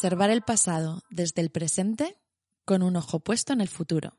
Preservar el pasado desde el presente con un ojo puesto en el futuro.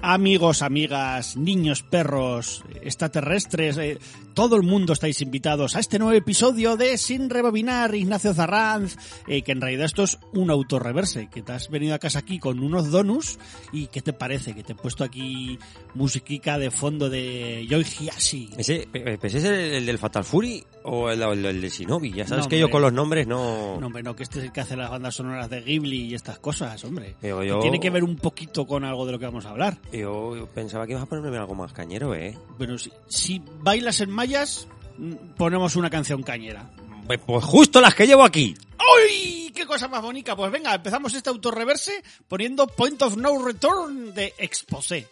Amigos, amigas, niños, perros, extraterrestres, eh, todo el mundo estáis invitados a este nuevo episodio de Sin Rebobinar, Ignacio Zarranz, eh, que en realidad esto es un autorreverse, que te has venido a casa aquí con unos donuts y ¿qué te parece? Que te he puesto aquí musiquica de fondo de Joy Hiashi. ¿Ese, eh, pues ¿Es el, el del Fatal Fury o el, el- el de Shinobi? Ya sabes No, que yo con los nombres no... No, hombre, no, que este es el que hace las bandas sonoras de Ghibli y estas cosas, hombre. Digo, Que yo, Tiene que ver un poquito con algo de lo que vamos a hablar. yo, yo pensaba que ibas a ponerme algo más cañero, ¿eh? Pero si, si bailas en mayas, mm, ponemos una canción cañera. Pues, pues justo las que llevo aquí. ¡Uy! ¡Qué cosa más bonita! Pues venga, empezamos este autorreverse poniendo Point of No Return de Exposé.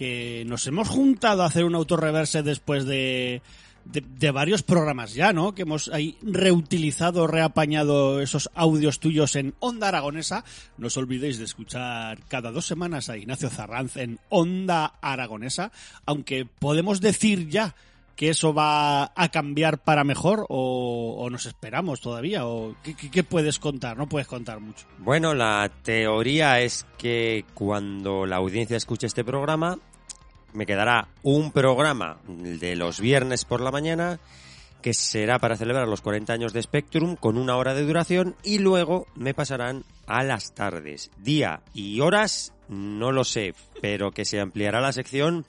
Que nos hemos juntado a hacer un autorreverse después de, de, varios programas ya, ¿no? Que hemos ahí reutilizado, reapañado esos audios tuyos en Onda Aragonesa. No os olvidéis de escuchar cada dos semanas a Ignacio Zarranz en Onda Aragonesa, aunque podemos decir ya que eso va a cambiar para mejor o, nos esperamos todavía o ¿qué, qué- qué puedes contar no puedes contar mucho Bueno, la teoría es que cuando la audiencia escuche este programa, me quedará un programa de los viernes por la mañana que será para celebrar los 40 años de Spectrum con una hora de duración y luego me pasarán a las tardes. Día y horas, no lo sé, pero que se ampliará la sección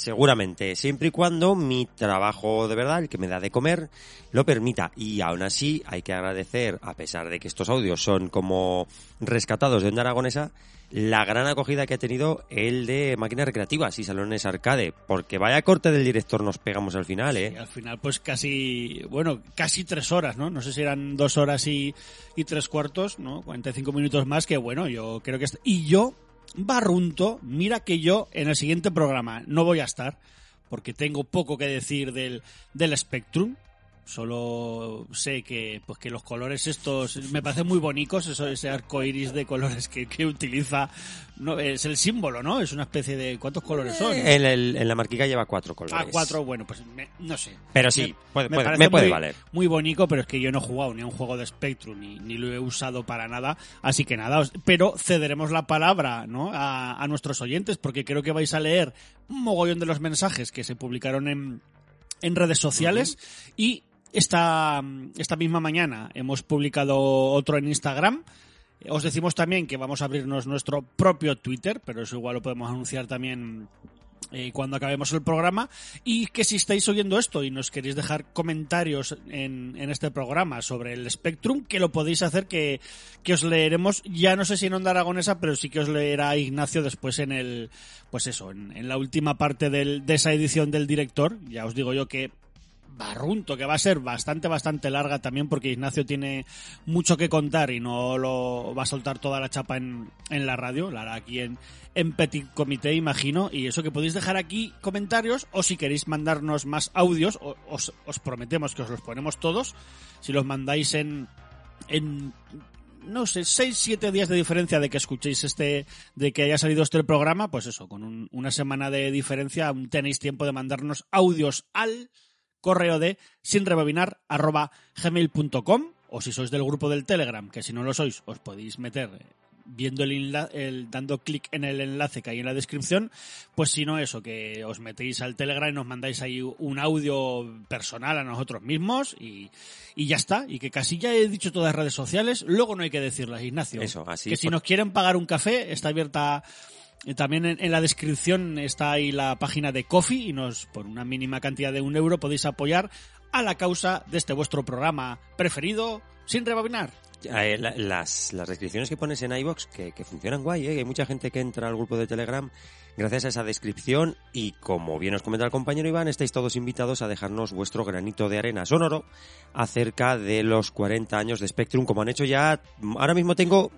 Seguramente, siempre y cuando mi trabajo de verdad, el que me da de comer, lo permita. Y aún así hay que agradecer, a pesar de que estos audios son como rescatados de Onda Aragonesa, la gran acogida que ha tenido el de máquinas recreativas y salones arcade. Porque vaya corte del director nos pegamos al final, ¿eh? al final pues casi bueno casi tres horas no no sé si eran dos horas y, y tres cuartos no 45 minutos más que bueno yo creo que y yo barrunto mira que yo en el siguiente programa no voy a estar porque tengo poco que decir del del Spectrum Solo sé que, pues que los colores estos me parecen muy bonitos, eso, ese arco iris de colores que, que utiliza. No, es el símbolo, ¿no? Es una especie de. ¿Cuántos colores son? En, el- en la marquica lleva cuatro colores. Ah, cuatro, bueno, pues me- no sé. Pero sí, puede- puede- parece me puede muy, valer. Muy bonito, pero es que yo no he jugado ni a un juego de Spectrum ni, ni lo he usado para nada. Así que nada, os- pero cederemos la palabra ¿no? a, a nuestros oyentes porque creo que vais a leer un mogollón de los mensajes que se publicaron en, en redes sociales y esta, esta misma mañana hemos publicado otro en Instagram. Os decimos también que vamos a abrirnos nuestro propio Twitter, pero eso igual lo podemos anunciar también eh, cuando acabemos el programa. Y que si estáis oyendo esto y nos queréis dejar comentarios en, en este programa sobre el Spectrum, que lo podéis hacer, que, que os leeremos, ya no sé si en Onda Aragonesa, pero sí que os leerá Ignacio después en el, pues eso, en, en la última parte del, de esa edición del director. Ya os digo yo que barrunto, que va a ser bastante, bastante larga también porque Ignacio tiene mucho que contar y no lo va a soltar toda la chapa en, en la radio, la hará aquí en, en Petit Comité, imagino, y eso que podéis dejar aquí comentarios o si queréis mandarnos más audios, os prometemos que os los ponemos todos, si los mandáis en, en no sé, 6, 7 días de diferencia de que escuchéis este, de que haya salido este programa, pues eso, con un- una semana de diferencia aún tenéis tiempo de mandarnos audios al correo de sinrebobinar@gmail.com o si sois del grupo del Telegram, que si no lo sois os podéis meter eh, viendo el, dando clic en el enlace que hay en la descripción, pues si no eso que os metéis al Telegram y nos mandáis ahí un audio personal a nosotros mismos y, y ya está, y que casi ya he dicho todas las redes sociales, luego no hay que decirlas, Ignacio. Eso, así Que si por- nos quieren pagar un café, está abierta también en, en la descripción está ahí la página de Coffee y nos, por una mínima cantidad de un euro, podéis apoyar a la causa de este vuestro programa preferido sin rebobinar. Eh, la- las, las descripciones que pones en iBox que, funcionan guay, ¿eh? hay mucha gente que entra al grupo de Telegram gracias a esa descripción y como bien os comenta el compañero Iván, estáis todos invitados a dejarnos vuestro granito de arena sonoro acerca de los 40 años de Spectrum, como han hecho ya, ahora mismo tengo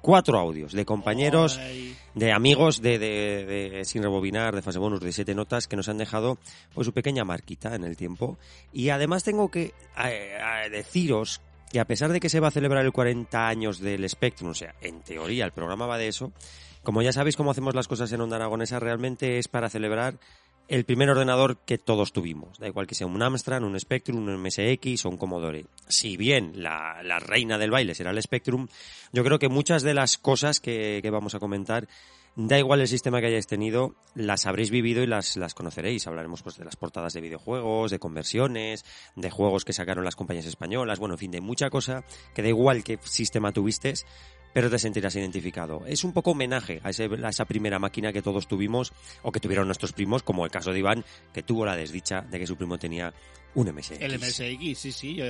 cuatro audios de compañeros Ay, de amigos de, de, de Sin Rebobinar, de Fase Bonus, de Siete Notas, que nos han dejado pues su pequeña marquita en el tiempo. Y además tengo que deciros que a pesar de que se va a celebrar el 40 años del Spectrum, o sea, en teoría el programa va de eso, como ya sabéis cómo hacemos las cosas en Onda Aragonesa, realmente es para celebrar el primer ordenador que todos tuvimos. Da igual que sea un Amstrad, un Spectrum, un MSX o un Commodore. Si bien la, reina del baile será el Spectrum, yo creo que muchas de las cosas que, vamos a comentar, da igual el sistema que hayáis tenido, las habréis vivido y las, conoceréis. Hablaremos pues de las portadas de videojuegos, de conversiones, de juegos que sacaron las compañías españolas, bueno, en fin, de mucha cosa que da igual qué sistema tuviste, pero te sentirás identificado. Es un poco homenaje a, ese- esa primera máquina que todos tuvimos o que tuvieron nuestros primos, como el caso de Iván, que tuvo la desdicha de que su primo tenía Un MSX. El MSX, sí, sí, yo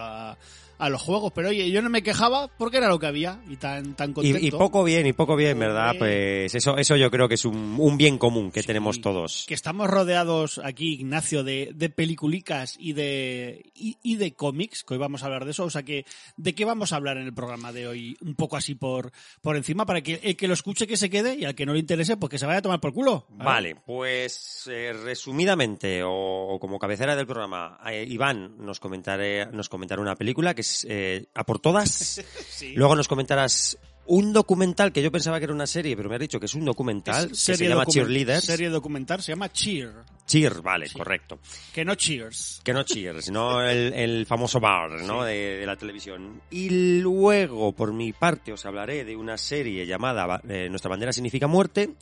a, a los juegos, pero oye, yo no me quejaba porque era lo que había y tan, tan contento. Y, y poco bien, y poco bien, ¿verdad? Pues eso, eso yo creo que es un, un bien común que Sí, tenemos todos. Que estamos rodeados aquí, Ignacio, de, de peliculicas y de, y, y de cómics, que hoy vamos a hablar de eso. O sea que, ¿de qué vamos a hablar en el programa de hoy? Un poco así por, por encima, para que el que lo escuche que se quede y al que no le interese, pues que se vaya a tomar por culo. Vale, pues eh, resumidamente, o, o como cabecera del programa, eh, Iván nos, comentaré, nos comentará una película que es eh, A por todas. Sí. Luego nos comentarás un documental que yo pensaba que era una serie, pero me has dicho que es un documental Es que se llama Cheerleaders. Serie documental, se llama Cheer, Cheer, vale, correcto. que no Cheers. Que no Cheers, no el, el famoso bar, ¿no? De, de la televisión. Y luego, por mi parte, os hablaré de una serie llamada eh, Nuestra bandera significa muerte,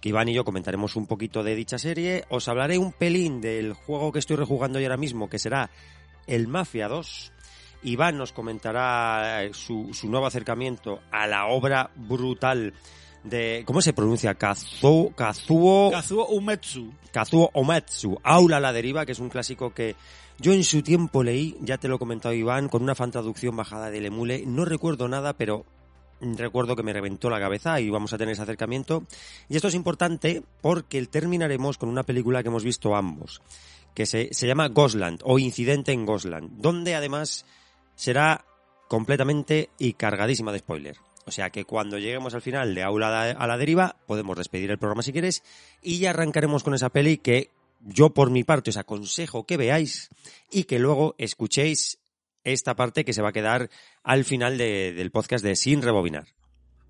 que Iván y yo comentaremos un poquito de dicha serie. Os hablaré un pelín del juego que estoy rejugando yo ahora mismo, que será el Mafia 2. Iván nos comentará eh, su, su nuevo acercamiento a la obra brutal de... ¿Cómo se pronuncia? Kazuo... Kazuo... Kazuo Umetsu. Kazuo Omatsu, Aula a la deriva, que es un clásico que yo en su tiempo leí, ya te lo he comentado Iván, con una fan traducción bajada del emule. No recuerdo nada, pero recuerdo que me reventó la cabeza y vamos a tener ese acercamiento. Y esto es importante porque terminaremos con una película que hemos visto ambos, que se, se llama Gosland o Incidente en Gosland, donde además será completamente y cargadísima de spoiler. O sea que cuando lleguemos al final de Aula a la deriva, podemos despedir el programa si quieres y ya arrancaremos con esa peli que yo por mi parte os aconsejo que veáis y que luego escuchéis esta parte que se va a quedar al final de- del podcast de Sin Rebobinar.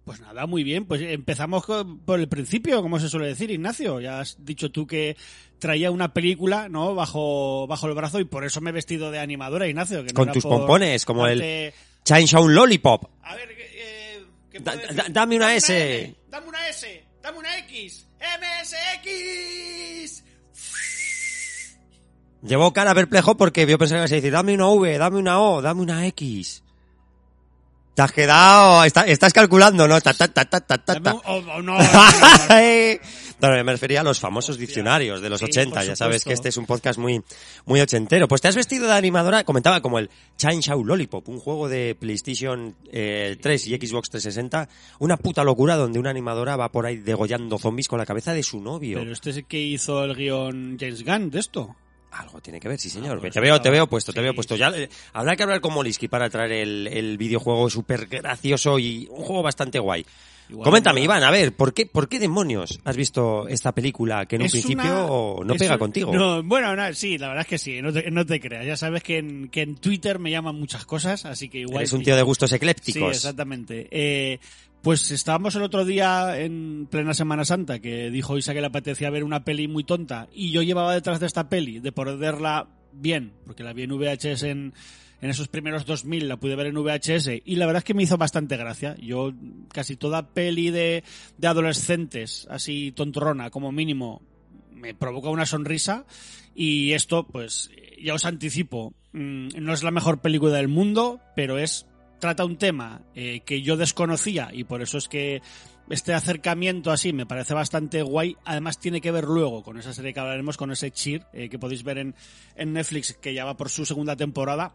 Pues nada, muy bien. Pues empezamos por el principio, como se suele decir, Ignacio. Ya has dicho tú que traía una película, ¿no? Bajo, bajo el brazo y por eso me he vestido de animadora, Ignacio. Que no Con tus pompones, como el darte- Chainsaw Lollipop. A ver, eh, ¿qué Da- dame una Dame S. M, dame una S, dame una X. MSX. Llevó cara perplejo porque vio pensar que a decir, dame una V, dame una O, dame una X. Te has quedado, está- estás calculando, ¿no? Ta, ta, ta, ta, ta, ta, oh, oh, no, no, no, no. Me refería a los famosos Hostia. diccionarios de los Sí, 80. por Ya sabes que este es un podcast muy, muy ochentero. Pues te has vestido de animadora, comentaba como el Chainsaw Lollipop, un juego de PlayStation eh, 3 y Xbox 360. Una puta locura donde una animadora va por ahí degollando zombies con la cabeza de su novio. Pero este es el que hizo el guion James Gunn de esto. Algo tiene que ver, sí señor. Ah, pues te veo, te veo puesto, te sí, veo puesto. Ya eh, habrá que hablar con Molisky para traer el, el videojuego súper gracioso y un juego bastante guay. Igual Coméntame. Iván, a ver, ¿por qué, ¿por qué demonios has visto esta película que en un Es principio una- no es pega un- contigo? No, bueno, no, sí, la verdad es que sí, no te, no te creas. Ya sabes que en, que en Twitter me llaman muchas cosas, así que igual... Eres un sí. tío de gustos Sí, eclépticos. exactamente. Eh, pues estábamos el otro día en plena Semana Santa, que dijo Isa que le apetecía ver una peli muy tonta, y yo llevaba detrás de esta peli, de poder bien, porque la vi en VHS en, en esos primeros 2000, la pude ver en VHS, y la verdad es que me hizo bastante gracia. Yo casi toda peli de, de adolescentes, así tontorrona, como mínimo, me provoca una sonrisa, y esto, pues, ya os anticipo, mm, no es la mejor película del mundo, pero es trata un tema eh, que yo desconocía y por eso es que este acercamiento así me parece bastante guay. Además tiene que ver luego con esa serie que hablaremos, con ese Cheer eh, que podéis ver en, en Netflix que ya va por su segunda temporada.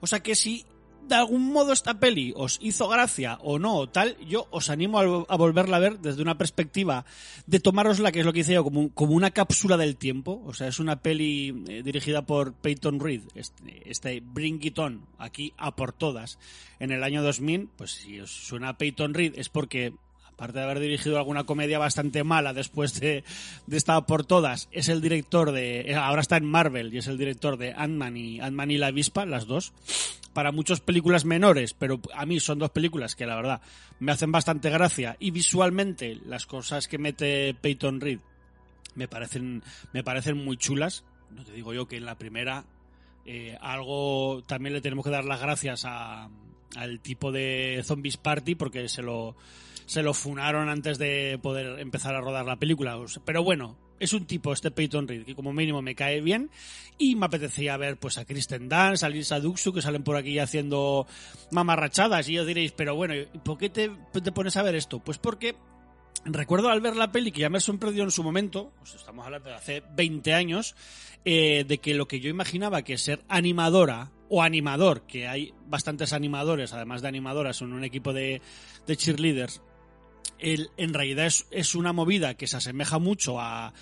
O sea que si de algún modo esta peli os hizo gracia o no o tal, yo os animo a, a volverla a ver desde una perspectiva de tomárosla, que es lo que hice yo, como, como una cápsula del tiempo. O sea, es una peli eh, dirigida por Peyton Reed, este, este Bring It On, aquí a por todas, en el año 2000. Pues si os suena Peyton Reed es porque aparte de haber dirigido alguna comedia bastante mala después de, de esta por todas, es el director de, eh, ahora está en Marvel y es el director de Ant-Man y, Ant-Man y la avispa, las dos. Para muchas películas menores, pero a mí son dos películas que la verdad me hacen bastante gracia y visualmente las cosas que mete Peyton Reed me parecen, me parecen muy chulas. No te digo yo que en la primera eh, algo también le tenemos que dar las gracias a, al tipo de Zombies Party porque se lo, se lo funaron antes de poder empezar a rodar la película. Pero bueno, es un tipo, este Peyton Reed, que como mínimo me cae bien y me apetecía ver pues a Kristen Dunst, a Lisa Duxu, que salen por aquí haciendo mamarrachadas y os diréis, pero bueno, ¿y ¿por qué te, te pones a ver esto? Pues porque Recuerdo al ver la peli que ya me sorprendió en su momento, pues estamos hablando de hace 20 años, eh, de que lo que yo imaginaba que ser animadora o animador, que hay bastantes animadores, además de animadoras, en un equipo de, de cheerleaders, en realidad es, es una movida que se asemeja mucho a,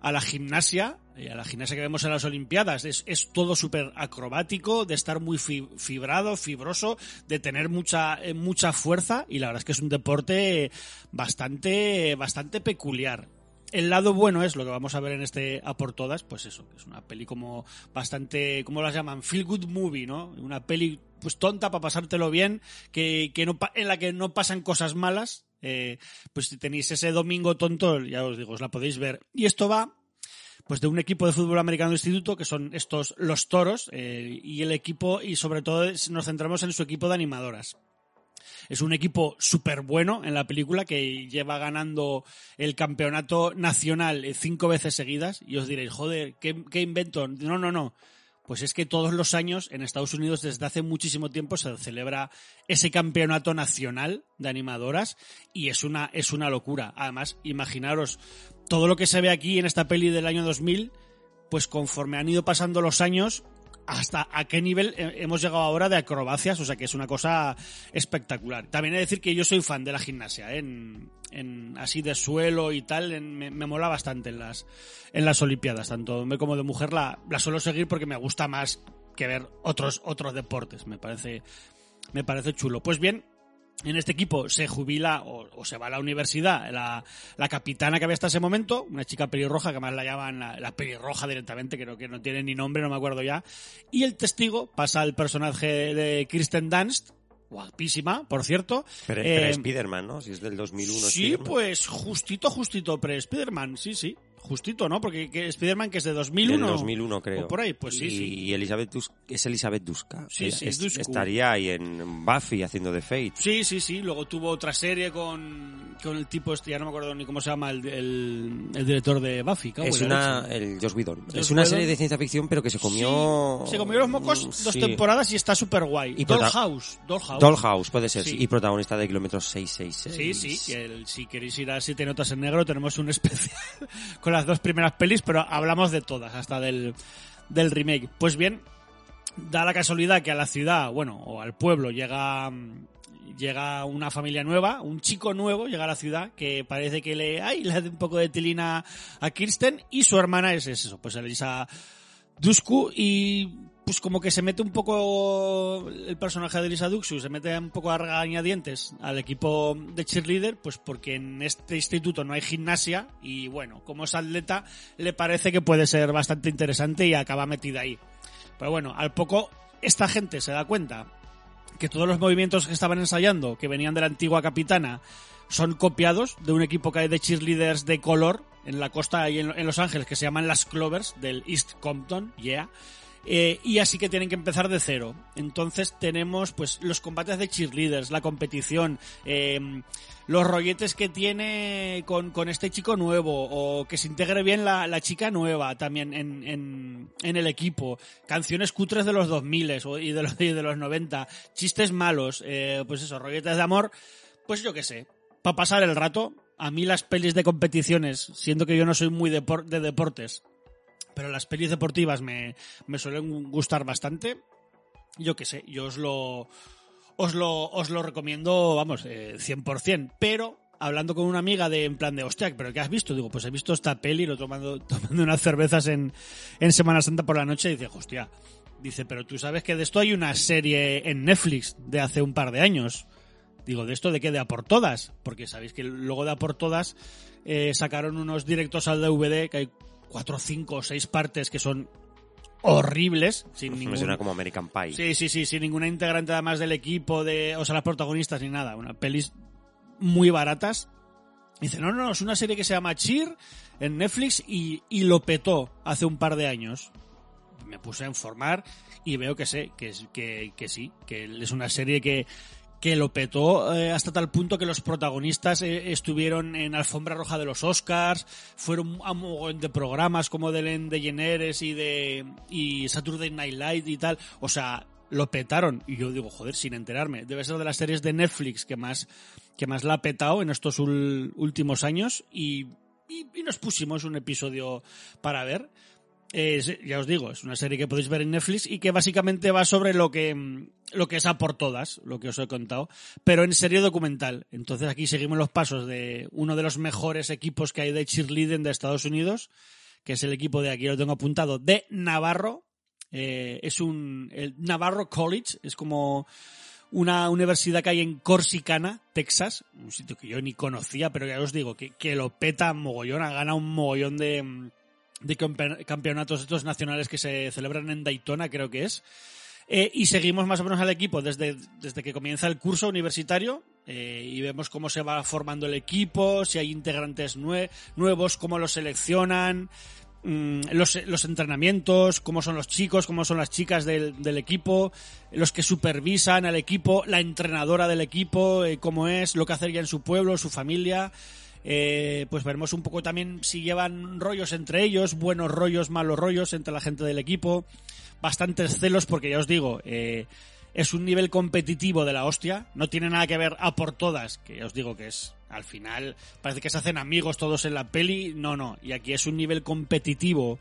a la gimnasia, eh, a la gimnasia que vemos en las Olimpiadas. Es, es todo súper acrobático, de estar muy fi- fibrado, fibroso, de tener mucha, eh, mucha fuerza y la verdad es que es un deporte bastante, bastante peculiar. El lado bueno es lo que vamos a ver en este A por Todas, pues eso, que es una peli como bastante, ¿cómo las llaman? Feel good movie, ¿no? Una peli pues tonta para pasártelo bien, que, que no, en la que no pasan cosas malas. Eh, pues si tenéis ese domingo tonto, ya os digo, os la podéis ver. Y esto va pues de un equipo de fútbol americano de instituto que son estos los toros eh, y el equipo y sobre todo nos centramos en su equipo de animadoras. Es un equipo súper bueno en la película que lleva ganando el campeonato nacional eh, cinco veces seguidas y os diréis, joder, ¿qué, qué invento? No, no, no. Pues es que todos los años en Estados Unidos desde hace muchísimo tiempo se celebra ese campeonato nacional de animadoras y es una, es una locura. Además, imaginaros todo lo que se ve aquí en esta peli del año 2000, pues conforme han ido pasando los años, hasta a qué nivel hemos llegado ahora de acrobacias, o sea que es una cosa espectacular. También he de decir que yo soy fan de la gimnasia, ¿eh? en, en así de suelo y tal, en- me, me mola bastante en las, en las Olimpiadas, tanto hombre como de mujer la, la suelo seguir porque me gusta más que ver otros, otros deportes, me parece, me parece chulo. Pues bien, en este equipo se jubila o, o se va a la universidad la, la capitana que había hasta ese momento, una chica pelirroja, que además la llaman la, la pelirroja directamente, creo que no tiene ni nombre, no me acuerdo ya. Y el testigo pasa al personaje de Kristen Dunst, guapísima, por cierto. Pero, Eh, pero Spiderman, ¿no? Si es del 2001. Sí, Spiderman. pues justito, justito, pre-Spiderman, sí, sí. Justito, ¿no? Porque que Spiderman que es de 2001. Del 2001, creo. O por ahí, pues sí, y, sí. Y Elizabeth Dus- es Elizabeth Duska. Sí, sí, es- Dusku. Estaría ahí en Buffy haciendo de Fate. Sí, sí, sí. Luego tuvo otra serie con, con el tipo este, ya no me acuerdo ni cómo se llama, el, el, el director de Buffy. cago Es una, el Joss Whedon. Joss es una Whedon. serie de ciencia ficción, pero que se comió... Sí, se comió los mocos Mm, dos sí. temporadas y está súper guay. Y Dollhouse. Dollhouse. Dollhouse, puede ser, Sí. Y protagonista de Kilómetros 666. Sí, sí, el- si queréis ir a Siete Notas en Negro tenemos un especial con las dos primeras pelis, pero hablamos de todas, hasta del, del remake. Pues bien, da la casualidad que a la ciudad, bueno, o al pueblo llega llega una familia nueva, un chico nuevo llega a la ciudad que parece que le, ay, le hace un poco de tilina a Kirsten y su hermana es eso, pues Elisa Dusku y pues como que se mete un poco el personaje de Elisa Duxu, se mete un poco a regañadientes al equipo de cheerleader, pues porque en este instituto no hay gimnasia y bueno, como es atleta le parece que puede ser bastante interesante y acaba metida ahí. Pero bueno, al poco esta gente se da cuenta que todos los movimientos que estaban ensayando, que venían de la antigua capitana, son copiados de un equipo que hay de cheerleaders de color en la costa y en Los Ángeles que se llaman las Clovers del East Compton, yeah. Eh, y así que tienen que empezar de cero. Entonces tenemos pues los combates de cheerleaders, la competición, eh, los rolletes que tiene con, con este chico nuevo o que se integre bien la, la chica nueva también en, en, el equipo, canciones cutres de los 2000 o- y de los, de los 90, chistes malos, eh, pues eso, rolletes de amor, pues yo qué sé, para pasar el rato, a mí las pelis de competiciones, siendo que yo no soy muy depor- de deportes, pero las pelis deportivas me, me suelen gustar bastante. Yo qué sé, yo os lo, os lo, os lo recomiendo, vamos, eh, 100%. Pero hablando con una amiga de en plan de, hostia, ¿pero qué has visto? Digo, pues he visto esta peli, lo tomando, tomando unas cervezas en, en Semana Santa por la noche y dice, hostia, dice, pero tú sabes que de esto hay una serie en Netflix de hace un par de años. Digo, ¿de esto de qué? De A por Todas. Porque sabéis que luego de A por Todas eh, sacaron unos directos al DVD que hay cuatro, cinco o seis partes que son horribles. Sin Me ningún... suena como American Pie. Sí, sí, sí, sin ninguna integrante además del equipo, de, o sea, las protagonistas ni nada. Una pelis muy baratas. Dice, no, no, no, es una serie que se llama Cheer en Netflix y, y lo petó hace un par de años. Me puse a informar y veo que sé, que, que, que sí, que es una serie que, que lo petó eh, hasta tal punto que los protagonistas eh, estuvieron en alfombra roja de los Oscars, fueron a de programas como de DeGeneres y de y Saturday Night Live y tal, o sea, lo petaron. Y yo digo, joder, sin enterarme. Debe ser de las series de Netflix que más, que más la ha petado en estos últimos años. Y- y nos pusimos un episodio para ver. Es- ya os digo, es una serie que podéis ver en Netflix y que básicamente va sobre lo que, mm, lo que es a por todas, lo que os he contado, pero en serie documental. Entonces aquí seguimos los pasos de uno de los mejores equipos que hay de cheerleading de Estados Unidos, que es el equipo de aquí lo tengo apuntado, de Navarro. Eh, es un el Navarro College, es como una universidad que hay en Corsicana, Texas, un sitio que yo ni conocía, pero ya os digo que, que lo peta mogollón, ha ganado un mogollón de, mm, de campe- campeonatos estos nacionales que se celebran en Daytona, creo que es. Eh, y seguimos más o menos al equipo desde, desde que comienza el curso universitario eh, y vemos cómo se va formando el equipo, si hay integrantes nue- nuevos, cómo los seleccionan, mm, los, los entrenamientos, cómo son los chicos, cómo son las chicas del, del equipo, los que supervisan al equipo, la entrenadora del equipo, eh, cómo es, lo que hace ella en su pueblo, su familia. Eh, pues veremos un poco también si llevan rollos entre ellos, buenos rollos, malos rollos entre la gente del equipo, bastantes celos porque ya os digo, eh, es un nivel competitivo de la hostia, no tiene nada que ver a por todas, que ya os digo que es al final parece que se hacen amigos todos en la peli, no, no, y aquí es un nivel competitivo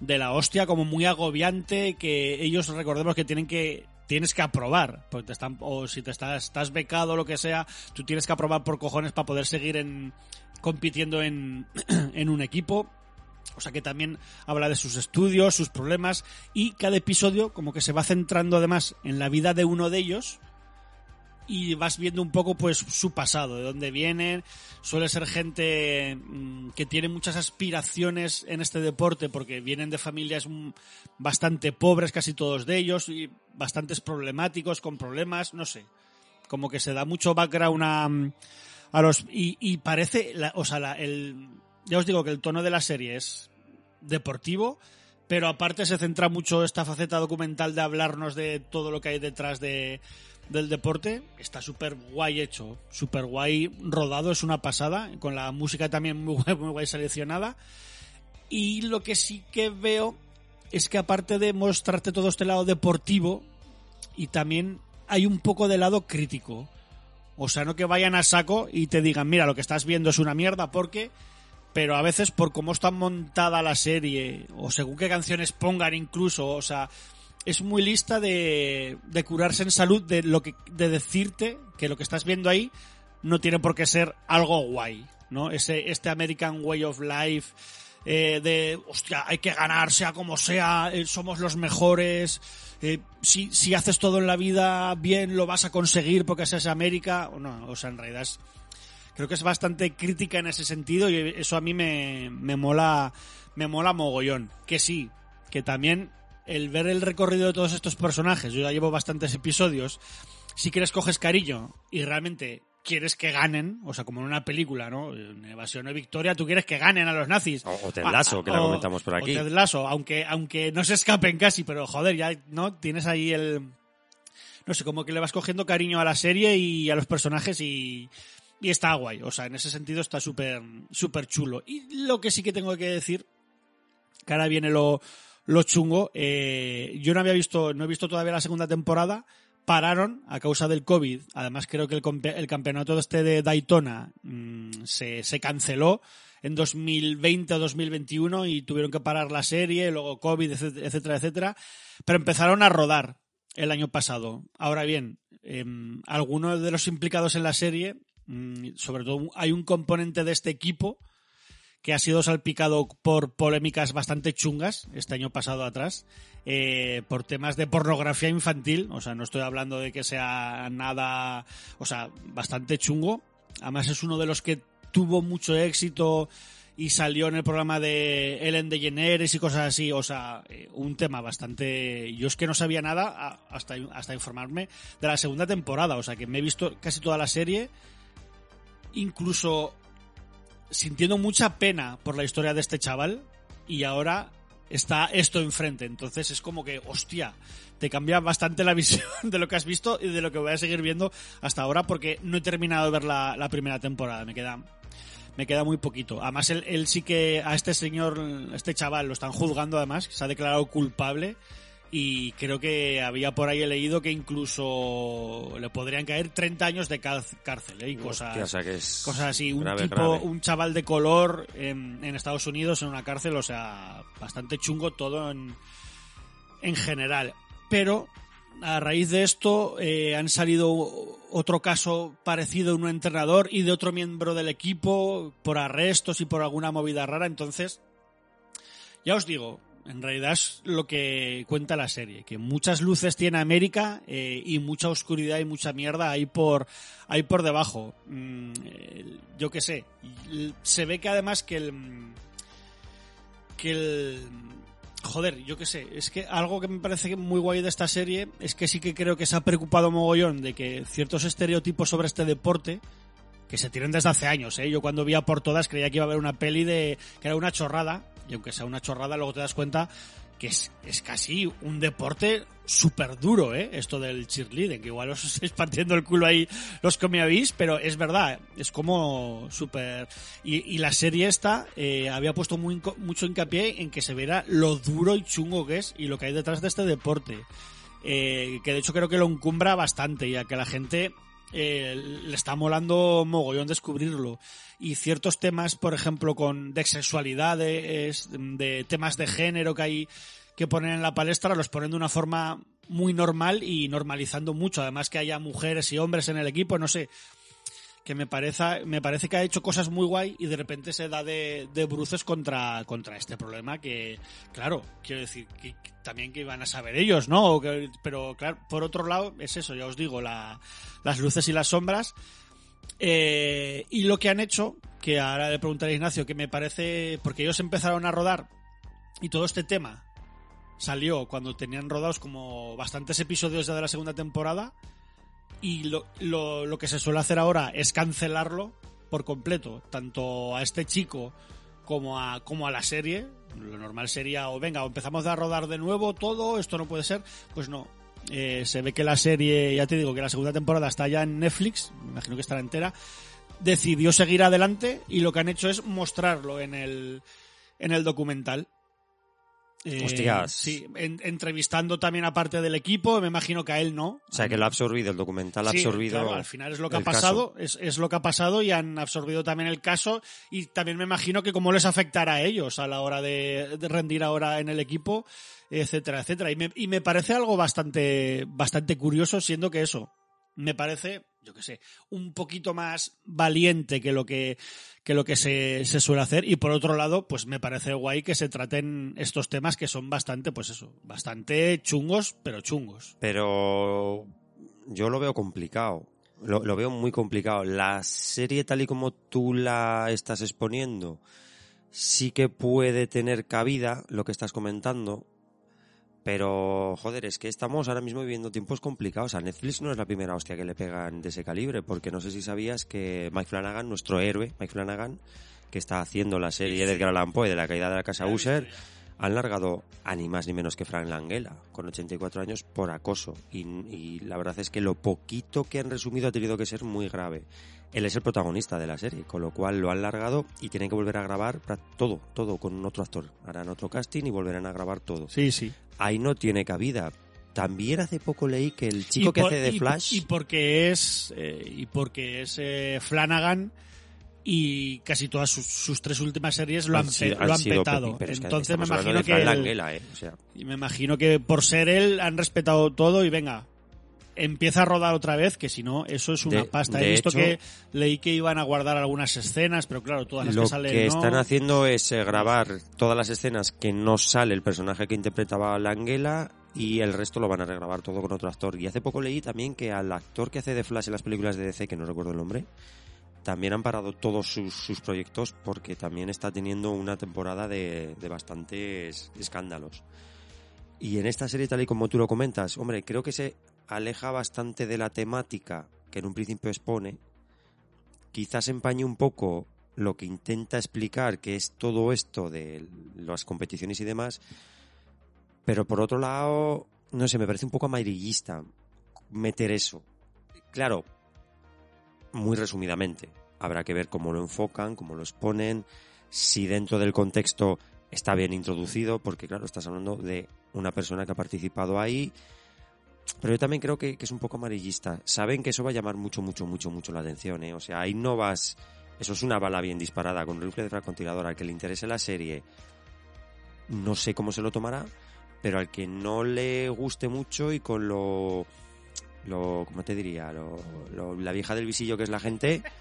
de la hostia como muy agobiante que ellos recordemos que tienen que tienes que aprobar porque te están o si te estás estás becado o lo que sea tú tienes que aprobar por cojones para poder seguir en compitiendo en, en un equipo. O sea que también habla de sus estudios, sus problemas y cada episodio como que se va centrando además en la vida de uno de ellos y vas viendo un poco pues su pasado, de dónde vienen. Suele ser gente mm, que tiene muchas aspiraciones en este deporte porque vienen de familias mm, bastante pobres, casi todos de ellos, y bastantes problemáticos, con problemas, no sé. Como que se da mucho background a, mm, a los... Y, y parece, o sea, la- el, ya os digo que el tono de la serie es deportivo, pero aparte se centra mucho esta faceta documental de hablarnos de todo lo que hay detrás de, del deporte. Está súper guay hecho, súper guay rodado, es una pasada, con la música también muy guay, muy guay seleccionada. Y lo que sí que veo es que aparte de mostrarte todo este lado deportivo, y también hay un poco de lado crítico. O sea, no que vayan a saco y te digan, mira, lo que estás viendo es una mierda porque pero a veces por cómo está montada la serie o según qué canciones pongan incluso, o sea, es muy lista de, de curarse en salud de lo que de decirte que lo que estás viendo ahí no tiene por qué ser algo guay, ¿no? Ese este American Way of Life eh, de hostia, hay que ganar sea como sea, eh, somos los mejores, eh, si, si haces todo en la vida bien lo vas a conseguir porque es América, o no, o sea, en realidad creo que es bastante crítica en ese sentido y eso a mí me, me mola me mola mogollón que sí que también el ver el recorrido de todos estos personajes yo ya llevo bastantes episodios si quieres coges cariño y realmente quieres que ganen o sea como en una película no en evasión o victoria tú quieres que ganen a los nazis O- o Ted Lasso, que la o- comentamos por aquí. o Ted Lasso, aunque aunque no se escapen casi pero joder ya no tienes ahí el no sé, como que le vas cogiendo cariño a la serie y a los personajes y, y está guay. O sea, en ese sentido está súper súper chulo. Y lo que sí que tengo que decir, que ahora viene lo, lo chungo, eh, yo no había visto, no he visto todavía la segunda temporada, pararon a causa del COVID. Además creo que el, el campeonato este de Daytona mm, se, canceló en 2020 o 2021 y tuvieron que parar la serie, luego COVID, etcétera, etcétera, etcétera. Pero empezaron a rodar el año pasado. Ahora bien, em, algunos de los implicados en la serie, mm, sobre todo hay un componente de este equipo que ha sido salpicado por polémicas bastante chungas este año pasado atrás, eh, por temas de pornografía infantil, o sea, no estoy hablando de que sea nada, o sea, bastante chungo. Además es uno de los que tuvo mucho éxito y salió en el programa de Ellen DeGeneres y cosas así, o sea, eh, un tema bastante... Yo es que no sabía nada hasta, hasta informarme de la segunda temporada, o sea, que me he visto casi toda la serie, incluso sintiendo mucha pena por la historia de este chaval y ahora está esto enfrente. Entonces es como que, hostia, te cambia bastante la visión de lo que has visto y de lo que voy a seguir viendo hasta ahora porque no he terminado de ver la, la primera temporada. Me queda, me queda muy poquito. Además, él, sí que a este señor, este chaval, lo están juzgando además, se ha declarado culpable y creo que había por ahí leído que incluso le podrían caer 30 años de cárcel ¿eh? y cosas, Hostia, o sea que es cosas así. Un grave, tipo, grave. un chaval de color en, en Estados Unidos en una cárcel, o sea, bastante chungo todo en, en general. Pero a raíz de esto eh, han salido otro caso parecido de un entrenador y de otro miembro del equipo por arrestos y por alguna movida rara. Entonces, ya os digo, en realidad es lo que cuenta la serie, que muchas luces tiene América eh, y mucha oscuridad y mucha mierda hay por, hay por debajo. Mm, yo qué sé, se ve que además que el... que el joder, yo qué sé, es que algo que me parece muy guay de esta serie es que sí que creo que se ha preocupado mogollón de que ciertos estereotipos sobre este deporte que se tienen desde hace años, ¿eh? Yo cuando vi a por todas creía que iba a haber una peli de que era una chorrada, y aunque sea una chorrada, luego te das cuenta que es, es casi un deporte súper duro, ¿eh? Esto del cheerleading, que igual os estáis partiendo el culo ahí los que me habéis, pero es verdad, es como súper... Y, la serie esta eh, había puesto mucho hincapié en que se viera lo duro y chungo que es y lo que hay detrás de este deporte. Eh, que de hecho creo que lo encumbra bastante y a que la gente eh, le está molando mogollón descubrirlo. Y ciertos temas, por ejemplo, con de sexualidad, de, temas de género que hay que ponen en la palestra, los ponen de una forma muy normal y normalizando mucho. Además que haya mujeres y hombres en el equipo, no sé. Que me parece, me parece que ha hecho cosas muy guay y de repente se da de, de bruces contra, contra este problema que, claro, quiero decir, que, también que iban a saber ellos, ¿no? Pero claro, por otro lado, es eso, ya os digo, la, las luces y las sombras. Eh, y lo que han hecho, que ahora le preguntaré a Ignacio, que me parece, porque ellos empezaron a rodar y todo este tema salió cuando tenían rodados como bastantes episodios ya de la segunda temporada y lo, lo, lo que se suele hacer ahora es cancelarlo por completo, tanto a este chico como a, como a la serie. Lo normal sería, o venga, o empezamos a rodar de nuevo todo, esto no puede ser. Pues no. Eh, se ve que la serie, ya te digo, que la segunda temporada está ya en Netflix, me imagino que estará entera. Decidió seguir adelante y lo que han hecho es mostrarlo en el, en el documental. Eh, Hostias. Sí, en- entrevistando también a parte del equipo, me imagino que a él no. O sea, que lo ha absorbido, el documental ha Sí, absorbido. claro, al final es lo que ha pasado, es, es lo que ha pasado y han absorbido también el caso y también me imagino que cómo les afectará a ellos a la hora de, de rendir ahora en el equipo, etcétera, etcétera. Y me, y me parece algo bastante, bastante curioso, siendo que eso me parece, yo qué sé, un poquito más valiente que lo que, que lo que se, se suele hacer. Y por otro lado, pues me parece guay que se traten estos temas que son bastante, pues eso, bastante chungos, pero chungos. Pero yo lo veo complicado. Lo, lo veo muy complicado. La serie tal y como tú la estás exponiendo sí que puede tener cabida lo que estás comentando. Pero, joder, es que estamos ahora mismo viviendo tiempos complicados. A Netflix no es la primera hostia que le pegan de ese calibre, porque no sé si sabías que Mike Flanagan, nuestro héroe, Mike Flanagan, que está haciendo la serie de Edgar Allan Poe de la caída de la casa Usher, han largado a ni más ni menos que Frank Langella, con 84 años, por acoso. Y, y la verdad es que lo poquito que han resumido ha tenido que ser muy grave. Él es el protagonista de la serie, con lo cual lo han largado y tienen que volver a grabar todo, todo con otro actor. Harán otro casting y volverán a grabar todo. Sí, sí. Ahí no tiene cabida. También hace poco leí que el chico que hace de y- Flash... Y, porque es, eh, y porque es eh, Flanagan y casi todas sus, sus tres últimas series lo han, sido- pe- lo han sido petado. pero Entonces me imagino que Langella, ¿eh? O sea, y me imagino que por ser él han respetado todo y venga, empieza a rodar otra vez, que si no, eso es una De- pasta. de He visto hecho- que leí que iban a guardar algunas escenas, pero claro, todas las lo que salen que no. están haciendo es eh, grabar todas las escenas que no sale el personaje que interpretaba Langella y el resto lo van a regrabar todo con otro actor. Y hace poco leí también que al actor que hace de Flash en las películas de DC, que no recuerdo el nombre, también han parado todos sus, proyectos porque también está teniendo una temporada de, de bastantes escándalos. Y en esta serie, tal y como tú lo comentas, hombre, creo que se aleja bastante de la temática que en un principio expone. Quizás empañe un poco lo que intenta explicar, que es todo esto de las competiciones y demás. Pero por otro lado, no sé, me parece un poco amarillista meter eso. Claro, muy resumidamente. Habrá que ver cómo lo enfocan, cómo lo exponen, si dentro del contexto está bien introducido porque, claro, estás hablando de una persona que ha participado ahí. Pero yo también creo que, que es un poco amarillista. Saben que eso va a llamar mucho, mucho, mucho, mucho la atención, ¿eh? O sea, ahí no vas... Eso es una bala bien disparada con rifle de francotirador. Al que le interese la serie, no sé cómo se lo tomará, pero al que no le guste mucho y con lo... lo ¿Cómo te diría? Lo, lo- la vieja del visillo que es la gente...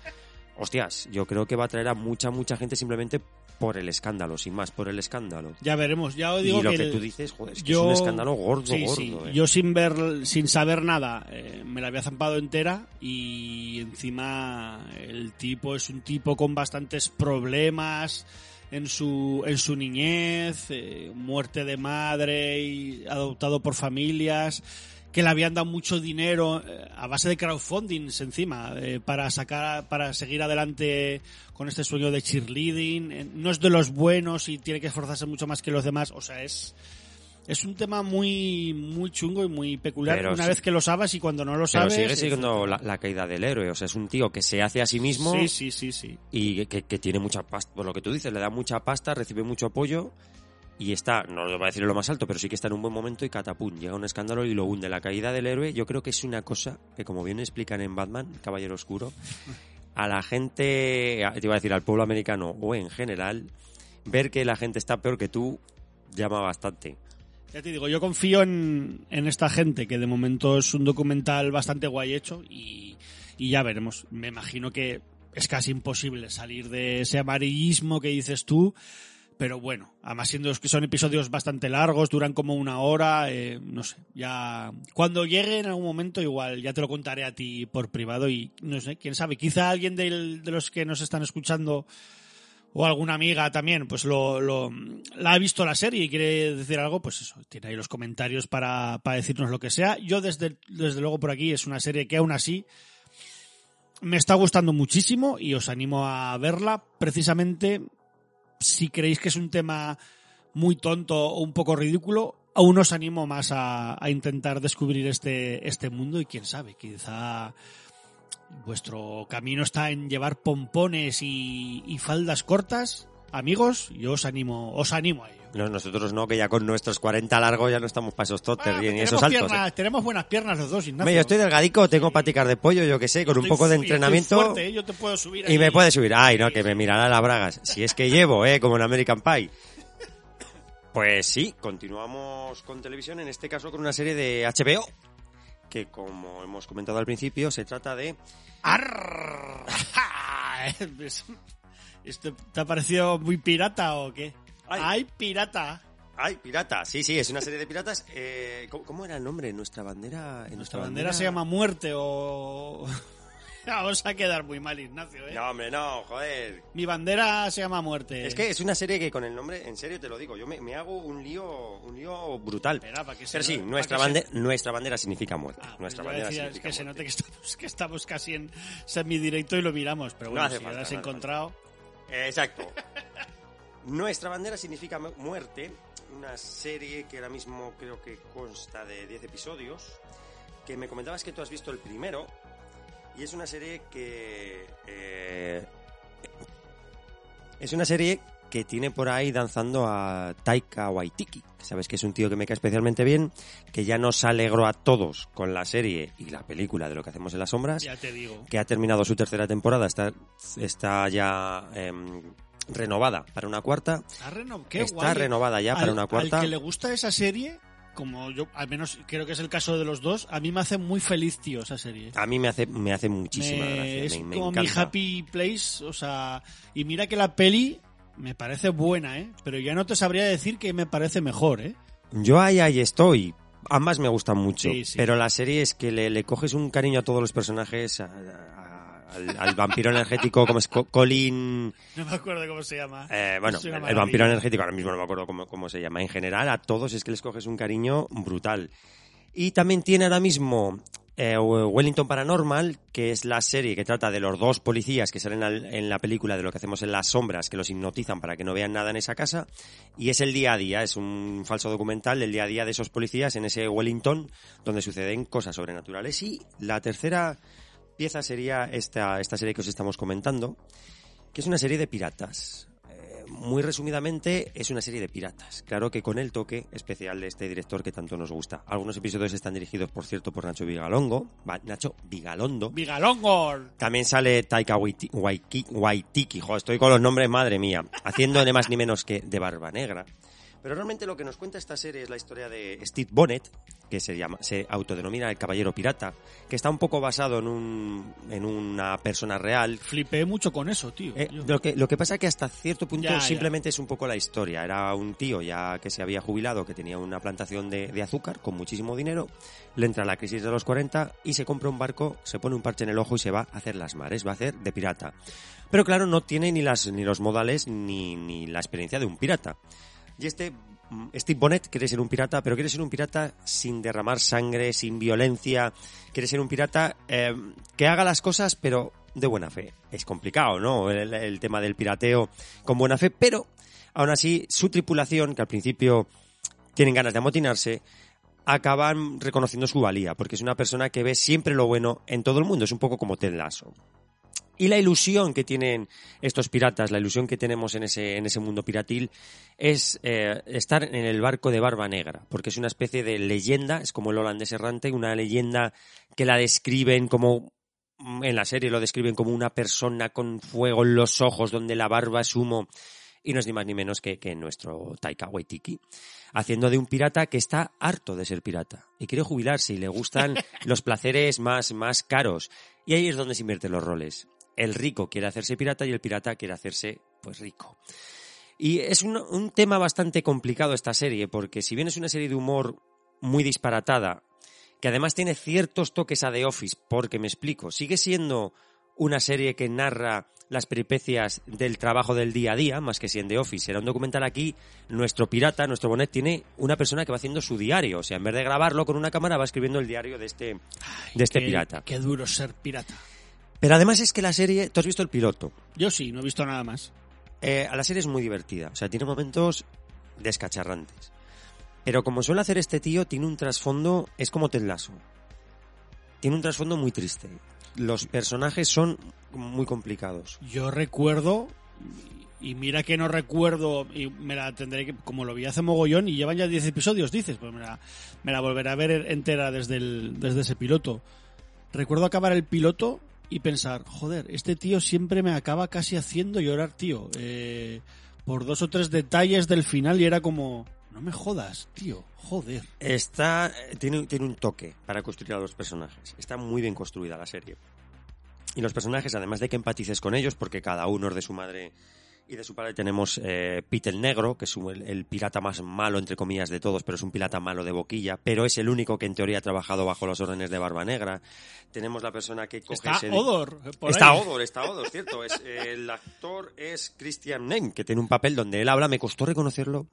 Hostias, yo creo que va a traer a mucha, mucha gente simplemente por el escándalo, sin más, por el escándalo. Ya veremos. Ya os Y digo lo que, que el- tú dices, joder, es que yo- es un escándalo gordo, Sí, gordo. sí. eh. Yo sin ver, sin saber nada, eh, me la había zampado entera y encima el tipo es un tipo con bastantes problemas en su en su niñez, eh, muerte de madre y adoptado por familias que le habían dado mucho dinero eh, a base de crowdfunding encima eh, para sacar para seguir adelante con este sueño de cheerleading Eh, no es de los buenos y tiene que esforzarse mucho más que los demás o sea es es un tema muy muy chungo y muy peculiar Pero una sí- vez que lo sabes y cuando no lo Pero sabes sigue es- siendo la, la caída del héroe. O sea, es un tío que se hace a sí mismo sí sí sí sí y que, que tiene mucha pasta. Por lo que tú dices, le da mucha pasta, recibe mucho apoyo y está, no lo voy a decir lo más alto, pero sí que está en un buen momento y catapum, llega un escándalo y lo hunde. La caída del héroe, yo creo que es una cosa que, como bien explican en Batman, Caballero Oscuro, a la gente, te iba a decir al pueblo americano o en general, ver que la gente está peor que tú llama bastante. Ya te digo, yo confío en, en esta gente, que de momento es un documental bastante guay hecho y, y ya veremos. Me imagino que es casi imposible salir de ese amarillismo que dices tú, pero bueno, además siendo que son episodios bastante largos, duran como una hora, eh, no sé, ya cuando llegue en algún momento igual ya te lo contaré a ti por privado y no sé, quién sabe, quizá alguien de los que nos están escuchando o alguna amiga también, pues lo, lo- la ha visto la serie y quiere decir algo, pues eso, tiene ahí los comentarios para, para decirnos lo que sea. Yo desde, desde luego por aquí es una serie que aún así me está gustando muchísimo y os animo a verla precisamente si creéis que es un tema muy tonto o un poco ridículo, aún os animo más a, a intentar descubrir este, este mundo y quién sabe, quizá vuestro camino está en llevar pompones y, y faldas cortas, amigos, yo os animo, os animo a ello. No, nosotros no, que ya con nuestros 40 largos ya no estamos para esos totes Ah, y esos altos. ¿eh? piernas- tenemos buenas piernas los dos, Ignacio. Yo estoy delgadico, tengo paticas de pollo, yo que sé, con un poco de entrenamiento. fuerte, ¿eh? Yo te puedo subir Y ahí. me puede subir. Ay, no, que me mirará las bragas. Si es que llevo, ¿eh? Como en American Pie. Pues sí, continuamos con televisión, en este caso con una serie de HBO, que como hemos comentado al principio, se trata de... Arr. Es- ¿Esto te ha parecido muy pirata o qué? Ay. ¡Ay, pirata! ¡Ay, pirata! Sí, sí, es una serie de piratas. Eh, ¿cómo, cómo era el nombre? Nuestra bandera... en Nuestra bandera se llama muerte o... Vamos a quedar muy mal, Ignacio, ¿eh? No, hombre, no, joder. Mi bandera se llama muerte. Es que es una serie que con el nombre, en serio te lo digo, yo me, me hago un lío, un lío brutal. Espera, para que se Pero sí, no- nuestra, que bandera, nuestra bandera significa muerte. Ah, pues nuestra bandera decía, es significa que se note que estamos, que estamos casi en semidirecto y lo miramos, pero No bueno, si falta, lo has no encontrado... Exacto. Nuestra bandera significa mu- muerte, una serie que ahora mismo creo que consta de 10 episodios, que me comentabas que tú has visto el primero, y es una serie que... eh, es una serie que tiene por ahí danzando a Taika Waititi, que sabes que es un tío que me cae especialmente bien, que ya nos alegró a todos con la serie y la película de lo que hacemos en las sombras Ya te digo. que ha terminado su tercera temporada, está, está ya em, renovada para una cuarta. Está, reno- qué está guay. renovada ya para una cuarta. Al que le gusta esa serie, como yo, al menos creo que es el caso de los dos, a mí me hace muy feliz, tío, esa serie. A mí me hace, me hace muchísima Me- gracia. es me- me como mi happy place, o sea, y mira que la peli me parece buena, ¿eh? Pero ya no te sabría decir que me parece mejor, ¿eh? Yo ahí, ahí estoy. Ambas me gustan mucho, Sí, sí. pero la serie es que le, le coges un cariño a todos los personajes, a- a- al, al vampiro energético como es Co- Colin, No me acuerdo cómo se llama. eh, bueno, el, el maravilla. vampiro energético, ahora mismo no me acuerdo cómo, cómo se llama, en general a todos es que les coges un cariño brutal. Y también tiene ahora mismo eh, Wellington Paranormal, que es la serie que trata de los dos policías que salen al- en la película de lo que hacemos en las sombras, que los hipnotizan para que no vean nada en esa casa. Y es el día a día, es un falso documental del día a día de esos policías en ese Wellington, donde suceden cosas sobrenaturales. Y la tercera pieza sería esta, esta serie que os estamos comentando, que es una serie de piratas. Muy resumidamente, es una serie de piratas. Claro que con el toque especial de este director que tanto nos gusta. Algunos episodios están dirigidos, por cierto, por Nacho Vigalongo. Va- Nacho Vigalondo. ¡Vigalongor! También sale Taika Waiti- Waiki- Waitiki, jo, estoy con los nombres, madre mía, haciendo ni más ni menos que de Barba Negra. Pero realmente lo que nos cuenta esta serie es la historia de Steve Bonnet, que se, llama, se autodenomina el Caballero Pirata, que está un poco basado en, un, en una persona real. Flipé mucho con eso, tío. Eh, lo, que, lo que pasa que hasta cierto punto Ya, ya. simplemente es un poco la historia. Era un tío ya que se había jubilado, que tenía una plantación de, de azúcar con muchísimo dinero, le entra la crisis de los 40 y se compra un barco, se pone un parche en el ojo y se va a hacer las mares, va a hacer de pirata. Pero claro, no tiene ni, las, ni los modales ni, ni la experiencia de un pirata. Y este mm, Steve Bonnet quiere ser un pirata, pero quiere ser un pirata sin derramar sangre, sin violencia. Quiere ser un pirata eh, que haga las cosas, pero de buena fe. Es complicado, ¿no? El, el tema del pirateo con buena fe, pero aún así su tripulación, que al principio tienen ganas de amotinarse, acaban reconociendo su valía, porque es una persona que ve siempre lo bueno en todo el mundo. Es un poco como Ted Lasso. Y la ilusión que tienen estos piratas, la ilusión que tenemos en ese, en ese mundo piratil, es eh, estar en el barco de Barba Negra, porque es una especie de leyenda, es como el holandés errante, una leyenda que la describen como, mm, en la serie lo describen como una persona con fuego en los ojos, donde la barba es humo, y no es ni más ni menos que, que nuestro Taika Waititi, haciendo de un pirata que está harto de ser pirata y quiere jubilarse y le gustan los placeres más, más caros. Y ahí es donde se invierten los roles. El rico quiere hacerse pirata y el pirata quiere hacerse, pues, rico. Y es un, un tema bastante complicado esta serie, porque si bien es una serie de humor muy disparatada, que además tiene ciertos toques a The Office, porque me explico, sigue siendo una serie que narra las peripecias del trabajo del día a día, más que si en The Office era un documental aquí, nuestro pirata, nuestro Bonet, tiene una persona que va haciendo su diario. O sea, en vez de grabarlo con una cámara, va escribiendo el diario de este, de este Qué- pirata. Qué duro ser pirata. Pero además es que la serie, tú has visto el piloto, Yo sí, no he visto nada más. Eh, la serie es muy divertida, o sea, tiene momentos descacharrantes. Pero como suele hacer este tío, tiene un trasfondo, es como Ted Lasso. Tiene un trasfondo muy triste. Los personajes son muy complicados. Yo recuerdo, y mira que no recuerdo, y me la tendré que, como lo vi hace mogollón, y llevan ya 10 episodios, dices, pues me la, me la volveré a ver entera desde, el, desde ese piloto. Recuerdo acabar el piloto y pensar, joder, este tío siempre me acaba casi haciendo llorar, tío. eh, por dos o tres detalles del final y era como, no me jodas, tío, joder. Está, tiene, tiene un toque para construir a los personajes. Está muy bien construida la serie. Y los personajes, además de que empatices con ellos, porque cada uno es de su madre y de su padre, tenemos eh, Pete el Negro, que es un- el, el pirata más malo, entre comillas, de todos, pero es un pirata malo de boquilla, pero es el único que en teoría ha trabajado bajo las órdenes de Barba Negra. Tenemos la persona que coge Está ese... Odor. por Está ahí. Odor, está Odor, cierto. Es, el actor es Christian Name, que tiene un papel donde él habla, me costó reconocerlo.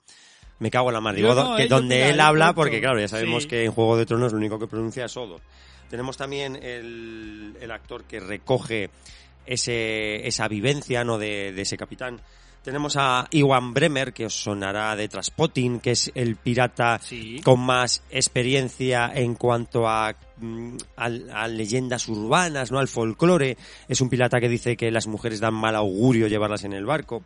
Me cago en la mar. Digo, no, que eh, yo donde mira, él habla, porque claro, ya sabemos Sí. que en Juego de Tronos lo único que pronuncia es Odor. Tenemos también el, el actor que recoge ese, esa vivencia ¿no? de, de ese capitán. Tenemos a Iwan Bremer, que os sonará de Traspotting, que es el pirata Sí. con más experiencia en cuanto a, mm, a, a leyendas urbanas, ¿no? Al folclore. Es un pirata que dice que las mujeres dan mal augurio llevarlas en el barco.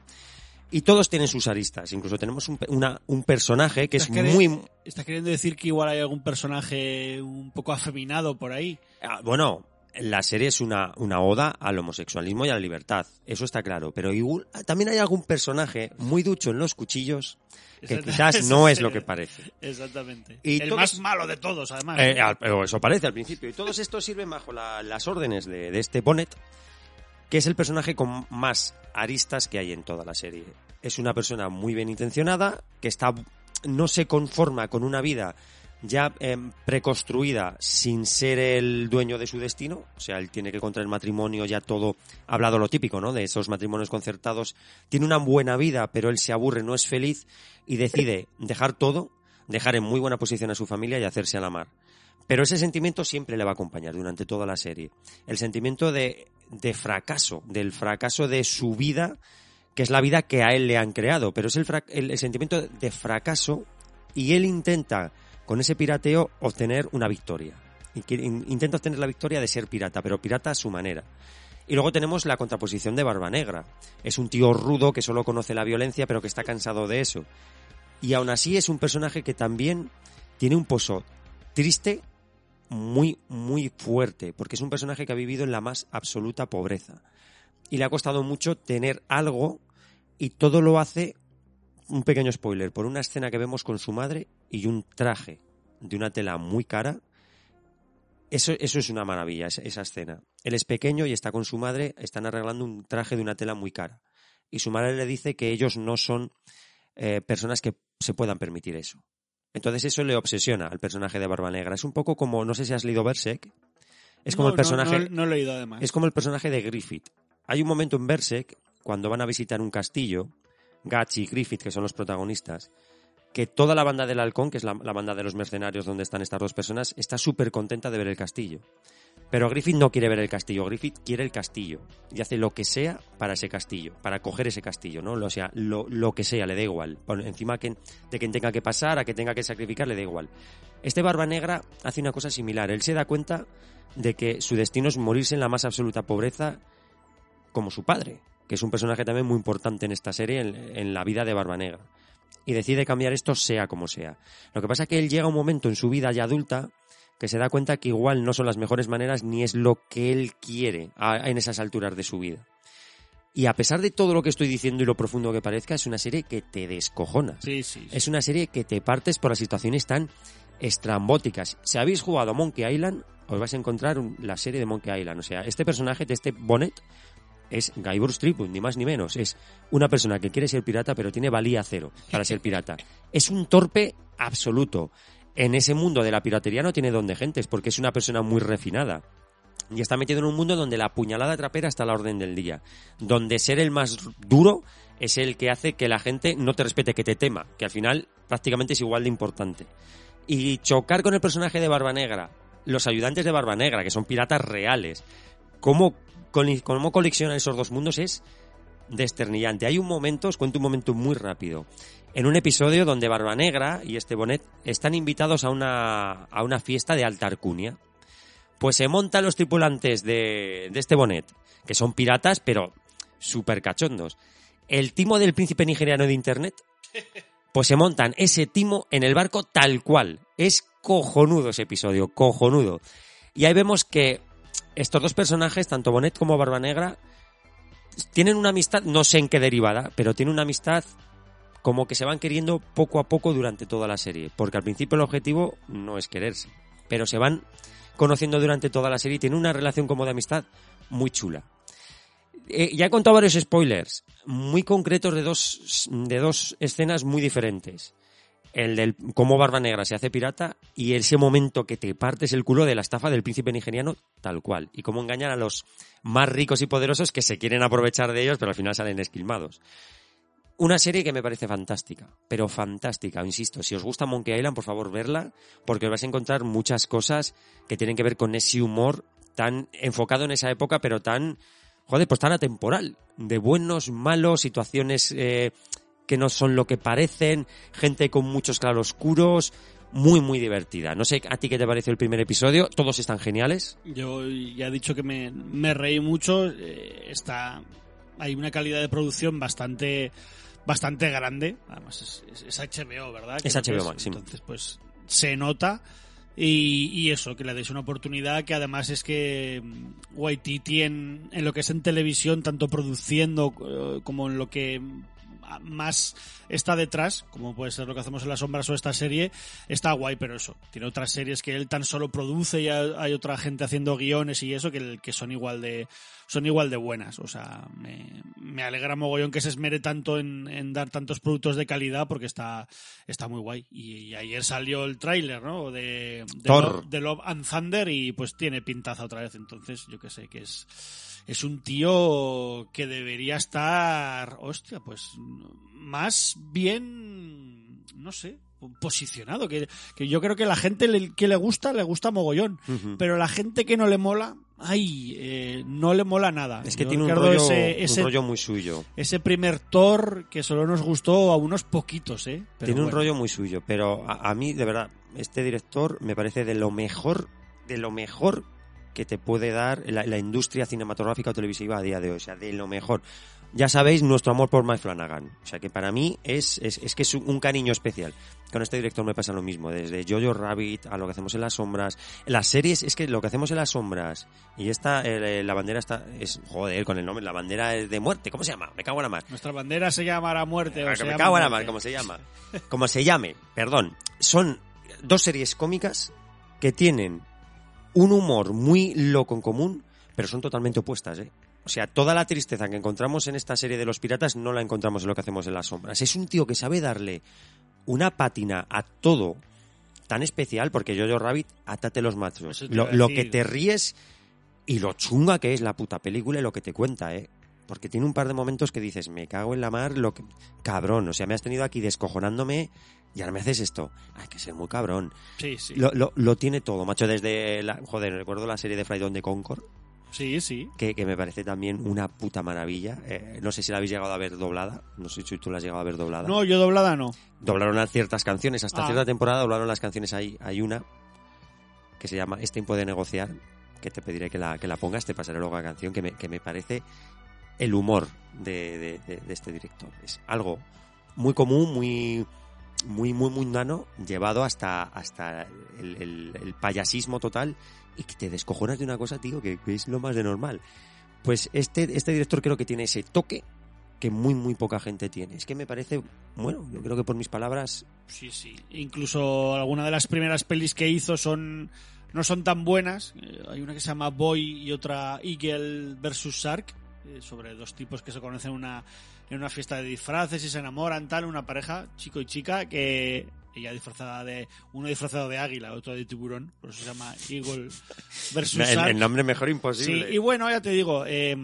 Y todos tienen sus aristas. Incluso tenemos un, una- un personaje que es ¿Estás queri- muy... ¿Estás queriendo decir que igual hay algún personaje un poco afeminado por ahí? Ah, Bueno, la serie es una, una oda al homosexualismo y a la libertad. Eso está claro. Pero igual- también hay algún personaje muy ducho en los cuchillos que quizás no es lo que parece. Exactamente. Y el todos- más malo de todos, además. Eh, eso parece al principio. Y todos estos sirven bajo la- las órdenes de, de este Bonnet, que es el personaje con más aristas que hay en toda la serie. Es una persona muy bien intencionada, que está no se conforma con una vida ya em, preconstruida sin ser el dueño de su destino. O sea, él tiene que contraer matrimonio, ya todo hablado lo típico, ¿no? De esos matrimonios concertados. Tiene una buena vida, pero él se aburre, no es feliz y decide dejar todo, dejar en muy buena posición a su familia y hacerse a la mar. Pero ese sentimiento siempre le va a acompañar durante toda la serie. El sentimiento de, de fracaso, del fracaso de su vida, que es la vida que a él le han creado. Pero es el, el- el sentimiento de fracaso y él intenta, con ese pirateo, obtener una victoria. Intenta obtener la victoria de ser pirata, pero pirata a su manera. Y luego tenemos la contraposición de Barba Negra. Es un tío rudo que solo conoce la violencia, pero que está cansado de eso. Y aún así es un personaje que también tiene un pozo triste muy, muy fuerte, porque es un personaje que ha vivido en la más absoluta pobreza. Y le ha costado mucho tener algo y todo lo hace, un pequeño spoiler, por una escena que vemos con su madre y un traje de una tela muy cara. Eso, eso es una maravilla, esa, esa escena. Él es pequeño y está con su madre, están arreglando un traje de una tela muy cara. Y su madre le dice que ellos no son eh, personas que se puedan permitir eso. Entonces eso le obsesiona al personaje de Barba Negra. Es un poco como, no sé si has leído Berserk, es como No, el personaje... No, no, no he leído además. Es como el personaje de Griffith. Hay un momento en Berserk, cuando van a visitar un castillo, Gatch y Griffith, que son los protagonistas, que toda la banda del halcón, que es la, banda de los mercenarios donde están estas dos personas, está súper contenta de ver el castillo. Pero Griffith no quiere ver el castillo, Griffith quiere el castillo y hace lo que sea para ese castillo, para coger ese castillo, ¿no? O sea, lo, lo que sea, le da igual. Encima de quien tenga que pasar, a que tenga que sacrificar, le da igual. Este Barba Negra hace una cosa similar. Él se da cuenta de que su destino es morirse en la más absoluta pobreza como su padre, que es un personaje también muy importante en esta serie, en, en la vida de Barba Negra. Y decide cambiar esto sea como sea. Lo que pasa es que él llega a un momento en su vida ya adulta que se da cuenta que igual no son las mejores maneras ni es lo que él quiere a- en esas alturas de su vida. Y a pesar de todo lo que estoy diciendo y lo profundo que parezca, es una serie que te descojona. Sí, sí. sí. Es una serie que te partes por las situaciones tan estrambóticas. Si habéis jugado a Monkey Island, os vais a encontrar la serie de Monkey Island. O sea, este personaje de este Bonnet es Guybrush Threepwood, ni más ni menos. Es una persona que quiere ser pirata, pero tiene valía cero para ser pirata. Es un torpe absoluto. En ese mundo de la piratería no tiene don de gentes, porque es una persona muy refinada. Y está metido en un mundo donde la puñalada trapera está a la orden del día. Donde ser el más duro es el que hace que la gente no te respete, que te tema. Que al final prácticamente es igual de importante. Y chocar con el personaje de Barba Negra, los ayudantes de Barba Negra, que son piratas reales, cómo, cómo coleccionan esos dos mundos es desternillante. Hay un momento, os cuento un momento muy rápido. En un episodio donde Barba Negra y este Bonet están invitados a una, a una fiesta de alta alcurnia. Pues se montan los tripulantes de, de este Bonet, que son piratas, pero súper cachondos. El timo del príncipe nigeriano de Internet, pues se montan ese timo en el barco tal cual. Es cojonudo ese episodio, cojonudo. Y ahí vemos que estos dos personajes, tanto Bonet como Barba Negra, tienen una amistad, no sé en qué derivada, pero tienen una amistad como que se van queriendo poco a poco durante toda la serie. Porque al principio el objetivo no es quererse, pero se van conociendo durante toda la serie y tienen una relación como de amistad muy chula. Eh, ya he contado varios spoilers muy concretos de dos, de dos escenas muy diferentes. El del cómo Barba Negra se hace pirata y ese momento que te partes el culo de la estafa del príncipe nigeriano tal cual. Y cómo engañan a los más ricos y poderosos que se quieren aprovechar de ellos pero al final salen esquilmados. Una serie que me parece fantástica, pero fantástica, insisto. Si os gusta Monkey Island, por favor, verla, porque os vais a encontrar muchas cosas que tienen que ver con ese humor tan enfocado en esa época, pero tan, joder, pues tan atemporal. De buenos, malos, situaciones eh, que no son lo que parecen, gente con muchos claroscuros, muy, muy divertida. No sé a ti qué te pareció el primer episodio, todos están geniales. Yo ya he dicho que me, me reí mucho. eh, está, hay una calidad de producción bastante, bastante grande. Además, es, es- es HBO, ¿verdad? Es HBO sí. Entonces, pues se nota. Y, y eso, que le deis una oportunidad, que además es que mm, Waititi en, en lo que es en televisión, tanto produciendo eh, como en lo que mm, más está detrás, como puede ser lo que hacemos en las sombras o esta serie, está guay, pero eso, tiene otras series que él tan solo produce y hay otra gente haciendo guiones y eso que, que son igual de son igual de buenas, o sea, me, me alegra mogollón que se esmere tanto en, en dar tantos productos de calidad porque está, está muy guay. Y, y ayer salió el tráiler, ¿no? De, de. Love, de Love and Thunder y pues tiene pintaza otra vez, entonces yo que sé que es es un tío que debería estar, hostia, pues más bien, no sé, posicionado. Que, que yo creo que la gente le- que le gusta, le gusta mogollón. Pero la gente que no le mola, ay, eh, no le mola nada. Es que Yo tiene un rollo, ese, un rollo muy suyo. ese primer Thor que solo nos gustó a unos poquitos, ¿eh? Pero Tiene un rollo muy suyo, pero a, a mí, de verdad, este director me parece de lo mejor, de lo mejor que te puede dar la, la industria cinematográfica o televisiva a día de hoy. O sea, de lo mejor. Ya sabéis nuestro amor por Mike Flanagan. O sea, que para mí es, es, es que es un cariño especial. Con este director me pasa lo mismo. Desde Jojo Rabbit a lo que hacemos en las sombras. Las series, es que lo que hacemos en las sombras. Y esta, eh, la bandera está. Es, joder, con el nombre. La bandera es de muerte. ¿Cómo se llama? Me cago en la mar. Nuestra bandera se llamará muerte. o Ah, se que me llama cago en la muerte. mar, como se llama. Como se llame, perdón. Son dos series cómicas que tienen un humor muy loco en común, pero son totalmente opuestas, ¿eh? O sea, toda la tristeza que encontramos en esta serie de los piratas no la encontramos en lo que hacemos en las sombras. Es un tío que sabe darle una pátina a todo tan especial, porque Jojo Rabbit, atate los machos. Lo, lo que te ríes y lo chunga que es la puta película y lo que te cuenta, ¿eh? Porque tiene un par de momentos que dices, me cago en la mar, lo que... Cabrón, o sea, me has tenido aquí descojonándome y ahora me haces esto. Hay que ser muy cabrón. Sí, sí. Lo, lo, lo tiene todo, macho, desde... La... Joder, recuerdo la serie de Friday de Concord, Sí, sí. que, que me parece también una puta maravilla. Eh, no sé si la habéis llegado a ver doblada. No sé si tú la has llegado a ver doblada. No, yo doblada no. Doblaron a ciertas canciones. Hasta Ah. cierta temporada doblaron las canciones. Hay, hay una que se llama Es tiempo de negociar, que te pediré que la, que la pongas, te pasaré luego la canción, que me, que me parece el humor de, de- de- de este director. Es algo muy común, muy muy muy mundano, llevado hasta, hasta el, el- el payasismo total y que te descojonas de una cosa, tío, que, que es lo más de normal. Pues este, este director creo que tiene ese toque que muy, muy poca gente tiene. Es que me parece, bueno, yo creo que por mis palabras, Sí, sí. Incluso algunas de las primeras pelis que hizo son no son tan buenas. Eh, hay una que se llama Boy y otra Eagle versus Shark, eh, sobre dos tipos que se conocen en una, en una fiesta de disfraces y se enamoran, tal, una pareja, chico y chica, que ella disfrazada de, uno disfrazado de águila, otro de tiburón, por eso se llama Eagle versus el, el nombre mejor Sí, imposible. y bueno, ya te digo, eh,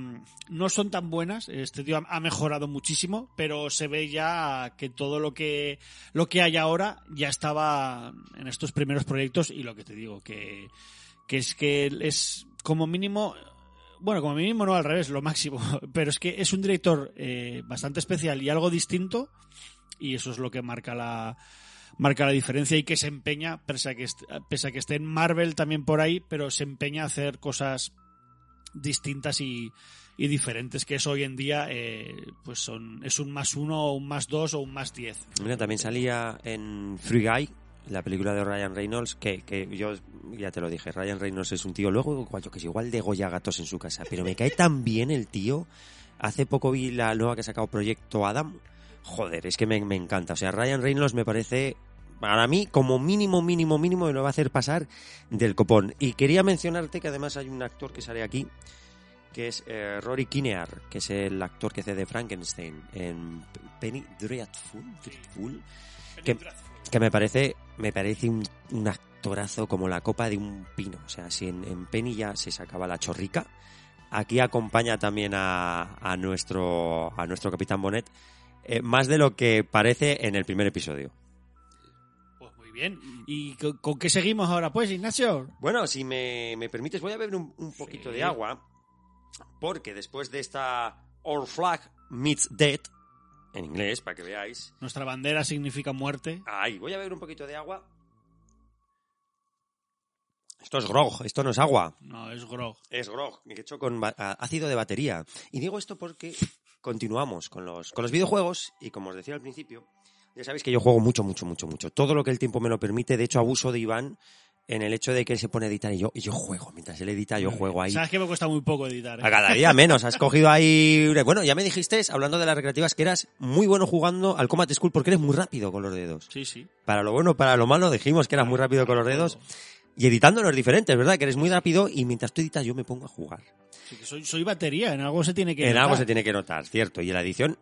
no son tan buenas. Este tío ha- ha mejorado muchísimo, pero se ve ya que todo lo que lo que hay ahora ya estaba en estos primeros proyectos y lo que te digo que que es que es como mínimo bueno, como mínimo no al revés, lo máximo, pero es que es un director eh, bastante especial y algo distinto y eso es lo que marca la marca la diferencia y que se empeña, pese a que, pese a que esté en Marvel también por ahí, pero se empeña a hacer cosas distintas y, y diferentes que eso hoy en día eh, pues son es un más uno o un más dos o un más diez Mira, también salía en Free Guy, la película de Ryan Reynolds, que, que yo ya te lo dije, Ryan Reynolds es un tío, luego yo que es igual de Goya gatos en su casa, pero me cae tan bien el tío. Hace poco vi la nueva que ha sacado Proyecto Adam. Joder, es que me, me encanta. O sea, Ryan Reynolds me parece, para mí, como mínimo, mínimo, mínimo, me lo va a hacer pasar del copón. Y quería mencionarte que además hay un actor que sale aquí, que es eh, Rory Kinnear, que es el actor que hace de Frankenstein en Penny Dreadful, Dreadful, que, que me parece me parece un, un actorazo como la copa de un pino. O sea, si en, en Penny ya se sacaba la chorrica, aquí acompaña también a, a nuestro a nuestro capitán Bonet eh, más de lo que parece en el primer episodio. Muy bien. Y con, con qué seguimos ahora pues Ignacio Bueno, si me, me permites, voy a beber un, un poquito Sí. de agua, porque después de esta Our Flag Meets Dead, en inglés, para que veáis, nuestra bandera significa muerte. Ahí, voy a beber un poquito de agua. Esto es grog, esto no es agua, no es grog. Es grog, hecho con ácido de batería. Y digo esto porque continuamos con los, con los videojuegos, y como os decía al principio, ya sabéis que yo juego mucho, mucho, mucho, mucho. Todo lo que el tiempo me lo permite, de hecho abuso de Iván en el hecho de que él se pone a editar y yo, y yo juego, mientras él edita yo juego ahí. sabes que me cuesta muy poco editar ¿eh? A cada día menos, has cogido ahí... Bueno, ya me dijiste, hablando de las recreativas, que eras muy bueno jugando al Combat School porque eres muy rápido con los dedos. sí sí Para lo bueno, para lo malo, dijimos que eras muy rápido con los dedos. Y editando no es diferente, verdad, que eres muy rápido y mientras tú editas yo me pongo a jugar. Sí que soy, soy batería en algo se tiene que En algo se tiene que notar, cierto. Y en la edición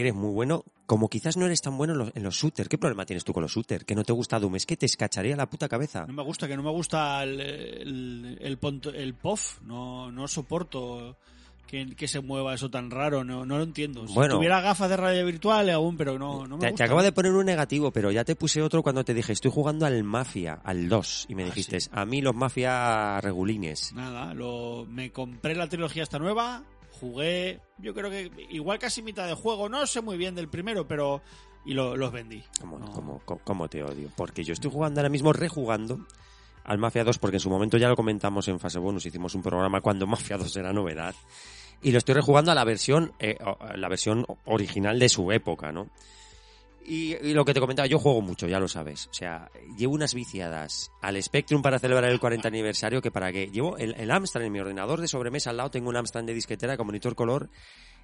eres muy bueno, como quizás no eres tan bueno en los, en los shooters. ¿Qué problema tienes tú con los shooters? Que no te gusta Doom, es que te escacharía la puta cabeza. No me gusta, que no me gusta el, el, el, el POF. No, no soporto que, que se mueva eso tan raro. No, no lo entiendo. Si tuviera gafas de radio virtual aún, pero no, no me Te, gusta. te acabo de poner un negativo, pero ya te puse otro cuando te dije, estoy jugando al Mafia, al 2. Y me Ah, dijiste, sí. a mí los Mafia regulines. Nada, lo, me compré la trilogía esta nueva, jugué, yo creo que igual casi mitad de juego, no sé muy bien del primero, pero... Y lo- los vendí. No. como te odio. Porque yo estoy jugando ahora mismo, rejugando al Mafia 2 porque en su momento ya lo comentamos en fase bonus, hicimos un programa cuando Mafia 2 era novedad. Y lo estoy rejugando a la versión, eh, a la versión original de su época, ¿no? Y, y lo que te comentaba, yo juego mucho, ya lo sabes. O sea, llevo unas viciadas al Spectrum para celebrar el 40 aniversario que para qué. Llevo el, el Amstrad en mi ordenador de sobremesa al lado, tengo un Amstrad de disquetera con monitor color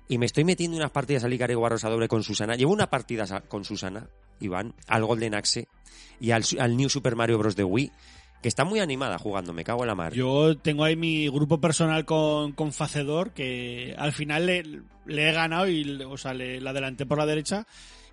y me estoy metiendo unas partidas al Icari Guarros a doble con Susana. Llevo una partida con Susana, Iván, al Golden Axe y al, al New Super Mario Bros. de Wii, que está muy animada jugando, me cago en la mar. Yo tengo ahí mi grupo personal con, con Facedor, que al final le, le he ganado y o sea, le, la adelanté por la derecha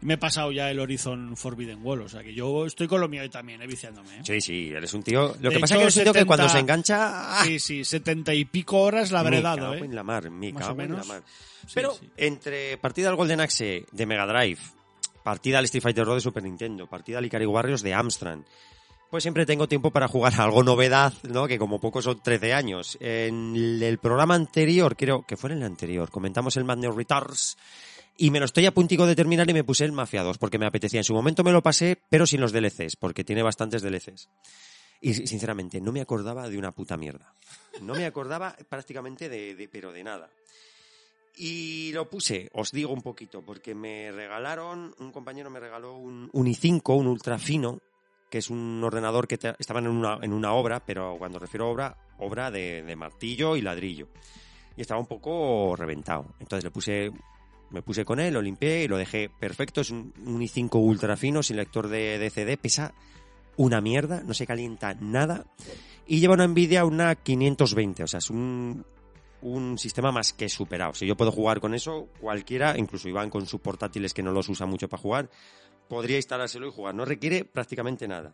me he pasado ya el Horizon Forbidden Wall. O sea que yo estoy con lo mío ahí también, eh, viciándome. ¿eh? Sí, sí, eres un tío... Lo De que pasa es que eres un tío que 70 cuando se engancha... ¡ah! Sí, sí, setenta y pico horas la habré dado, ¿eh? en la mar, me Más o cago en la menos. mar. Sí, Pero sí. entre partida al Golden Axe de Mega Drive, partida al Street Fighter 2 de Super Nintendo, partida al Ikari Warriors de Amstrad, pues siempre tengo tiempo para jugar a algo novedad, ¿no? Que como poco son 13 años. En el programa anterior, creo que fue en el anterior, comentamos el Madness Retards y me lo estoy a puntico de terminar y me puse el Mafia 2 porque me apetecía. En su momento me lo pasé, pero sin los DLCs, porque tiene bastantes DLCs. Y sinceramente, no me acordaba de una puta mierda. No me acordaba prácticamente de, pero de nada. Y lo puse, os digo un poquito, porque me regalaron, un compañero me regaló un, un i5, un ultra fino, que es un ordenador que estaban en una, en una obra, pero cuando refiero a obra, obra de, de martillo y ladrillo. Y estaba un poco reventado. Entonces le puse, me puse con él, lo limpié y lo dejé perfecto. Es un, un i5 ultra fino, sin lector de, de CD, pesa una mierda, no se calienta nada. Y lleva una Nvidia una 520, o sea, es un, un sistema más que superado. Si yo puedo jugar con eso, cualquiera, incluso Iván con sus portátiles que no los usa mucho para jugar, podría instalárselo y jugar. No requiere prácticamente nada.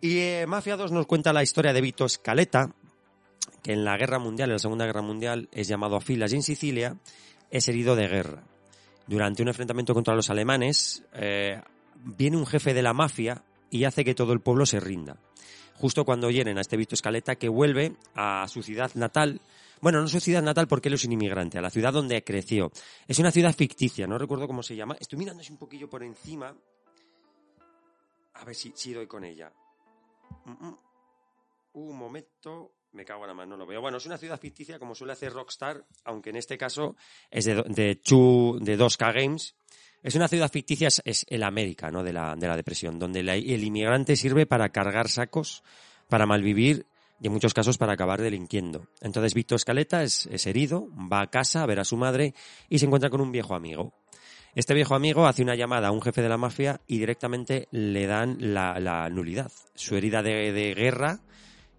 Y eh, Mafia 2 nos cuenta la historia de Vito Scaletta, que en la Guerra Mundial, en la Segunda Guerra Mundial, es llamado a filas en Sicilia es herido de guerra. Durante un enfrentamiento contra los alemanes, eh, viene un jefe de la mafia y hace que todo el pueblo se rinda. Justo cuando hieren a este Vito Scaletta que vuelve a su ciudad natal, bueno, no su ciudad natal porque él es un inmigrante, a la ciudad donde creció. Es una ciudad ficticia, no recuerdo cómo se llama. Estoy mirando así un poquillo por encima. A ver si, si doy con ella. Mm, mm. Un momento. Me cago en la mano, no lo veo. Bueno, es una ciudad ficticia como suele hacer Rockstar, aunque en este caso es de, de, Chu- de 2K Games. Es una ciudad ficticia, es, el América, ¿no? De la, de la depresión, donde el inmigrante sirve para cargar sacos, para malvivir y en muchos casos para acabar delinquiendo. Entonces Víctor Escaleta es, es herido, va a casa a ver a su madre y se encuentra con un viejo amigo. Este viejo amigo hace una llamada a un jefe de la mafia y directamente le dan la, la nulidad. Su herida de, de guerra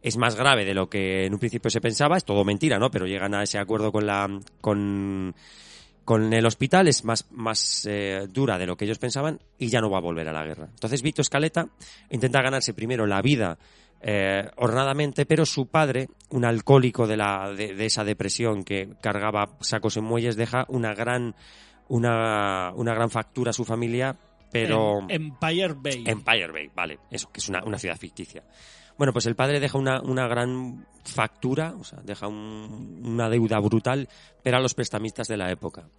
es más grave de lo que en un principio se pensaba, es todo mentira, ¿no? Pero llegan a ese acuerdo con la con, con el hospital, es más, más eh, dura de lo que ellos pensaban y ya no va a volver a la guerra. Entonces Vito Escaleta intenta ganarse primero la vida eh, pero su padre, un alcohólico de, la, de, de esa depresión que cargaba sacos en muelles, deja una gran, una, una gran factura a su familia, pero... En- Empire Bay. Empire Bay, vale, eso, que es una, una ciudad ficticia. Bueno, pues el padre deja una, una gran factura, o sea, deja un- una deuda brutal, pero a los prestamistas de la época.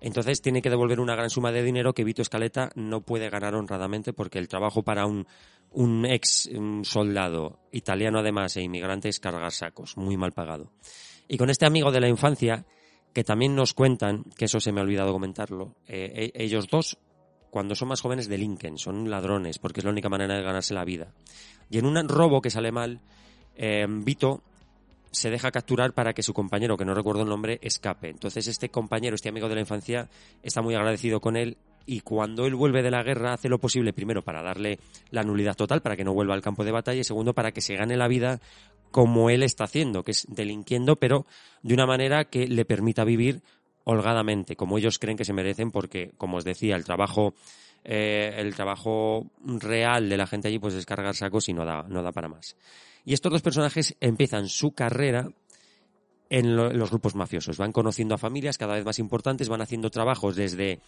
Entonces tiene que devolver una gran suma de dinero que Vito Escaleta no puede ganar honradamente porque el trabajo para un, un ex soldado italiano además e inmigrante es cargar sacos, muy mal pagado. Y con este amigo de la infancia, que también nos cuentan, que eso se me ha olvidado comentarlo, eh, e- ellos dos cuando son más jóvenes delinquen, son ladrones, porque es la única manera de ganarse la vida. Y en un robo que sale mal, eh, Vito se deja capturar para que su compañero, que no recuerdo el nombre, escape. Entonces este compañero, este amigo de la infancia, está muy agradecido con él y cuando él vuelve de la guerra hace lo posible, primero, para darle la nulidad total, para que no vuelva al campo de batalla, y segundo, para que se gane la vida como él está haciendo, que es delinquiendo, pero de una manera que le permita vivir holgadamente, como ellos creen que se merecen, porque, como os decía, el trabajo, eh, el trabajo real de la gente allí, pues es cargar sacos y no da, no da para más. Y estos dos personajes empiezan su carrera en, lo- en los grupos mafiosos. Van conociendo a familias cada vez más importantes, van haciendo trabajos desde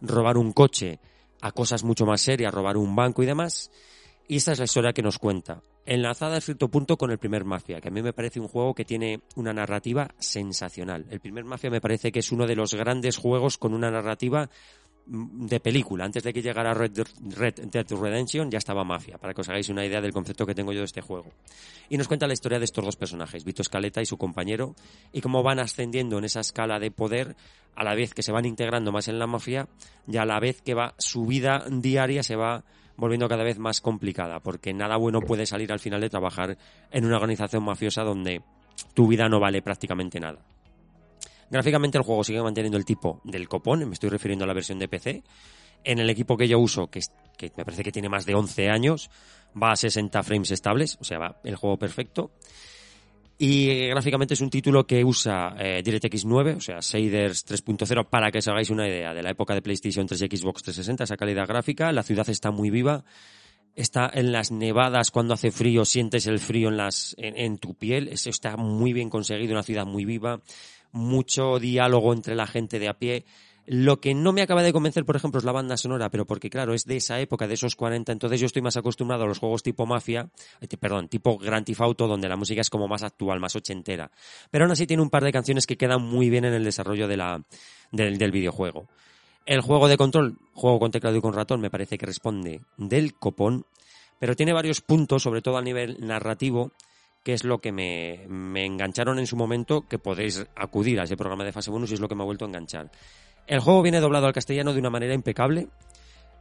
robar un coche a cosas mucho más serias, robar un banco y demás. Y esta es la historia que nos cuenta. Enlazada a cierto punto con el primer Mafia, que a mí me parece un juego que tiene una narrativa sensacional. El primer Mafia me parece que es uno de los grandes juegos con una narrativa de película. Antes de que llegara Red, Red Dead Redemption ya estaba Mafia, para que os hagáis una idea del concepto que tengo yo de este juego. Y nos cuenta la historia de estos dos personajes, Vito Scaleta y su compañero, y cómo van ascendiendo en esa escala de poder a la vez que se van integrando más en la mafia y a la vez que va su vida diaria se va volviendo cada vez más complicada, porque nada bueno puede salir al final de trabajar en una organización mafiosa donde tu vida no vale prácticamente nada. Gráficamente el juego sigue manteniendo el tipo del copón, me estoy refiriendo a la versión de PC. En el equipo que yo uso, que, que me parece que tiene más de 11 años, va a 60 frames estables, o sea, va el juego perfecto. Y eh, gráficamente es un título que usa eh, DirectX 9, o sea, shaders 3.0, para que os hagáis una idea de la época de PlayStation 3 y Xbox 360, esa calidad gráfica. La ciudad está muy viva, está en las nevadas cuando hace frío, sientes el frío en, las, en, en tu piel. Eso está muy bien conseguido, una ciudad muy viva, mucho diálogo entre la gente de a pie. Lo que no me acaba de convencer, por ejemplo, es la banda sonora, pero porque, claro, es de esa época, de esos 40, entonces yo estoy más acostumbrado a los juegos tipo Mafia, perdón, tipo Grand Theft Auto, donde la música es como más actual, más ochentera. Pero aún así tiene un par de canciones que quedan muy bien en el desarrollo del, del videojuego. El juego de control, juego con teclado y con ratón, me parece que responde del copón, pero tiene varios puntos, sobre todo a nivel narrativo, que es lo que me, me engancharon en su momento, que podéis acudir a ese programa de fase bonus y es lo que me ha vuelto a enganchar. El juego viene doblado al castellano de una manera impecable.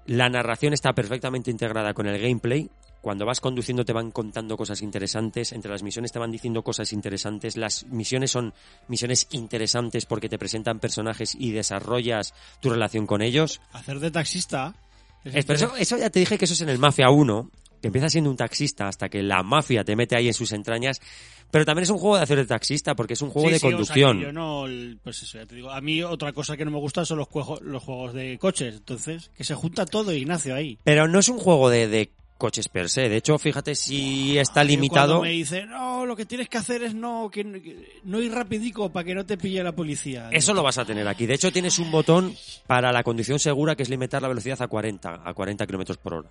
La narración está perfectamente integrada con el gameplay. Cuando vas conduciendo te van contando cosas interesantes, entre las misiones te van diciendo cosas interesantes, las misiones son misiones interesantes porque te presentan personajes y desarrollas tu relación con ellos. Hacer de taxista. es Es- pero eso, eso ya te dije que eso es en el Mafia 1, que empieza siendo un taxista hasta que la mafia te mete ahí en sus entrañas. Pero también es un juego de hacer de taxista, porque es un juego Sí, de sí, o sea, conducción. que yo no, pues eso, ya te digo. A mí otra cosa que no me gusta son los, juegos los juegos de coches. Entonces, que se junta todo, Ignacio, ahí. Pero no es un juego de, de coches per se. De hecho, fíjate si está limitado. Cuando me dice, no, lo que tienes que hacer es no, que, que- no ir rapidico para que no te pille la policía. Eso lo vas a tener aquí. De hecho, tienes un botón para la conducción segura que es limitar la velocidad a 40, a 40 kilómetros por hora.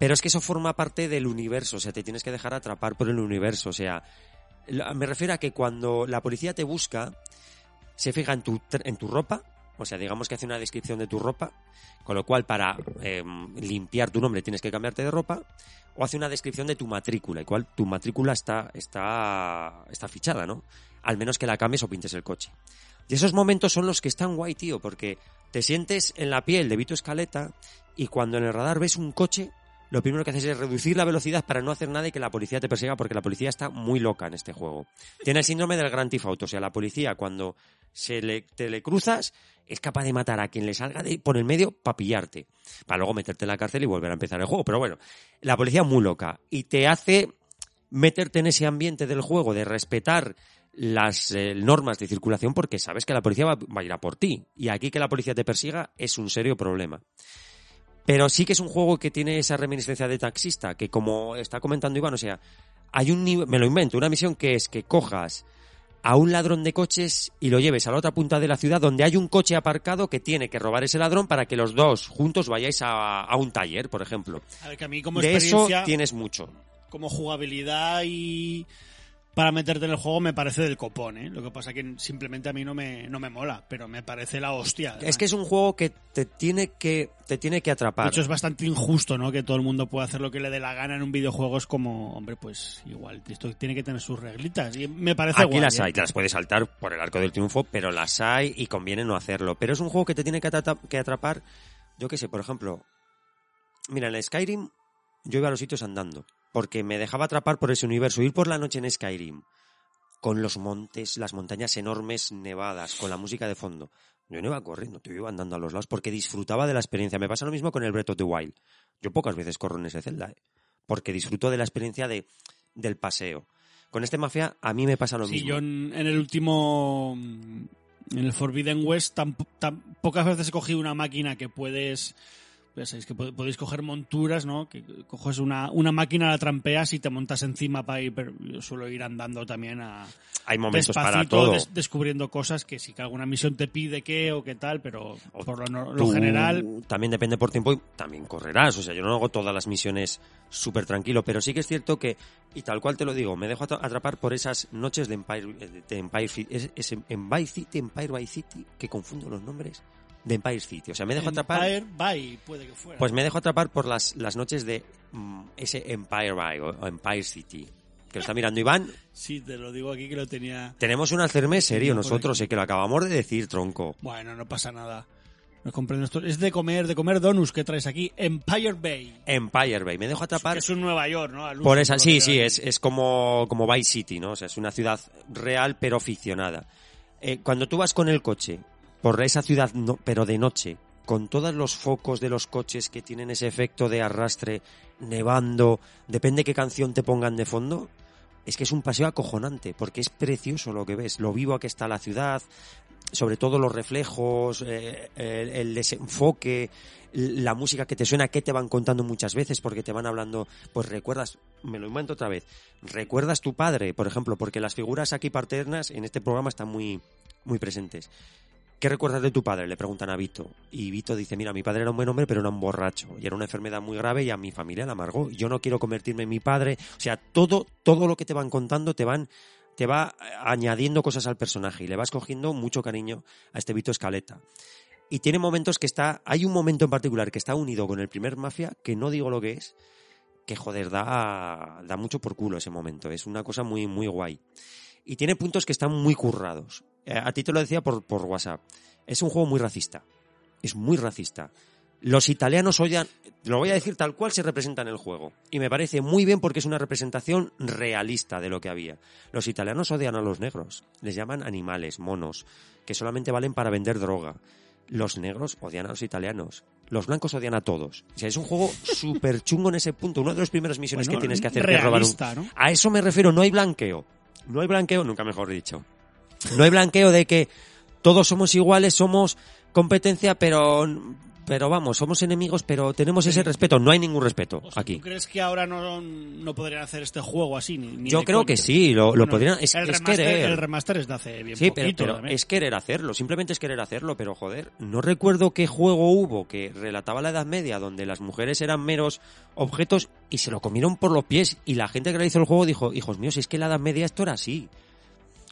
Pero es que eso forma parte del universo, o sea, te tienes que dejar atrapar por el universo. O sea, me refiero a que cuando la policía te busca, se fija en tu, en tu ropa, o sea, digamos que hace una descripción de tu ropa, con lo cual para eh, limpiar tu nombre tienes que cambiarte de ropa, o hace una descripción de tu matrícula, y cual tu matrícula está, está, está fichada, ¿no? Al menos que la cambies o pintes el coche. Y esos momentos son los que están guay, tío, porque te sientes en la piel de Vito Escaleta y cuando en el radar ves un coche, lo primero que haces es reducir la velocidad para no hacer nada y que la policía te persiga porque la policía está muy loca en este juego. Tiene el síndrome del Grand Theft Auto, o sea, la policía cuando se le, te le cruzas es capaz de matar a quien le salga de, por el medio para pillarte, para luego meterte en la cárcel y volver a empezar el juego. Pero bueno, la policía muy loca y te hace meterte en ese ambiente del juego de respetar las eh, normas de circulación porque sabes que la policía va, va a ir a por ti. Y aquí que la policía te persiga es un serio problema. Pero sí que es un juego que tiene esa reminiscencia de taxista, que como está comentando Iván, o sea, hay un me lo invento, una misión que es que cojas a un ladrón de coches y lo lleves a la otra punta de la ciudad donde hay un coche aparcado que tiene que robar ese ladrón para que los dos juntos vayáis a, a un taller, por ejemplo. A ver, que a mí como de eso tienes mucho. como jugabilidad y para meterte en el juego me parece del copón, ¿eh? Lo que pasa que simplemente a mí no me, no me mola, pero me parece la hostia. Es que es un juego que te tiene que, te tiene que De atrapar. hecho, es bastante injusto, ¿no? Que todo el mundo pueda hacer lo que le dé la gana en un videojuego. Es como, hombre, pues igual, esto tiene que tener sus reglitas. Y me parece Aquí guay, las ¿eh? hay, te las puedes saltar por el arco del triunfo, pero las hay y conviene no hacerlo. Pero es un juego que te tiene que, que atrapar, yo qué sé, por ejemplo, mira, en Skyrim yo iba a los sitios andando, porque me dejaba atrapar por ese universo. Ir por la noche en Skyrim, con los montes, las montañas enormes nevadas, con la música de fondo. Yo no iba corriendo, yo iba andando a los lados porque disfrutaba de la experiencia. Me pasa lo mismo con el Breath of the Wild. Yo pocas veces corro en ese Zelda, ¿eh? porque disfruto de la experiencia de, del paseo. Con este Mafia a mí me pasa lo Sí, mismo. yo en, en el último. En el Forbidden West, tan, tan pocas veces he cogido una máquina que puedes. Ya sabéis que pod- podéis coger monturas, ¿no? Que coges una, una máquina, la trampeas y te montas encima para ir. Pero yo suelo ir andando también a. Hay momentos para todo. des- descubriendo cosas que sí que alguna misión te pide qué o qué tal, pero O por lo, general. También depende por tiempo y también correrás. O sea, yo no hago todas las misiones súper tranquilo, pero sí que es cierto que Y tal cual te lo digo, me dejo atra- atrapar por esas noches de Empire, de Empire City. Es, es Empire City, Empire by City, que confundo los nombres. De Empire City. O sea, me dejo atrapar. Empire Bay, puede que fuera. Pues me dejo atrapar por las, las noches de mm, ese Empire by o, o Empire City. Que lo está mirando Iván. Sí, te lo digo aquí que lo tenía... Tenemos un alcerme serio nosotros, eh, que lo acabamos de decir, tronco. Bueno, no pasa nada. No comprendo esto. Es de comer, de comer donuts que traes aquí. Empire Bay. Empire Bay. Me dejo atrapar es un Nueva York, ¿no? Por esa, sí, sí, es, es como, como Vice City, ¿no? O sea, es una ciudad real pero ficcionada. Eh, cuando tú vas con el coche por esa ciudad, no- pero de noche, con todos los focos de los coches que tienen ese efecto de arrastre, nevando, depende qué canción te pongan de fondo, es que es un paseo acojonante, porque es precioso lo que ves, lo vivo que está la ciudad, sobre todo los reflejos, eh, el, el desenfoque, la música que te suena, que te van contando muchas veces, porque te van hablando, pues recuerdas, me lo invento otra vez, recuerdas tu padre, por ejemplo, porque las figuras aquí paternas en este programa están muy, muy presentes. ¿Qué recuerdas de tu padre? Le preguntan a Vito. Y Vito dice, mira, mi padre era un buen hombre, pero era un borracho. Y era una enfermedad muy grave y a mi familia la amargó. Yo no quiero convertirme en mi padre. O sea, todo, todo lo que te van contando te van, te va añadiendo cosas al personaje y le vas cogiendo mucho cariño a este Vito Escaleta. Y tiene momentos que está, hay un momento en particular que está unido con el primer Mafia, que no digo lo que es, que joder, da, da mucho por culo ese momento. Es una cosa muy, muy guay. Y tiene puntos que están muy currados. Eh, A ti te lo decía por, por WhatsApp. Es un juego muy racista. Es muy racista. Los italianos odian, lo voy a decir tal cual se representa en el juego. Y me parece muy bien porque es una representación realista de lo que había. Los italianos odian a los negros. Les llaman animales, monos, que solamente valen para vender droga. Los negros odian a los italianos. Los blancos odian a todos. O sea, es un juego súper chungo en ese punto. Una de las primeras misiones Bueno, que tienes que hacer es robar un, a eso me refiero, no hay blanqueo. No hay blanqueo, nunca mejor dicho. No hay blanqueo de que todos somos iguales, somos competencia, pero pero vamos, somos enemigos, pero tenemos ese respeto. No hay ningún respeto O sea, aquí. ¿Tú crees que ahora no, no podrían hacer este juego así? Ni, ni Yo creo que sí, lo, lo Bueno, podrían. Es, el, es remaster, querer. el remaster es de hace bien Sí, pero, poquito. pero también. es querer hacerlo, simplemente es querer hacerlo, pero joder, no recuerdo qué juego hubo que relataba la Edad Media donde las mujeres eran meros objetos y se lo comieron por los pies y la gente que realizó el juego dijo, hijos míos, si es que la Edad Media esto era así.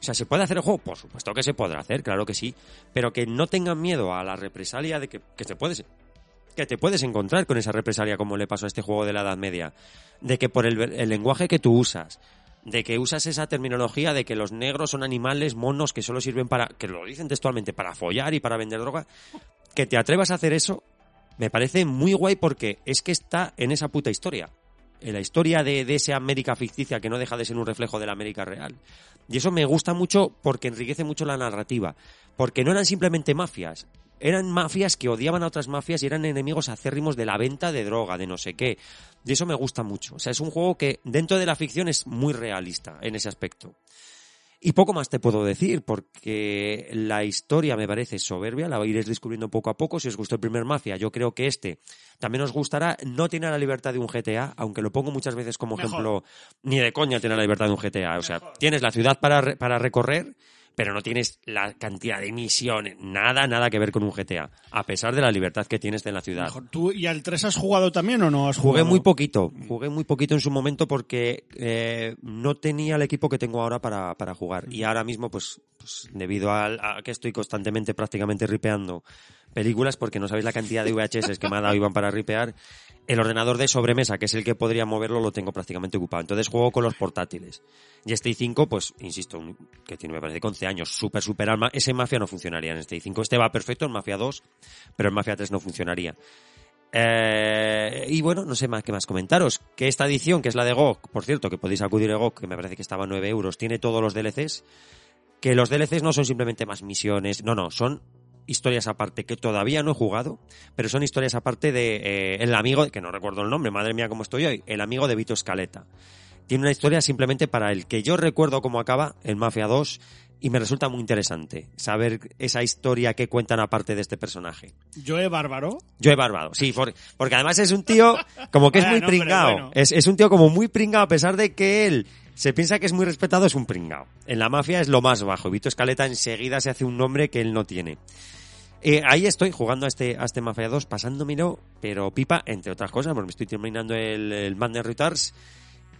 O sea, ¿se puede hacer el juego? Por supuesto que se podrá hacer, claro que sí, pero que no tengan miedo a la represalia de que, te puedes que te puedes encontrar con esa represalia como le pasó a este juego de la Edad Media, de que por el, el lenguaje que tú usas, de que usas esa terminología de que los negros son animales monos que solo sirven para, que lo dicen textualmente, para follar y para vender droga, que te atrevas a hacer eso, me parece muy guay porque es que está en esa puta historia. En la historia de, de esa América ficticia que no deja de ser un reflejo de la América real. Y eso me gusta mucho porque enriquece mucho la narrativa. Porque no eran simplemente mafias. Eran mafias que odiaban a otras mafias y eran enemigos acérrimos de la venta de droga, de no sé qué. Y eso me gusta mucho. O sea, es un juego que dentro de la ficción es muy realista en ese aspecto. Y poco más te puedo decir, porque la historia me parece soberbia, la iréis descubriendo poco a poco. Si os gustó el primer Mafia, yo creo que este también os gustará. No tiene la libertad de un GTA, aunque lo pongo muchas veces como Mejor. ejemplo, ni de coña tiene la libertad de un GTA. O sea, tienes la ciudad para, para recorrer, pero no tienes la cantidad de misiones, nada, nada que ver con un GTA, a pesar de la libertad que tienes en la ciudad. Mejor. ¿Tú y al 3 has jugado también o no has Jugué jugado? muy poquito, jugué muy poquito en su momento porque eh, no tenía el equipo que tengo ahora para, para jugar. Y ahora mismo, pues, pues debido a, que estoy constantemente prácticamente ripeando películas, porque no sabéis la cantidad de VHS que me ha dado Iván para ripear, el ordenador de sobremesa, que es el que podría moverlo, lo tengo prácticamente ocupado. Entonces juego con los portátiles. Y este i5, pues, insisto, que tiene, me parece, que 11 años, súper, súper alma. Ese Mafia no funcionaría en este i5. Este va perfecto en Mafia 2, pero en Mafia 3 no funcionaría. Eh, y bueno, no sé más qué más comentaros. Que esta edición, que es la de GOG, por cierto, que podéis acudir a GOG, que me parece que estaba a 9 euros, tiene todos los DLCs. Que los DLCs no son simplemente más misiones, no, no, son historias aparte que todavía no he jugado, pero son historias aparte de eh, el amigo, que no recuerdo el nombre, madre mía cómo estoy hoy, el amigo de Vito Scaleta. Tiene una historia simplemente para el que yo recuerdo cómo acaba el Mafia 2 y me resulta muy interesante saber esa historia que cuentan aparte de este personaje. Joe Bárbaro. Yo he barbado, sí, por- porque además es un tío como que es Vaya muy pringao. bueno. Es, es un tío como muy pringao, a pesar de que él se piensa que es muy respetado, es un pringao. En la mafia es lo más bajo. y Vito Escaleta enseguida se hace un nombre que él no tiene. Eh, ahí estoy jugando a este, a este Mafia 2, pasándomelo, pero pipa, entre otras cosas, porque me estoy terminando el, el Madness Retards.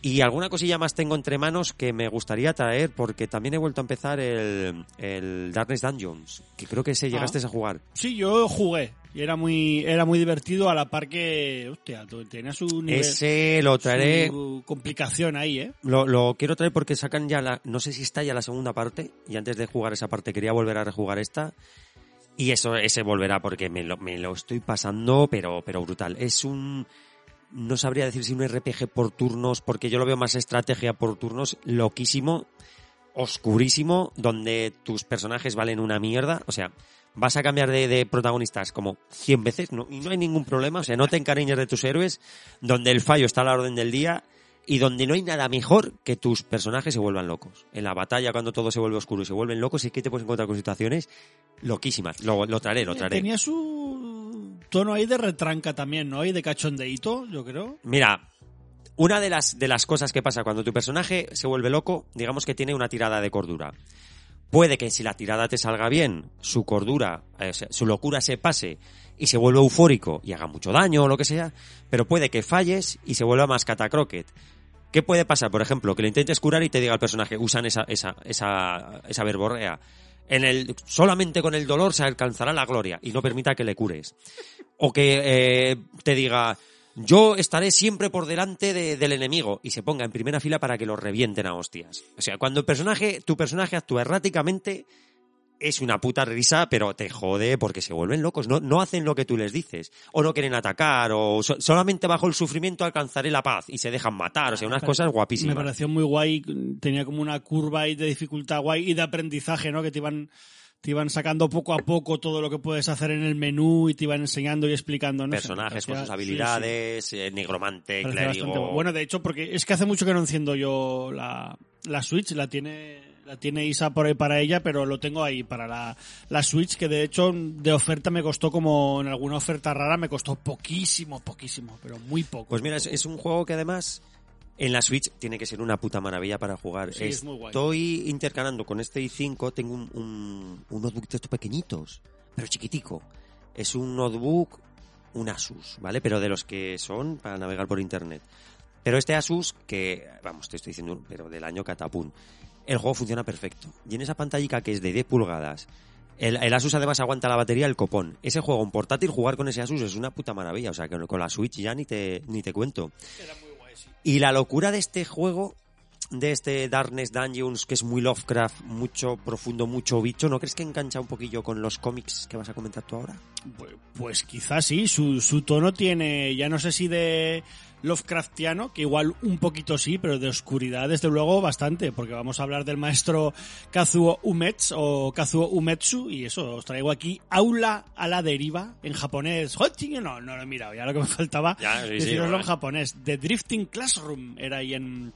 Y alguna cosilla más tengo entre manos que me gustaría traer porque también he vuelto a empezar el, el Darkness Dungeons, que creo que se llegaste a jugar. Sí, yo jugué y era muy, era muy divertido a la par que, hostia, tenía su nivel, Ese lo traeré, su complicación ahí, ¿eh? lo, lo quiero traer porque sacan ya la, no sé si está ya la segunda parte y antes de jugar esa parte quería volver a rejugar esta y eso, ese volverá porque me lo, me lo estoy pasando pero, pero brutal. Es un, no sabría decir si un RPG por turnos, porque yo lo veo más estrategia por turnos, loquísimo, oscurísimo, donde tus personajes valen una mierda. O sea, vas a cambiar de, protagonistas como 100 veces no, y no hay ningún problema. O sea, no te encariñes de tus héroes, donde el fallo está a la orden del día y donde no hay nada mejor que tus personajes se vuelvan locos. En la batalla, cuando todo se vuelve oscuro y se vuelven locos, sí que te puedes encontrar con situaciones loquísimas. Lo, lo traeré, lo traeré. Tenía su tono ahí de retranca también, ¿no? Y de cachondeíto, yo creo. Mira, una de las, de las cosas que pasa cuando tu personaje se vuelve loco, digamos que tiene una tirada de cordura. Puede que si la tirada te salga bien, su cordura, eh, o sea, su locura se pase y se vuelva eufórico y haga mucho daño o lo que sea, pero puede que falles y se vuelva más catacroquet. ¿Qué puede pasar? Por ejemplo, que lo intentes curar y te diga al personaje, usan esa, esa, esa, esa verborrea. En el, solamente con el dolor se alcanzará la gloria y no permita que le cures. O que eh, te diga, yo estaré siempre por delante de- del enemigo y se ponga en primera fila para que lo revienten a hostias. O sea, cuando el personaje, tu personaje actúa erráticamente, es una puta risa, pero te jode porque se vuelven locos. No, no hacen lo que tú les dices. O no quieren atacar, o so- solamente bajo el sufrimiento alcanzaré la paz y se dejan matar. O sea, unas cosas Me guapísimas. pareció muy guay, tenía como una curva ahí de dificultad guay y de aprendizaje, ¿no? Que te iban te iban sacando poco a poco todo lo que puedes hacer en el menú y te iban enseñando y explicando, ¿no? Personajes con sus sí, habilidades, eh, negromante, sí, clérigo. bueno. Bueno, de hecho, porque es que hace mucho que no enciendo yo la, la Switch, la tiene la tiene Isa por ahí para ella, pero lo tengo ahí para la, la Switch, que de hecho de oferta me costó como en alguna oferta rara, me costó poquísimo, poquísimo, pero muy poco. Pues mira, es, es un juego que además en la Switch tiene que ser una puta maravilla para jugar. Sí, es muy guay. Estoy intercalando con este i5, tengo un, un, un notebook de estos pequeñitos, pero chiquitico. Es un notebook, un Asus, ¿vale? Pero de los que son para navegar por internet. Pero este Asus, que, vamos, te estoy diciendo, pero del año Catapún, el juego funciona perfecto. Y en esa pantallica que es de 10 pulgadas, el, el Asus además aguanta la batería el copón. Ese juego en portátil, jugar con ese Asus es una puta maravilla. O sea, que con la Switch ya ni te, ni te cuento. Y la locura de este juego, de este Darkness Dungeons, que es muy Lovecraft, mucho profundo, mucho bicho, ¿no crees que engancha un poquillo con los cómics que vas a comentar tú ahora? Pues, pues quizás sí, su, su tono tiene, ya no sé si de Lovecraftiano, que igual un poquito sí, pero de oscuridad desde luego bastante, porque vamos a hablar del maestro Kazuo Umetsu o Kazuo Umetsu, y eso, os traigo aquí Aula a la deriva, en japonés. No, no lo he mirado, ya lo que me faltaba Ya, sí, sí, deciroslo bueno. en japonés. The Drifting Classroom era ahí en,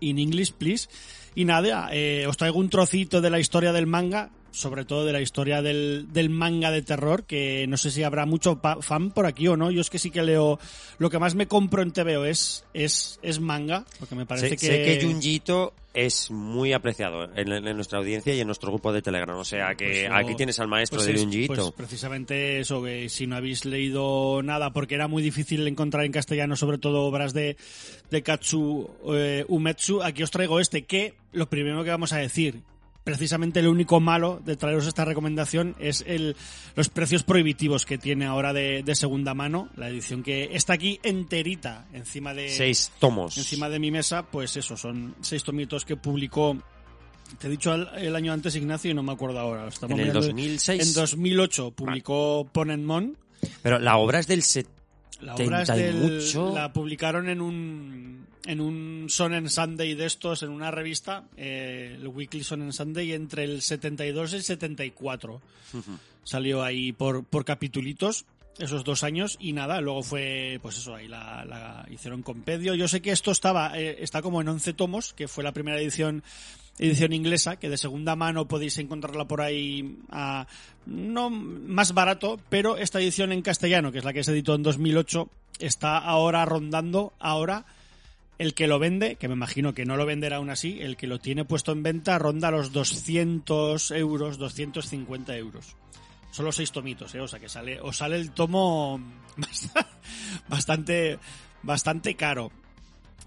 in English, please. Y nada, eh, os traigo un trocito de la historia del manga, sobre todo de la historia del, del manga de terror, que no sé si habrá mucho fan por aquí o no. Yo es que sí que leo, lo que más me compro en TVO es, es, es manga, porque me parece sé, que... sé que Junjito es muy apreciado en, en nuestra audiencia y en nuestro grupo de Telegram. O sea que Pues yo- aquí tienes al maestro Pues de es- Junjito. Pues precisamente eso, que si no habéis leído nada, porque era muy difícil encontrar en castellano, sobre todo obras de, de Katsu eh, Umetsu, aquí os traigo este, que lo primero que vamos a decir, precisamente lo único malo de traeros esta recomendación es el, los precios prohibitivos que tiene ahora de, de segunda mano, la edición que está aquí enterita encima de Seis tomos. encima de mi mesa, pues eso, son seis tomitos que publicó, te he dicho el, el año antes Ignacio y no me acuerdo ahora. Estamos en el mirando- 2006. En 2008 publicó Ponenmon. Pero la obra es del set. La obra es 70 y del- la publicaron en un en un Sonen Sunday de estos, en una revista, eh, el Weekly Sonen Sunday, entre el 72 y el 74. Salió ahí por, por capitulitos esos dos años y nada, luego fue, pues eso, ahí la, la hicieron compendio. Yo sé que esto estaba, eh, está como en 11 tomos, que fue la primera edición edición inglesa, que de segunda mano podéis encontrarla por ahí a, no más barato, pero esta edición en castellano, que es la que se editó en 2008, está ahora rondando, ahora el que lo vende, que me imagino que no lo venderá aún así, el que lo tiene puesto en venta ronda los 200 euros, 250 euros. Solo seis tomitos, ¿eh? O sea que sale, os sale el tomo bastante, bastante caro.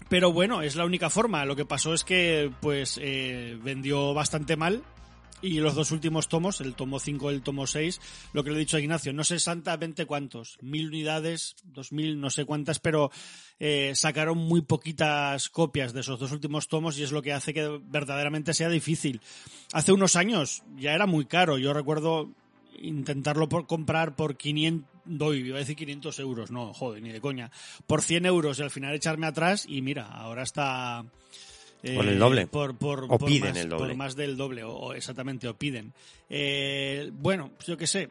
Pero bueno, es la única forma. Lo que pasó es que pues eh, vendió bastante mal. Y los dos últimos tomos, el tomo 5 y el tomo 6, lo que le he dicho a Ignacio, no sé exactamente cuántos, mil unidades, dos mil, no sé cuántas, pero eh, sacaron muy poquitas copias de esos dos últimos tomos y es lo que hace que verdaderamente sea difícil. Hace unos años ya era muy caro, yo recuerdo intentarlo por comprar por 500, doy, iba a decir 500 euros, no, joder, ni de coña, por 100 euros y al final echarme atrás y mira, ahora está... eh, Por el doble. Por, por, O por piden más, el doble. Por más del doble, o, o exactamente, o piden. Eh, bueno, pues yo qué sé.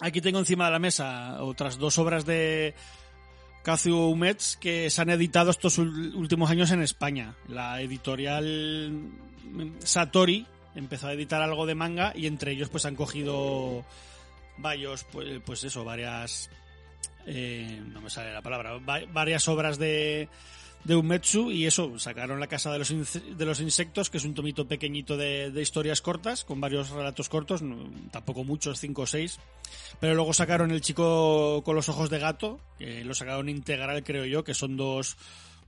Aquí tengo encima de la mesa otras dos obras de Kazuo Umets que se han editado estos últimos años en España. La editorial mm, Satori empezó a editar algo de manga y entre ellos pues han cogido varios, pues, pues eso, varias... eh, no me sale la palabra, va- varias obras de, de Umetsu y eso, sacaron La Casa de los, de los Insectos, que es un tomito pequeñito de, de historias cortas, con varios relatos cortos, tampoco muchos, cinco o seis. Pero luego sacaron El Chico con los Ojos de Gato, que lo sacaron integral, creo yo, que son dos,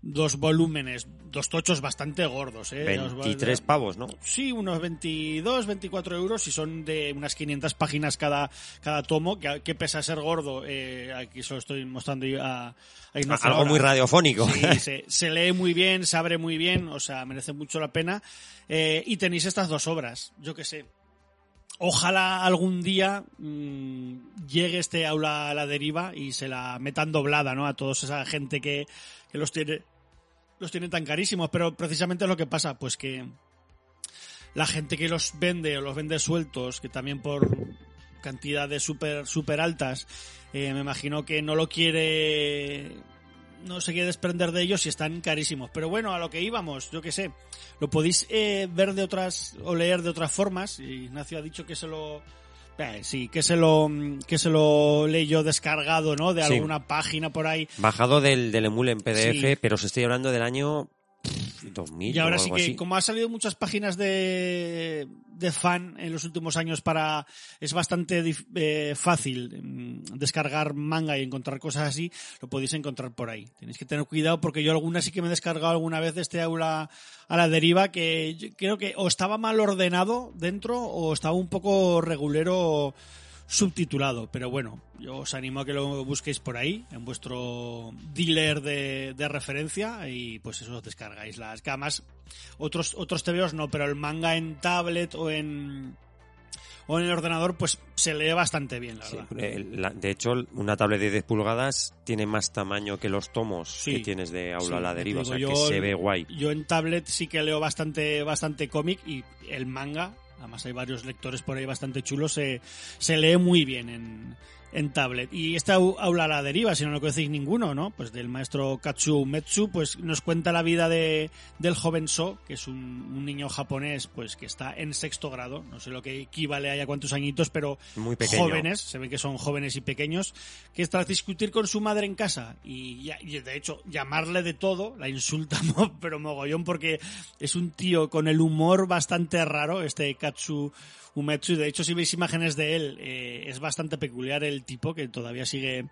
dos volúmenes, dos tochos bastante gordos. ¿eh? Os voy a- 23 pavos, ¿no? Sí, unos 22, 24 euros y son de unas 500 páginas cada, cada tomo, que, que pese a ser gordo, eh, aquí se lo estoy mostrando a, a Ignacio Algo ahora. muy radiofónico. Sí, se, se lee muy bien, se abre muy bien, o sea, merece mucho la pena. Eh, y tenéis estas dos obras, yo que sé. Ojalá algún día mm, llegue este aula a la deriva y se la metan doblada, ¿no? A toda esa gente que, que los tiene los tiene tan carísimos, pero precisamente es lo que pasa, pues que la gente que los vende o los vende sueltos, que también por cantidades súper super altas, eh, me imagino que no lo quiere no se quiere desprender de ellos y están carísimos. Pero bueno, a lo que íbamos, yo qué sé, lo podéis eh, ver de otras o leer de otras formas. Ignacio ha dicho que se lo eh, sí, que se lo que se lo leyó descargado, ¿no? De Sí. alguna página por ahí. Bajado del, del emule en PDF, Sí. pero os estoy hablando del año 2000 Y ahora o sí que, así. como ha salido muchas páginas de, de fan en los últimos años para... Es bastante dif- eh, fácil mm, descargar manga y encontrar cosas así, lo podéis encontrar por ahí. Tenéis que tener cuidado porque yo alguna sí que me he descargado alguna vez de este aula a la deriva que yo creo que o estaba mal ordenado dentro o estaba un poco regulero subtitulado, pero bueno, yo os animo a que lo busquéis por ahí, en vuestro dealer de, de referencia, y pues eso os descargáis las que además otros, otros TVOs no, pero el manga en tablet o en o en el ordenador, pues se lee bastante bien, la Sí, verdad. la- de hecho, una tablet de 10 pulgadas tiene más tamaño que los tomos Sí. que tienes de aula Sí, a la deriva, o sea yo- que se ve guay. Yo en tablet sí que leo bastante, bastante cómic y el manga, además hay varios lectores por ahí bastante chulos, se, se lee muy bien en, en tablet. Y esta au- aula a la deriva, si no lo conocéis ninguno, ¿no? Pues del maestro Katsu Metsu, pues nos cuenta la vida de, del joven So, que es un, un niño japonés, pues que está en sexto grado, no sé lo que equivale a ya cuántos añitos, pero Muy jóvenes, se ve que son jóvenes y pequeños, que tras discutir con su madre en casa y, y de hecho llamarle de todo, la insulta pero mogollón porque es un tío con el humor bastante raro, este Katsu Umetsu, de hecho si veis imágenes de él, eh, es bastante peculiar el tipo que todavía sigue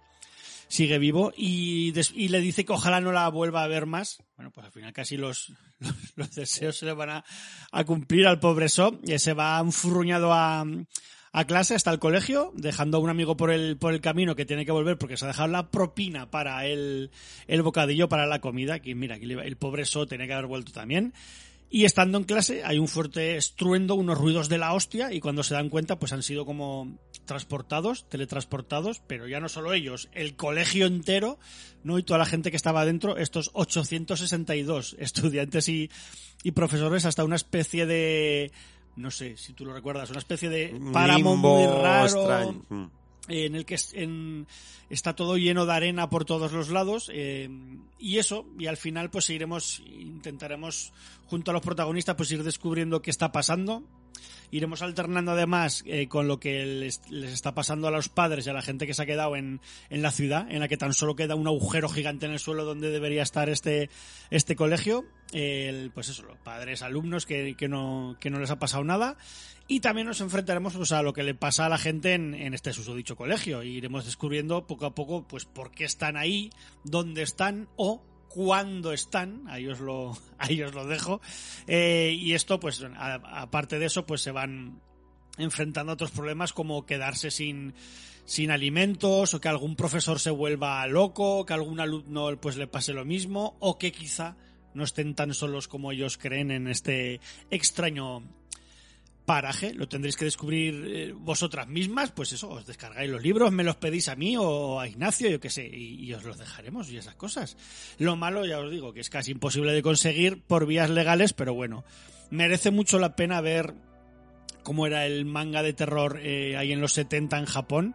sigue vivo y, y le dice que ojalá no la vuelva a ver más. Bueno, pues al final casi los, los, deseos se le van a, a cumplir al pobre So y se va enfurruñado a, a clase hasta el colegio, dejando a un amigo por el, por el camino que tiene que volver porque se ha dejado la propina para el, el bocadillo, para la comida, que mira, el pobre So tenía que haber vuelto también. Y estando en clase hay un fuerte estruendo, unos ruidos de la hostia y cuando se dan cuenta pues han sido como transportados, teletransportados, pero ya no solo ellos, el colegio entero, ¿no? Y toda la gente que estaba dentro, estos 862 estudiantes y, y profesores hasta una especie de no sé si tú lo recuerdas, una especie de Un páramo limbo muy raro extraño. En el que en- está todo lleno de arena por todos los lados eh, y eso y al final pues seguiremos intentaremos junto a los protagonistas pues ir descubriendo qué está pasando iremos alternando además eh, con lo que les, les está pasando a los padres y a la gente que se ha quedado en, en la ciudad en la que tan solo queda un agujero gigante en el suelo donde debería estar este este colegio el, pues eso los padres alumnos que, que no que no les ha pasado nada y también nos enfrentaremos pues, a lo que le pasa a la gente en, en este susodicho colegio. Y iremos descubriendo poco a poco pues por qué están ahí, dónde están o cuándo están, ahí os lo, ahí os lo dejo. Eh, y esto, pues, aparte de eso, pues se van enfrentando a otros problemas como quedarse sin, sin alimentos o que algún profesor se vuelva loco, que algún alumno pues le pase lo mismo o que quizá no estén tan solos como ellos creen en este extraño paraje. Lo tendréis que descubrir eh, vosotras mismas, pues eso, os descargáis los libros, me los pedís a mí o a Ignacio, yo qué sé, y, os los dejaremos y esas cosas. Lo malo, ya os digo, que es casi imposible de conseguir por vías legales, pero bueno, merece mucho la pena ver cómo era el manga de terror eh, ahí en los 70 en Japón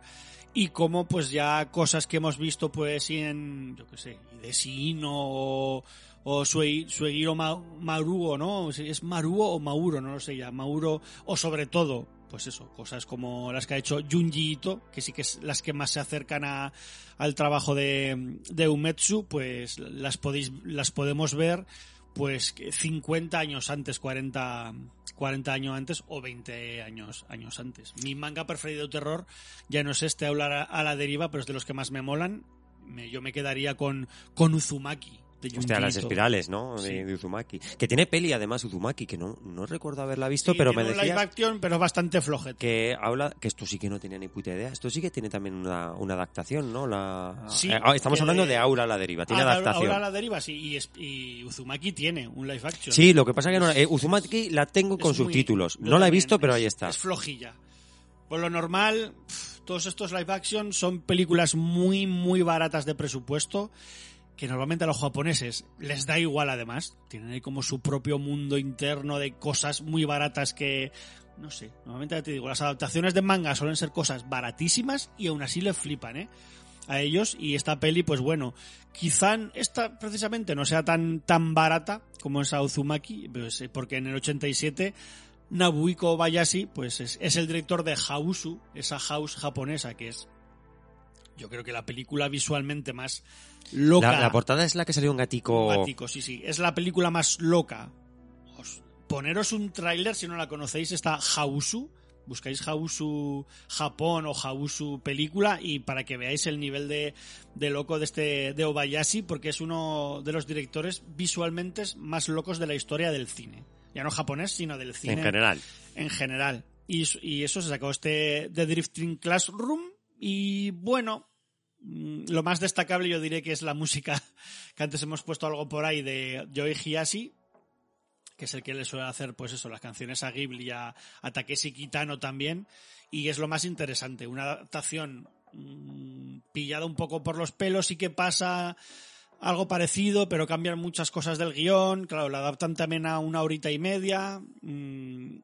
y cómo pues ya cosas que hemos visto pues en yo qué sé Hidesino o, o Sue- Suegiro Ma- Maruo no es Maruo o Mauro no lo sé ya Mauro o sobre todo pues eso cosas como las que ha hecho Junji Ito que sí que es las que más se acercan a, al trabajo de, de Umetsu pues las podéis las podemos ver pues que 50 años antes, 40, 40 años antes o 20 años, años antes. Mi manga preferido de terror ya no es este, hablar a, a la deriva, pero es de los que más me molan. Me- yo me quedaría con, con Uzumaki. De Hostia, las espirales, ¿no? De, Sí. de Uzumaki. Que tiene peli además Uzumaki, que no, no recuerdo haberla visto, Sí, pero me un live decías action, pero bastante flojete. que habla, que esto sí que no tenía ni puta idea. Esto sí que tiene también una, una adaptación, ¿no? La, Sí, eh, ah, estamos hablando de- Aura a la deriva, tiene Ah, adaptación. Ahora la deriva, sí. Y, es- y Uzumaki tiene un live action. Sí, lo que pasa que no, eh, Uzumaki la tengo con subtítulos. No la he visto, pero es- ahí está. Es flojilla. Por lo normal, todos estos live action son películas muy, muy baratas de presupuesto que normalmente a los japoneses les da igual además. Tienen ahí como su propio mundo interno de cosas muy baratas que... No sé, normalmente te digo, las adaptaciones de manga suelen ser cosas baratísimas y aún así les flipan, ¿eh? A ellos y esta peli, pues bueno, quizá esta precisamente no sea tan, tan barata como esa Uzumaki, pues, eh, porque en el 87 Nabuhiko Obayashi, pues es, es el director de Hausu, esa house japonesa que es, yo creo que la película visualmente más loca. La, la portada es la que salió un gatico. Un gatico, sí, sí. Es la película más loca. Os- poneros un tráiler si no la conocéis, está Hausu. Buscáis Hausu Japón o Hausu película y para que veáis el nivel de, de loco de este de Obayashi porque es uno de los directores visualmente más locos de la historia del cine. Ya no japonés, sino del cine En general. en general. Y, y eso se sacó este The Drifting Classroom. Y bueno, lo más destacable yo diré que es la música, que antes hemos puesto algo por ahí de Joey Hiyashi, que es el que le suele hacer, pues eso, las canciones a Ghibli a, a Takeshi Kitano también. Y es lo más interesante, una adaptación mm, pillada un poco por los pelos y que pasa algo parecido, pero cambian muchas cosas del guion. Claro, la adaptan también a una horita y media. Mm,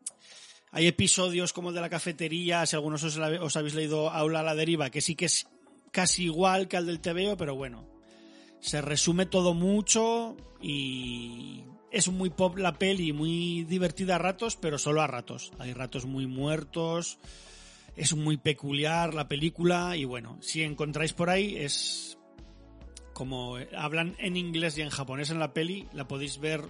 hay episodios como el de la cafetería, si algunos os habéis leído Aula a la deriva, que sí que es casi igual que al del TVO, pero bueno, se resume todo mucho y es muy pop la peli, muy divertida a ratos, pero solo a ratos. Hay ratos muy muertos, es muy peculiar la película y bueno, si encontráis por ahí es como hablan en inglés y en japonés en la peli, la podéis ver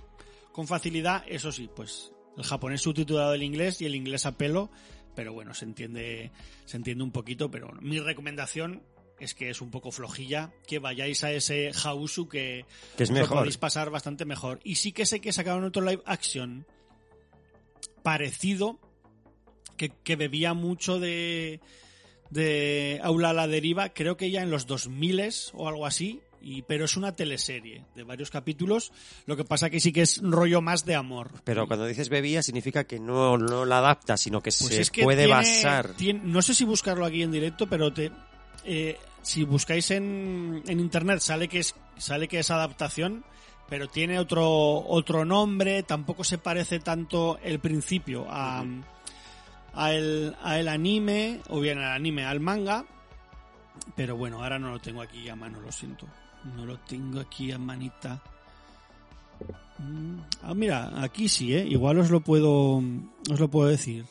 con facilidad, eso sí, pues el japonés subtitulado del inglés y el inglés a pelo, pero bueno, se entiende, se entiende un poquito, pero mi recomendación es que es un poco flojilla, que vayáis a ese Hausu que, Que es mejor. podéis pasar bastante mejor. Y sí que sé que sacaron otro live action parecido, que, que bebía mucho de, de Aula a la deriva, creo que ya en los 2000 o algo así, y, pero es una teleserie de varios capítulos, lo que pasa que sí que es rollo más de amor. Pero cuando dices bebía significa que no, no la adapta, sino que Pues se es que puede tiene- basar. tiene- no sé si buscarlo aquí en directo, pero te, eh, si buscáis en, en internet sale que es sale que es adaptación, pero tiene otro otro nombre. Tampoco se parece tanto el principio a, el, a el anime o bien al anime al manga. Pero bueno, ahora no lo tengo aquí a mano, lo siento. No lo tengo aquí a manita. Mm, Ah, mira, aquí sí, ¿eh? Igual os lo puedo, os lo puedo decir.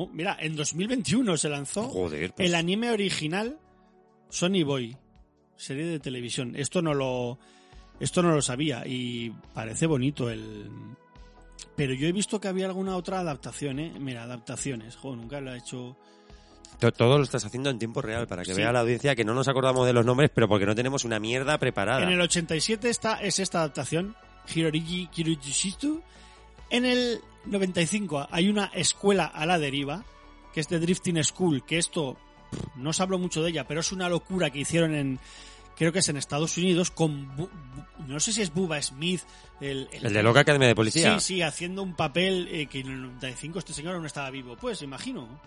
Oh, mira, en 2021 se lanzó Joder, pues, el anime original Sony Boy, serie de televisión. Esto no lo, esto no lo sabía y parece bonito el. Pero yo he visto que había alguna otra adaptación, ¿eh? Mira, adaptaciones. Joder, nunca lo he hecho. To- Todo lo estás haciendo en tiempo real para que Sí. vea la audiencia que no nos acordamos de los nombres, pero porque no tenemos una mierda preparada. En el 87 está, es esta adaptación, Hirorigi Kirujishitu. En el 95 hay una escuela a la deriva, que es The Drifting School, que esto no os hablo mucho de ella, pero es una locura que hicieron en, creo que es en Estados Unidos, con, Bu- no sé si es Bubba Smith, el, El de Loca Academia de Policía. Sí, sí, haciendo un papel eh, que en el 95 este señor aún estaba vivo. Pues imagino.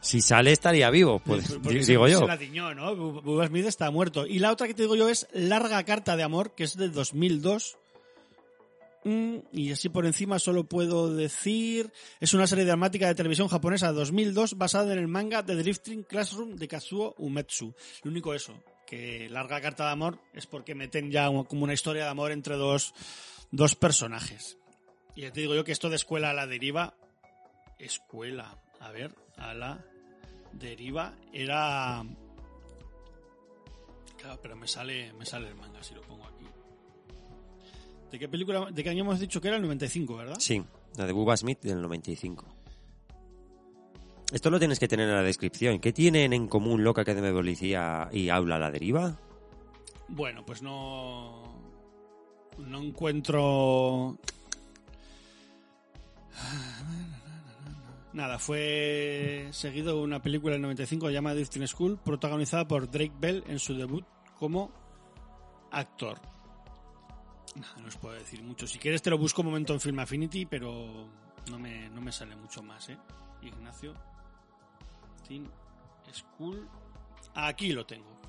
Si sale estaría vivo, pues Porque se- digo yo. Se la tiñó, ¿no? Bu- Bubba Smith está muerto. Y la otra que te digo yo es Larga Carta de Amor, que es de 2002. Mm, y así por encima solo puedo decir... Es una serie dramática de televisión japonesa de 2002 basada en el manga The Drifting Classroom de Kazuo Umetsu. Lo único eso, que Larga Carta de Amor es porque meten ya como una historia de amor entre dos, dos personajes. Y ya te digo yo que esto de escuela a la deriva... Escuela, a ver, a la deriva era claro pero me sale me sale el manga si lo pongo de qué película de qué año hemos dicho que era el 95 verdad Sí, la de Bubba Smith del 95. Esto lo tienes que tener en la descripción. ¿Qué tienen en común Loca Academia de Policía y Aula a la Deriva? bueno pues no no encuentro Nada, fue seguido una película del 95 llamada Drifting School, protagonizada por Drake Bell en su debut como actor. Nada, no os puedo decir mucho. Si quieres te lo busco un momento en Film Affinity, pero no me, no me sale mucho más, ¿eh? Ignacio. Teen School. Aquí lo tengo.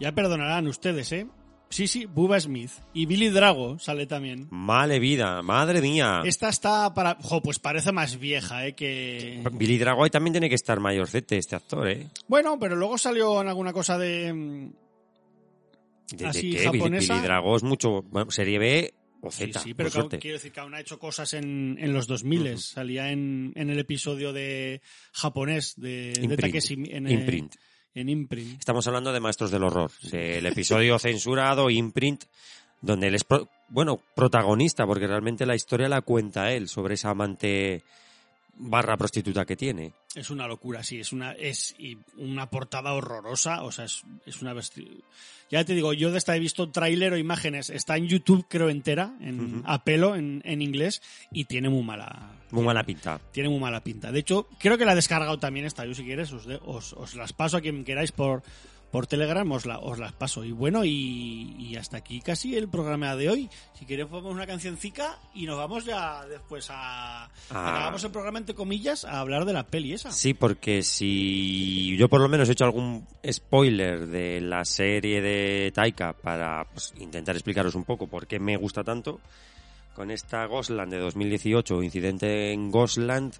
Ya perdonarán ustedes, ¿eh? Sí, sí, Bubba Smith. Y Billy Drago sale también. Male vida, madre mía. Esta está para... Jo, pues parece más vieja, ¿eh? Que... Billy Drago ahí también tiene que estar mayorcete este actor, ¿eh? Bueno, pero luego salió en alguna cosa de... ¿De, de Así, qué? Japonesa. Billy es mucho... bueno, serie B o Sí, Z, sí, pero aún- suerte. quiero decir que aún ha hecho cosas en, en los 2000. Salía en, en el episodio de japonés de, de Imprint. Takeshi en, eh, Imprint. en Imprint. Estamos hablando de Maestros del Horror, del episodio censurado, Imprint, donde él es, pro- bueno, protagonista, porque realmente la historia la cuenta él sobre esa amante barra prostituta que tiene. Es una locura, sí, es una es una portada horrorosa, o sea, es, es una Ya te digo, yo de esta he visto tráiler o imágenes, está en YouTube creo entera, en a pelo en, en inglés y tiene muy mala Muy mala pinta. tiene muy mala pinta. De hecho, creo que la he descargado también esta. Yo si quieres os, de- os, os las paso a quien queráis por, por Telegram, os, la- os las paso. Y bueno, y, y hasta aquí casi el programa de hoy. Si queréis ponemos una cancioncica y nos vamos ya después a... Ah. Acabamos el programa entre comillas a hablar de la peli esa. Sí, porque si yo por lo menos he hecho algún spoiler de la serie de Taika para pues, intentar explicaros un poco por qué me gusta tanto, con esta Ghostland de 2018, incidente en Ghostland,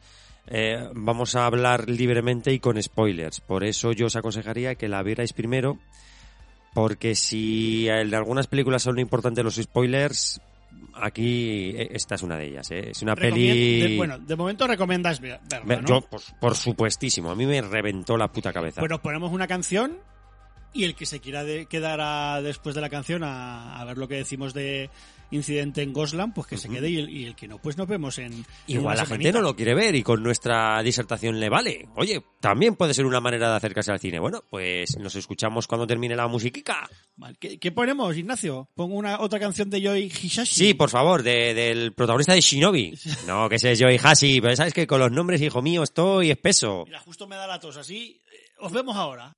eh, vamos a hablar libremente y con spoilers. Por eso yo os aconsejaría que la vierais primero, porque si en algunas películas son importantes los spoilers, aquí eh, esta es una de ellas. ¿eh? Es una peli... de- bueno, de momento recomiendas ver- verla. Yo, por, por supuestísimo, a mí me reventó la puta cabeza. Nos ponemos una canción y el que se quiera de- quedar a- después de la canción a, a ver lo que decimos de incidente en Gosland, pues que se quede y el, y el que no, pues nos vemos en Igual la gente no lo quiere ver y con nuestra disertación le vale. Oye, también puede ser una manera de acercarse al cine. Bueno, pues nos escuchamos cuando termine la musiquica. Vale, ¿Qué, qué ponemos, Ignacio? Pongo una otra canción de Joy Hishashi. Sí, por favor, de- del protagonista de Shinobi. No, que ese es Joey Hashi, pero sabes que con los nombres, hijo mío, estoy espeso. Mira, justo me da la tos así. eh, Os vemos ahora.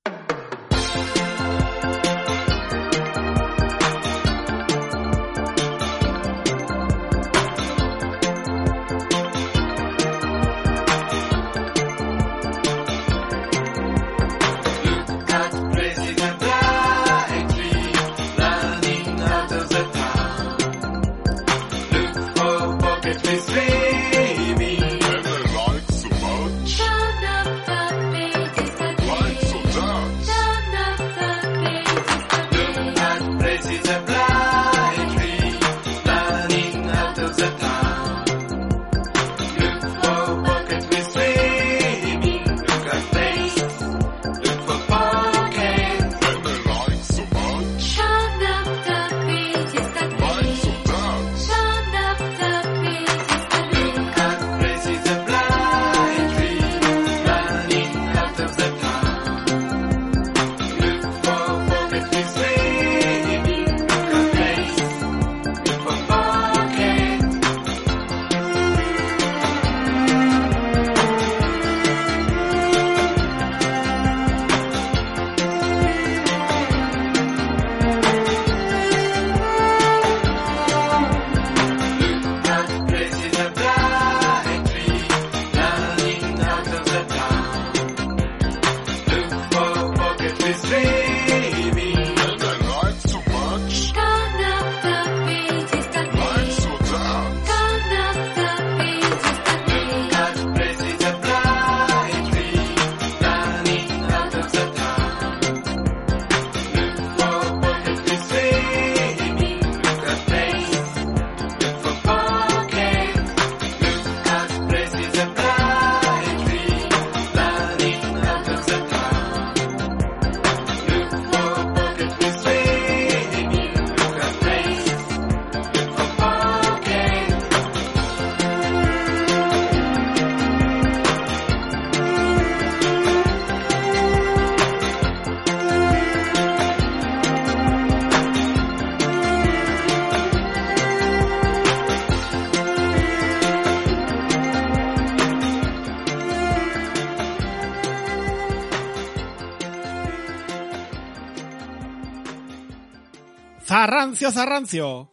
Zarrancio, Zarrancio.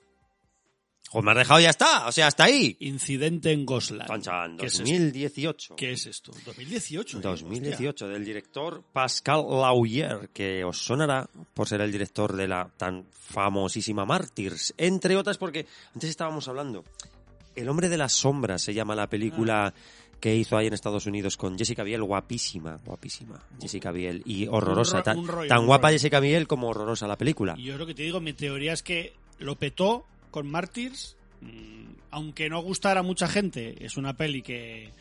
Joder, me has dejado ya está. O sea, hasta ahí. Incidente en Gosland. Chan, chan, ¿Qué es esto? 2018. ¿Qué es esto? 2018. eh, 2018, del director Pascal Laugier, que os sonará por ser el director de la tan famosísima Mártires, entre otras porque antes estábamos hablando, El hombre de las sombras se llama la película que hizo ahí en Estados Unidos con Jessica Biel, guapísima, guapísima, Jessica Biel, y horrorosa, ro- tan, rollo, guapa rollo. Jessica Biel como horrorosa la película. Yo lo que te digo, mi teoría es que lo petó con Martyrs, mm, aunque no gustara a mucha gente, es una peli que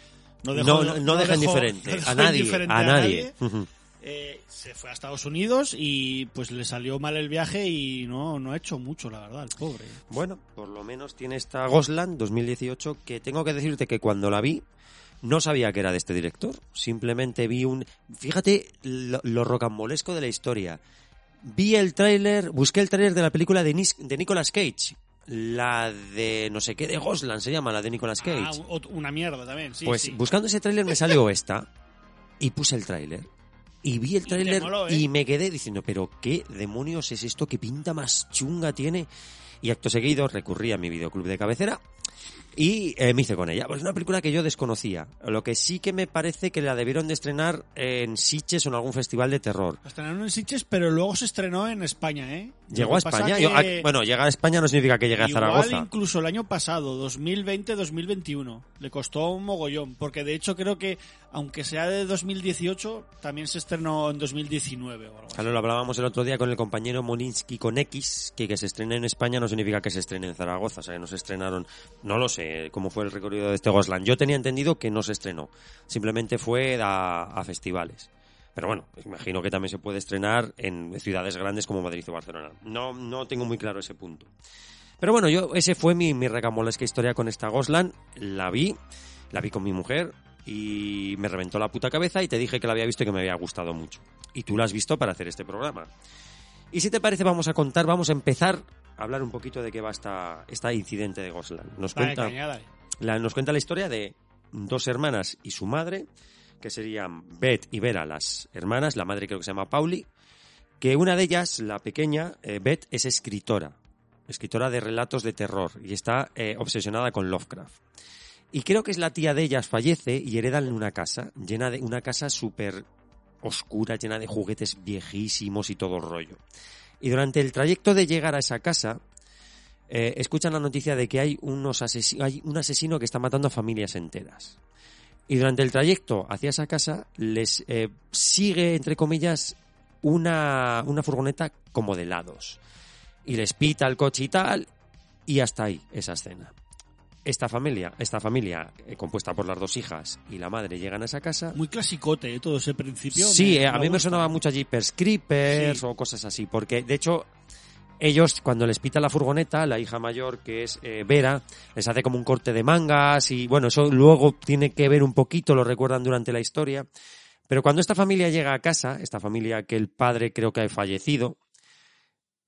no dejó, no, no, no deja indiferente a nadie, a nadie. Eh, se fue a Estados Unidos y pues le salió mal el viaje y no, no ha hecho mucho, la verdad, el pobre. Bueno, por lo menos tiene esta Gosland 2018 que tengo que decirte que cuando la vi no sabía que era de este director. Simplemente vi un... Fíjate lo, lo rocambolesco de la historia. Vi el tráiler, busqué el tráiler de la película de, Nis- de Nicolas Cage. La de no sé qué, de Gosland se llama, la de Nicolas Cage. Ah, una mierda también, sí. pues sí. buscando ese tráiler me salió esta y puse el tráiler. Y vi el Y tráiler moló, ¿eh? y me quedé diciendo, pero ¿qué demonios es esto? ¿Qué pinta más chunga tiene? Y acto seguido recurrí a mi videoclub de cabecera y eh, me hice con ella. Pues es una película que yo desconocía. Lo que sí que me parece que la debieron de estrenar en Sitges o en algún festival de terror. La estrenaron en Sitges, pero luego se estrenó en España, ¿eh? Llegó a España. que ah, bueno, llegar a España no significa que llegue a igual Zaragoza. incluso el año pasado, 2020-2021, le costó un mogollón, porque de hecho creo que, aunque sea de 2018, también se estrenó en 2019 o algo así. Claro, lo hablábamos el otro día con el compañero Molinsky con X, que que se estrene en España no significa que se estrene en Zaragoza, o sea, que no se estrenaron, no lo sé cómo fue el recorrido de este Gosland. Yo tenía entendido que no se estrenó, simplemente fue a, a festivales. Pero bueno, imagino que también se puede estrenar en ciudades grandes como Madrid o Barcelona. No, no tengo muy claro ese punto. Pero bueno, yo ese fue mi, mi recambolesca historia con esta Gosland. La vi, la vi con mi mujer y me reventó la puta cabeza y te dije que la había visto y que me había gustado mucho. Y tú la has visto para hacer este programa. Y si te parece, vamos a contar, vamos a empezar a hablar un poquito de qué va esta, esta incidente de Gosland. Nos Dale, cuenta, caña, dale. la, nos cuenta la historia de dos hermanas y su madre, que serían Beth y Vera, las hermanas, la madre creo que se llama Pauli, que una de ellas, la pequeña, eh, Beth, es escritora, escritora de relatos de terror y está eh, obsesionada con Lovecraft. Y creo que es la tía de ellas, fallece y heredan una casa, llena de una casa súper oscura, llena de juguetes viejísimos y todo rollo. Y durante el trayecto de llegar a esa casa, eh, escuchan la noticia de que hay, unos asesi- hay un asesino que está matando a familias enteras. Y durante el trayecto hacia esa casa les eh, sigue, entre comillas, una, una furgoneta como de helados. Y les pita el coche y tal, y hasta ahí esa escena. Esta familia, esta familia eh, compuesta por las dos hijas y la madre llegan a esa casa. Muy clasicote, ¿eh? todo ese principio. Sí, eh, a mí me sonaba mucho a Jeepers Creepers Sí. o cosas así, porque de hecho ellos cuando les pita la furgoneta, la hija mayor que es eh, Vera, les hace como un corte de mangas y bueno, eso luego tiene que ver un poquito, lo recuerdan durante la historia. Pero cuando esta familia llega a casa, esta familia que el padre creo que ha fallecido,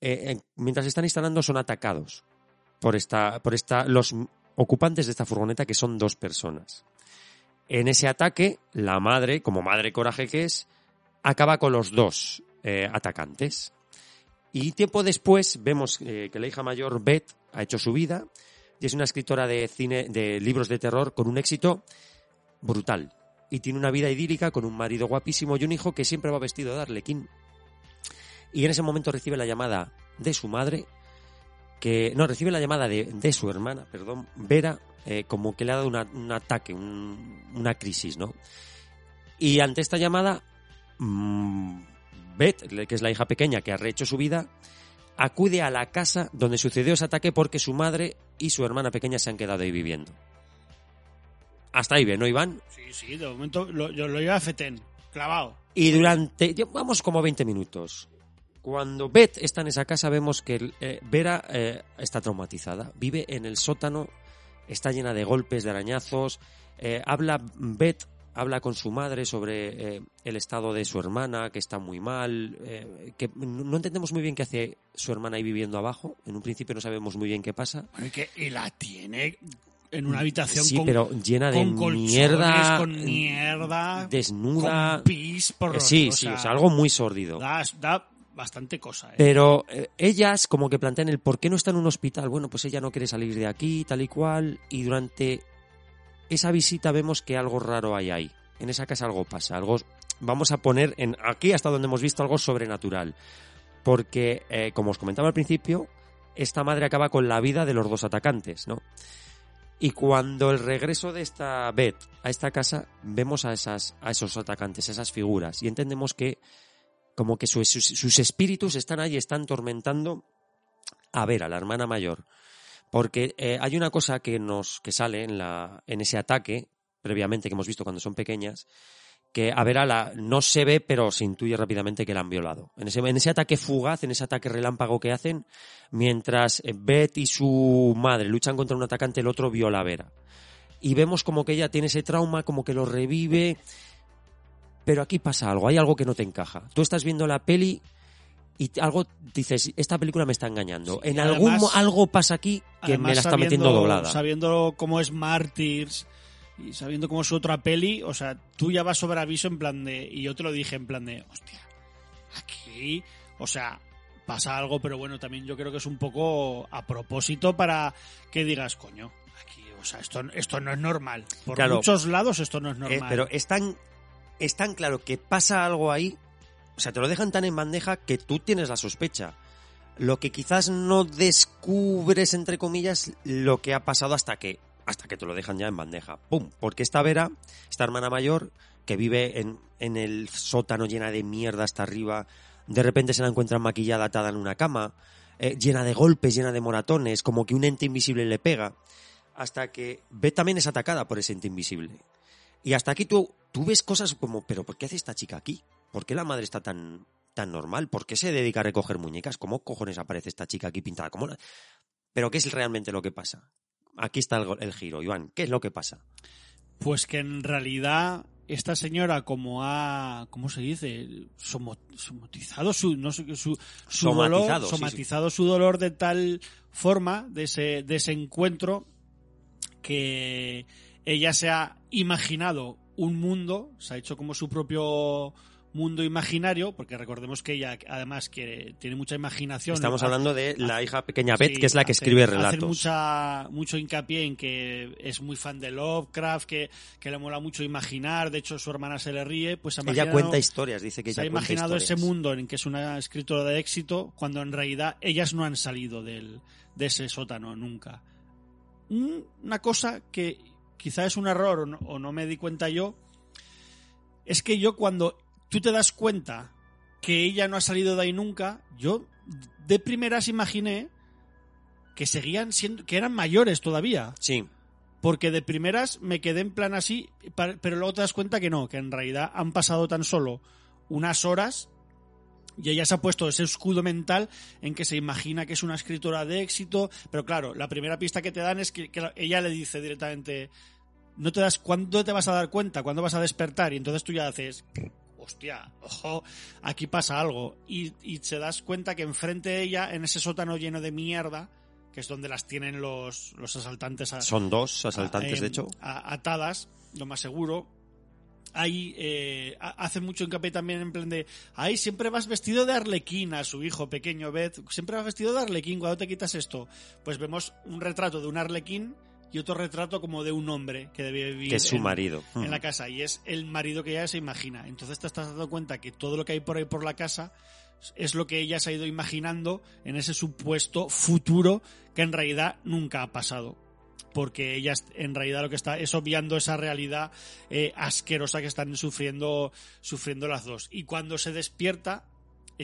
eh, eh, mientras están instalando son atacados por esta, por esta, los ocupantes de esta furgoneta que son dos personas. En ese ataque, la madre, como madre coraje que es, acaba con los dos atacantes. Y tiempo después vemos eh, que la hija mayor, Beth, ha hecho su vida y es una escritora de cine, de libros de terror con un éxito brutal. Y tiene una vida idílica con un marido guapísimo y un hijo que siempre va vestido de arlequín. Y en ese momento recibe la llamada de su madre, que no, recibe la llamada de, de su hermana, perdón, Vera, eh, como que le ha dado una- un ataque, un- una crisis, ¿no? Y ante esta llamada, mm, Beth, que es la hija pequeña que ha rehecho su vida, acude a la casa donde sucedió ese ataque porque su madre y su hermana pequeña se han quedado ahí viviendo. Hasta ahí bien, ¿no, Iván? Sí, sí, de momento lo, yo lo iba a Feten, clavado. Y durante, llevamos como 20 minutos. Cuando Beth está en esa casa vemos que eh, Vera eh, está traumatizada. Vive en el sótano, está llena de golpes, de arañazos. eh, habla Beth, habla con su madre sobre eh, el estado de su hermana, que está muy mal. eh, que no entendemos muy bien qué hace su hermana ahí viviendo abajo. En un principio no sabemos muy bien qué pasa. Bueno, y, que, y la tiene en una habitación Sí, con, pero llena de con colchones, mierda, con mierda, desnuda. con pis por Eh, los- sí, o sí, sea, o sea, algo muy sórdido. Da, da bastante cosa. ¿eh? Pero eh, ellas como que plantean el por qué no está en un hospital. Bueno, pues ella no quiere salir de aquí, tal y cual. Y durante esa visita vemos que algo raro hay ahí. En esa casa algo pasa. Algo vamos a poner en aquí hasta donde hemos visto algo sobrenatural. Porque, eh, como os comentaba al principio, esta madre acaba con la vida de los dos atacantes, ¿no? Y cuando el regreso de esta Beth a esta casa, vemos a, esas, a esos atacantes, esas figuras, y entendemos que como que su- sus, sus espíritus están ahí, están tormentando a ver a la hermana mayor. Porque eh, hay una cosa que nos que sale en, la, en ese ataque, previamente, que hemos visto cuando son pequeñas, que a Vera la, no se ve, pero se intuye rápidamente que la han violado. En ese, en ese ataque fugaz, en ese ataque relámpago que hacen, mientras eh, Beth y su madre luchan contra un atacante, el otro viola a Vera. Y vemos como que ella tiene ese trauma, como que lo revive, pero aquí pasa algo, hay algo que no te encaja. Tú estás viendo la peli y algo dices, esta película me está engañando. Sí, en algún además- algo pasa aquí que me la está sabiendo- metiendo doblada. Sabiendo cómo es Martyrs y sabiendo cómo es su otra peli, o sea, tú ya vas sobre aviso en plan de. Y yo te lo dije en plan de, hostia, aquí, o sea, pasa algo, pero bueno, también yo creo que es un poco a propósito para que digas, coño, aquí, o sea, esto, esto no es normal. Por Claro. muchos lados esto no es Eh, normal. pero es tan, es tan claro que pasa algo ahí, o sea, te lo dejan tan en bandeja que tú tienes la sospecha. Lo que quizás no descubres, entre comillas, lo que ha pasado hasta que, hasta que te lo dejan ya en bandeja. ¡Pum! Porque esta Vera, esta hermana mayor, que vive en, en el sótano llena de mierda hasta arriba, de repente se la encuentran maquillada atada en una cama, eh, llena de golpes, llena de moratones, como que un ente invisible le pega, hasta que Beth también es atacada por ese ente invisible. Y hasta aquí tú, tú ves cosas como, pero ¿por qué hace esta chica aquí? ¿Por qué la madre está tan, tan normal? ¿Por qué se dedica a recoger muñecas? ¿Cómo cojones aparece esta chica aquí pintada? ¿Cómo la- Pero ¿qué es realmente lo que pasa? Aquí está el, el giro, Iván. ¿Qué es lo que pasa? Pues que en realidad esta señora como ha, ¿cómo se dice? Somo- somotizado su, no sé, qué, su, su Somatizado, dolor, sí, sí. somatizado su dolor de tal forma de ese, de ese encuentro que ella se ha imaginado un mundo, se ha hecho como su propio mundo imaginario, porque recordemos que ella además que tiene mucha imaginación. Estamos hace- hablando de la hija pequeña Beth, Sí, que es la que hace- escribe hace relatos. mucha, mucho hincapié en que es muy fan de Lovecraft, que, que le mola mucho imaginar, de hecho su hermana se le ríe, pues ha Ella cuenta historias, dice que se ha ella imaginado ese mundo en que es una escritora de éxito, cuando en realidad ellas no han salido del, de ese sótano nunca. Un- Una cosa que quizá es un error o no, o no me di cuenta yo, es que yo cuando tú te das cuenta que ella no ha salido de ahí nunca, yo de primeras imaginé que seguían siendo, que eran mayores todavía. Sí, Porque de primeras me quedé en plan así, pero luego te das cuenta que no, que en realidad han pasado tan solo unas horas y ella se ha puesto ese escudo mental en que se imagina que es una escritora de éxito, pero claro, la primera pista que te dan es que, que la- ella le dice directamente, no te das, ¿cuándo te vas a dar cuenta? ¿Cuándo vas a despertar? Y entonces tú ya haces, hostia, ojo, aquí pasa algo. Y, y te das cuenta que enfrente de ella, en ese sótano lleno de mierda, que es donde las tienen los, los asaltantes a- son dos asaltantes, eh, de hecho. a- atadas, lo más seguro. Ahí eh, ha- hace mucho hincapié también en plan de, ahí siempre vas vestido de arlequín a su hijo pequeño, Beth, siempre vas vestido de arlequín, cuando te quitas esto? Pues vemos un retrato de un arlequín y otro retrato como de un hombre que debe vivir Que es su en- marido. en la Mm. casa y es el marido que ella se imagina. Entonces te estás dando cuenta que todo lo que hay por ahí por la casa es lo que ella se ha ido imaginando en ese supuesto futuro que en realidad nunca ha pasado. Porque ella en realidad lo que está es obviando esa realidad eh, asquerosa que están sufriendo, sufriendo las dos. Y cuando se despierta,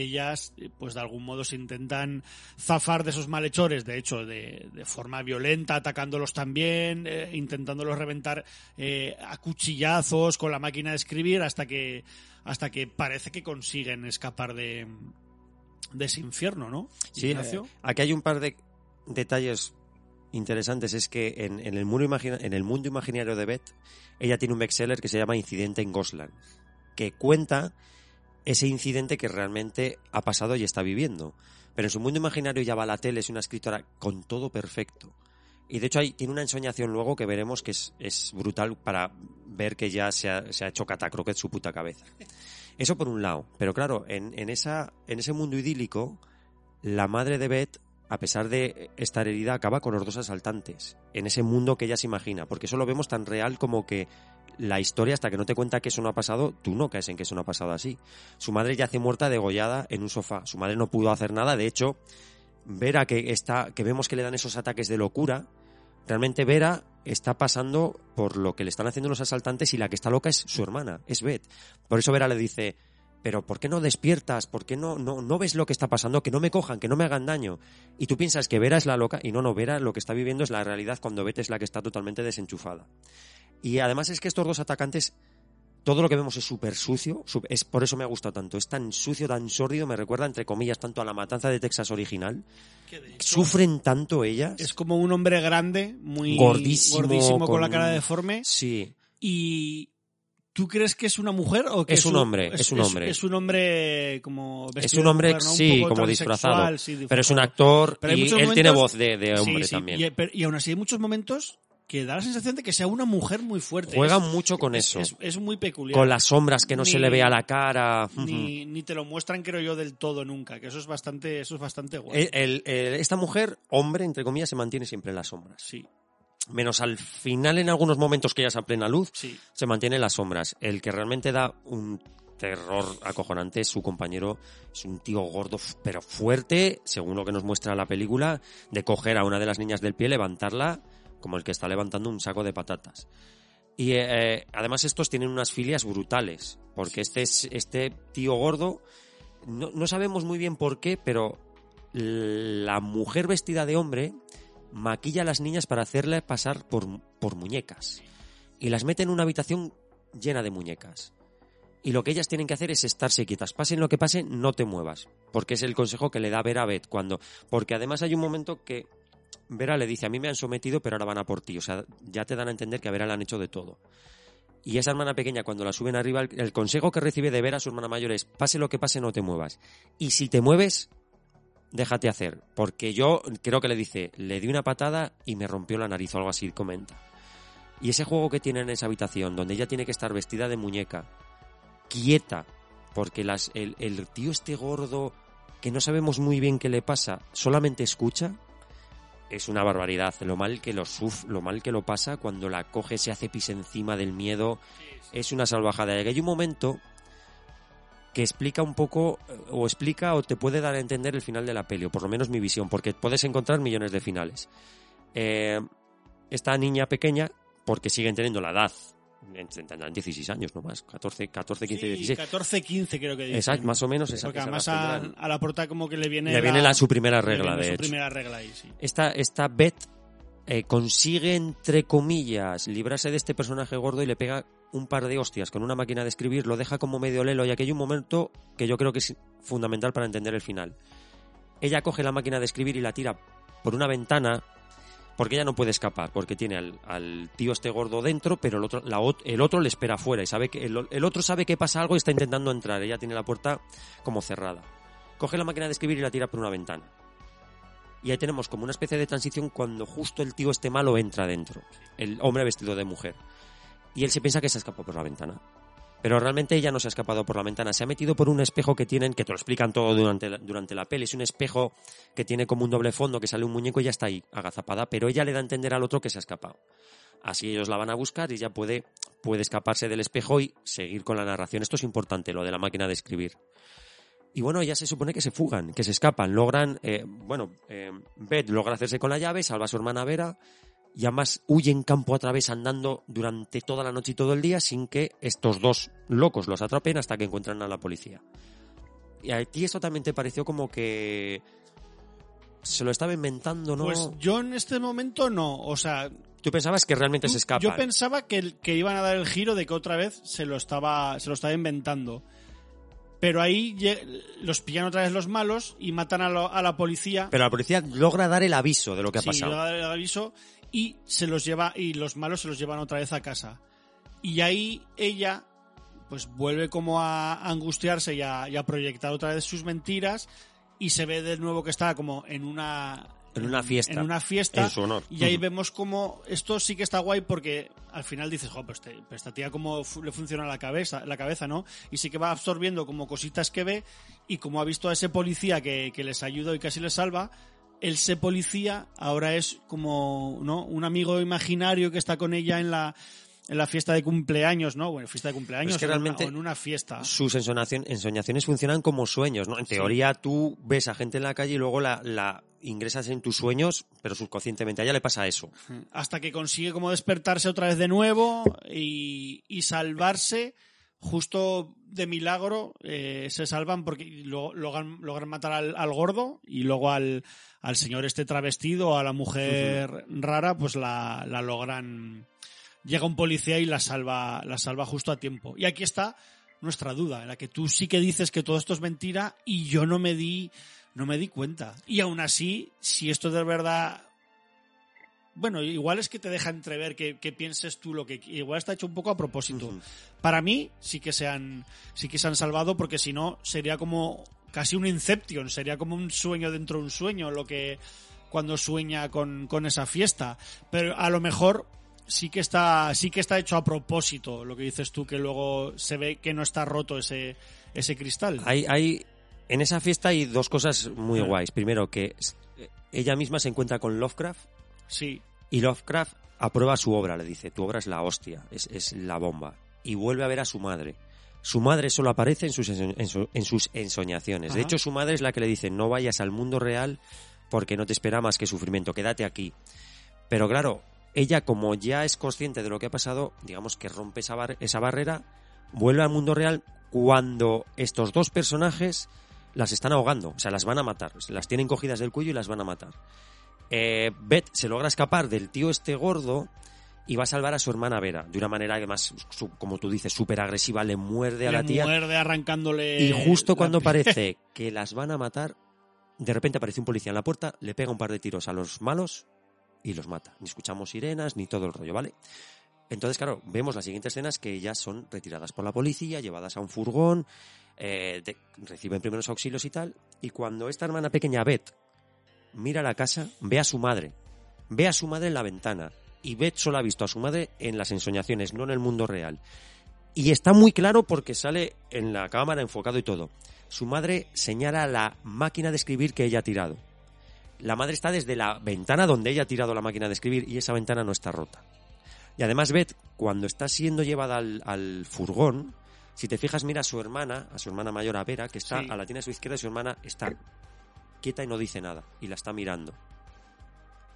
ellas, eh, pues de algún modo se intentan zafar de esos malhechores, de hecho, de, de forma violenta, atacándolos también, eh, intentándolos reventar eh, a cuchillazos con la máquina de escribir, hasta que, hasta que parece que consiguen escapar de, de ese infierno, ¿no? Sí, eh, aquí hay un par de detalles interesantes. Es que en, en el mundo imagina- en el mundo imaginario de Beth, ella tiene un bestseller que se llama Incidente en Gosland, que cuenta ese incidente que realmente ha pasado y está viviendo. Pero en su mundo imaginario ya va la tele, es una escritora con todo perfecto. Y de hecho hay, tiene una ensoñación luego que veremos que es, brutal para ver que ya se ha, hecho catacroquet su puta cabeza. Eso por un lado. Pero claro, en, en, esa, en ese mundo idílico, la madre de Beth, a pesar de estar herida, acaba con los dos asaltantes. En ese mundo que ella se imagina. Porque eso lo vemos tan real como que la historia, hasta que no te cuenta que eso no ha pasado, tú no caes en que eso no ha pasado así. Su madre yace muerta degollada en un sofá. Su madre no pudo hacer nada. De hecho, Vera, que, está, que vemos que le dan esos ataques de locura, realmente Vera está pasando por lo que le están haciendo los asaltantes y la que está loca es su hermana, es Beth. Por eso Vera le dice, pero ¿por qué no despiertas? ¿Por qué no, no, no ves lo que está pasando? Que no me cojan, que no me hagan daño. Y tú piensas que Vera es la loca y no, no, Vera lo que está viviendo es la realidad cuando Beth es la que está totalmente desenchufada. Y además es que estos dos atacantes, todo lo que vemos es súper sucio, su- es, por eso me ha gustado tanto, es tan sucio, tan sórdido, me recuerda entre comillas tanto a la matanza de Texas original. De Sufren tanto ellas. Es como un hombre grande, muy Gordísimo, gordísimo, con, con la cara deforme. Sí, Y ¿tú crees que es una mujer o que Es un hombre, es un hombre. Es, un hombre como es un hombre, mujer, ¿no? Un sí, como disfrazado. sí, pero es un actor Pero y él tiene voz de, de hombre Sí, sí, también. Y, pero- y aún así hay muchos momentos que da la sensación de que sea una mujer muy fuerte. Juegan Es- mucho con es- eso. Es, es muy peculiar. Con las sombras que no se le ve a la cara. ni, ni te lo muestran, creo yo, del todo nunca. Que eso es bastante, eso es bastante guay. El- el- el- esta mujer, hombre, entre comillas, se mantiene siempre en las sombras. Sí, Menos al final, en algunos momentos que ya es a plena luz, sí. se mantiene en las sombras. El que realmente da un terror acojonante es su compañero. Es un tío gordo, pero fuerte, según lo que nos muestra la película, de coger a una de las niñas del pie, levantarla como el que está levantando un saco de patatas. Y eh, además estos tienen unas filias brutales, porque este, es, este tío gordo, no, no sabemos muy bien por qué, pero la mujer vestida de hombre maquilla a las niñas para hacerle pasar por, por muñecas. Y las mete en una habitación llena de muñecas. Y lo que ellas tienen que hacer es estarse quietas. Pasen lo que pase, no te muevas. Porque es el consejo que le da Vera a Beth cuando. Porque además hay un momento que Vera le dice, a mí me han sometido, pero ahora van a por ti. O sea, ya te dan a entender que a Vera le han hecho de todo. Y esa hermana pequeña, cuando la suben arriba, el, consejo que recibe de Vera, su hermana mayor, es, pase lo que pase, no te muevas. Y si te mueves, déjate hacer. Porque yo creo que le dice, le di una patada y me rompió la nariz o algo así, comenta. Y ese juego que tiene en esa habitación, donde ella tiene que estar vestida de muñeca, quieta, porque las, el, el tío este gordo, que no sabemos muy bien qué le pasa, solamente escucha, es una barbaridad. Lo mal que lo suf, lo mal que lo pasa cuando la coge, se hace pis encima del miedo, es una salvajada. Y hay un momento que explica un poco, eh, o explica o te puede dar a entender el final de la peli, o por lo menos mi visión, porque puedes encontrar millones de finales. Eh, esta niña pequeña, porque siguen teniendo la edad, tendrán 16 años no más, 14, 14 15, Sí, 16. 14, 15 creo que dicen. Exacto, más o menos. Esa, Porque además a, la porta como que le viene Le viene la, su primera regla, de su hecho. primera regla ahí, sí. Esta, esta Beth eh, consigue, entre comillas, librarse de este personaje gordo y le pega un par de hostias con una máquina de escribir, lo deja como medio lelo y aquí hay un momento que yo creo que es fundamental para entender el final. Ella coge la máquina de escribir y la tira por una ventana porque ella no puede escapar, porque tiene al, tío este gordo dentro, pero el otro, la el otro le espera afuera y sabe que el, el otro sabe que pasa algo y está intentando entrar. Ella tiene la puerta como cerrada. Coge la máquina de escribir y la tira por una ventana. Y ahí tenemos como una especie de transición cuando justo el tío este malo entra dentro, el hombre vestido de mujer. Y él se piensa que se ha escapado por la ventana. Pero realmente ella no se ha escapado por la ventana, se ha metido por un espejo que tienen, que te lo explican todo durante la, durante la peli. Es un espejo que tiene como un doble fondo, que sale un muñeco y ya está ahí, agazapada, pero ella le da a entender al otro que se ha escapado. Así ellos la van a buscar y ella puede, puede escaparse del espejo y seguir con la narración. Esto es importante, lo de la máquina de escribir. Y bueno, ya se supone que se fugan, que se escapan, logran, eh, bueno, eh, Beth logra hacerse con la llave, salva a su hermana Vera, y además huyen campo a través andando durante toda la noche y todo el día sin que estos dos locos los atrapen hasta que encuentran a la policía. Y a ti esto también te pareció como que se lo estaba inventando, ¿no? Pues yo en este momento no, o sea, Tú pensabas que realmente tú- se escapan. yo pensaba que, que iban a dar el giro de que otra vez se lo estaba, se lo estaba inventando. Pero ahí los pillan otra vez los malos y matan a, lo- a la policía. Pero la policía logra dar el aviso de lo que ha Sí, pasado. le da el aviso y se los lleva y los malos se los llevan otra vez a casa. Y ahí ella pues vuelve como a angustiarse y a, y a proyectar otra vez sus mentiras y se ve de nuevo que está como en una En una fiesta. En una fiesta. En su honor. Y ahí vemos como esto sí que está guay porque al final dices, jo, pues, te- pues esta tía cómo fu- le funciona la cabeza, la cabeza, ¿no? Y sí que va absorbiendo como cositas que ve y como ha visto a ese policía que, que les ayuda y casi les salva, ese policía ahora es como, ¿no? Un amigo imaginario que está con ella en la en la fiesta de cumpleaños, ¿no? Bueno, fiesta de cumpleaños Es que o en una- realmente o en una fiesta. Sus ensoñaciones funcionan como sueños, ¿no? En Sí. teoría tú ves a gente en la calle y luego la, la ingresas en tus sueños, pero subconscientemente a ella le pasa eso. hasta que consigue como despertarse otra vez de nuevo y, y salvarse justo de milagro eh, se salvan porque lo- logran, logran matar al, al gordo y luego al, al señor este travestido a la mujer rara pues la, la logran llega un policía y la salva la salva justo a tiempo. Y aquí está nuestra duda en la que tú sí que dices que todo esto es mentira y yo no me di no me di cuenta. Y aún así si esto de verdad bueno, igual es que te deja entrever que, que pienses tú lo que igual está hecho un poco a propósito. Para mí sí que se han sí que se han salvado porque si no sería como casi un inception, sería como un sueño dentro de un sueño lo que cuando sueña con, con esa fiesta, pero a lo mejor sí que está sí que está hecho a propósito, lo que dices tú que luego se ve que no está roto ese ese cristal. Hay, hay, en esa fiesta hay dos cosas muy guays. Primero, que s- ella misma se encuentra con Lovecraft Sí, y Lovecraft aprueba su obra, le dice, tu obra es la hostia, es, es la bomba. Y vuelve a ver a su madre. Su madre solo aparece en sus, enso- en su- en sus ensoñaciones. De hecho, su madre es la que le dice, no vayas al mundo real porque no te espera más que sufrimiento, quédate aquí. Pero claro, ella como ya es consciente de lo que ha pasado, digamos que rompe esa, bar- esa barrera, vuelve al mundo real cuando estos dos personajes las están ahogando, o sea, las van a matar, las tienen cogidas del cuello y las van a matar. Eh, Beth se logra escapar del tío este gordo y va a salvar a su hermana Vera de una manera que más, su- como tú dices, súper agresiva, le muerde a la tía. muerde arrancándole Y justo cuando parece que las van a matar, de repente aparece un policía en la puerta, le pega un par de tiros a los malos y los mata. Ni escuchamos sirenas ni todo el rollo, ¿vale? Entonces, claro, vemos las siguientes escenas que ellas son retiradas por la policía, llevadas a un furgón, eh, de- reciben primeros auxilios y tal. Y cuando esta hermana pequeña, Beth, mira la casa, ve a su madre. Ve a su madre en la ventana. Y Beth solo ha visto a su madre en las ensoñaciones, no en el mundo real. Y está muy claro porque sale en la cámara enfocado y todo. Su madre señala la máquina de escribir que ella ha tirado. La madre está desde la ventana donde ella ha tirado la máquina de escribir y esa ventana no está rota. Y además, Beth, cuando está siendo llevada al, al furgón, si te fijas, mira a su hermana, a su hermana mayor, a Vera, que está Sí. a la tiene a su izquierda y su hermana está quieta y no dice nada y la está mirando.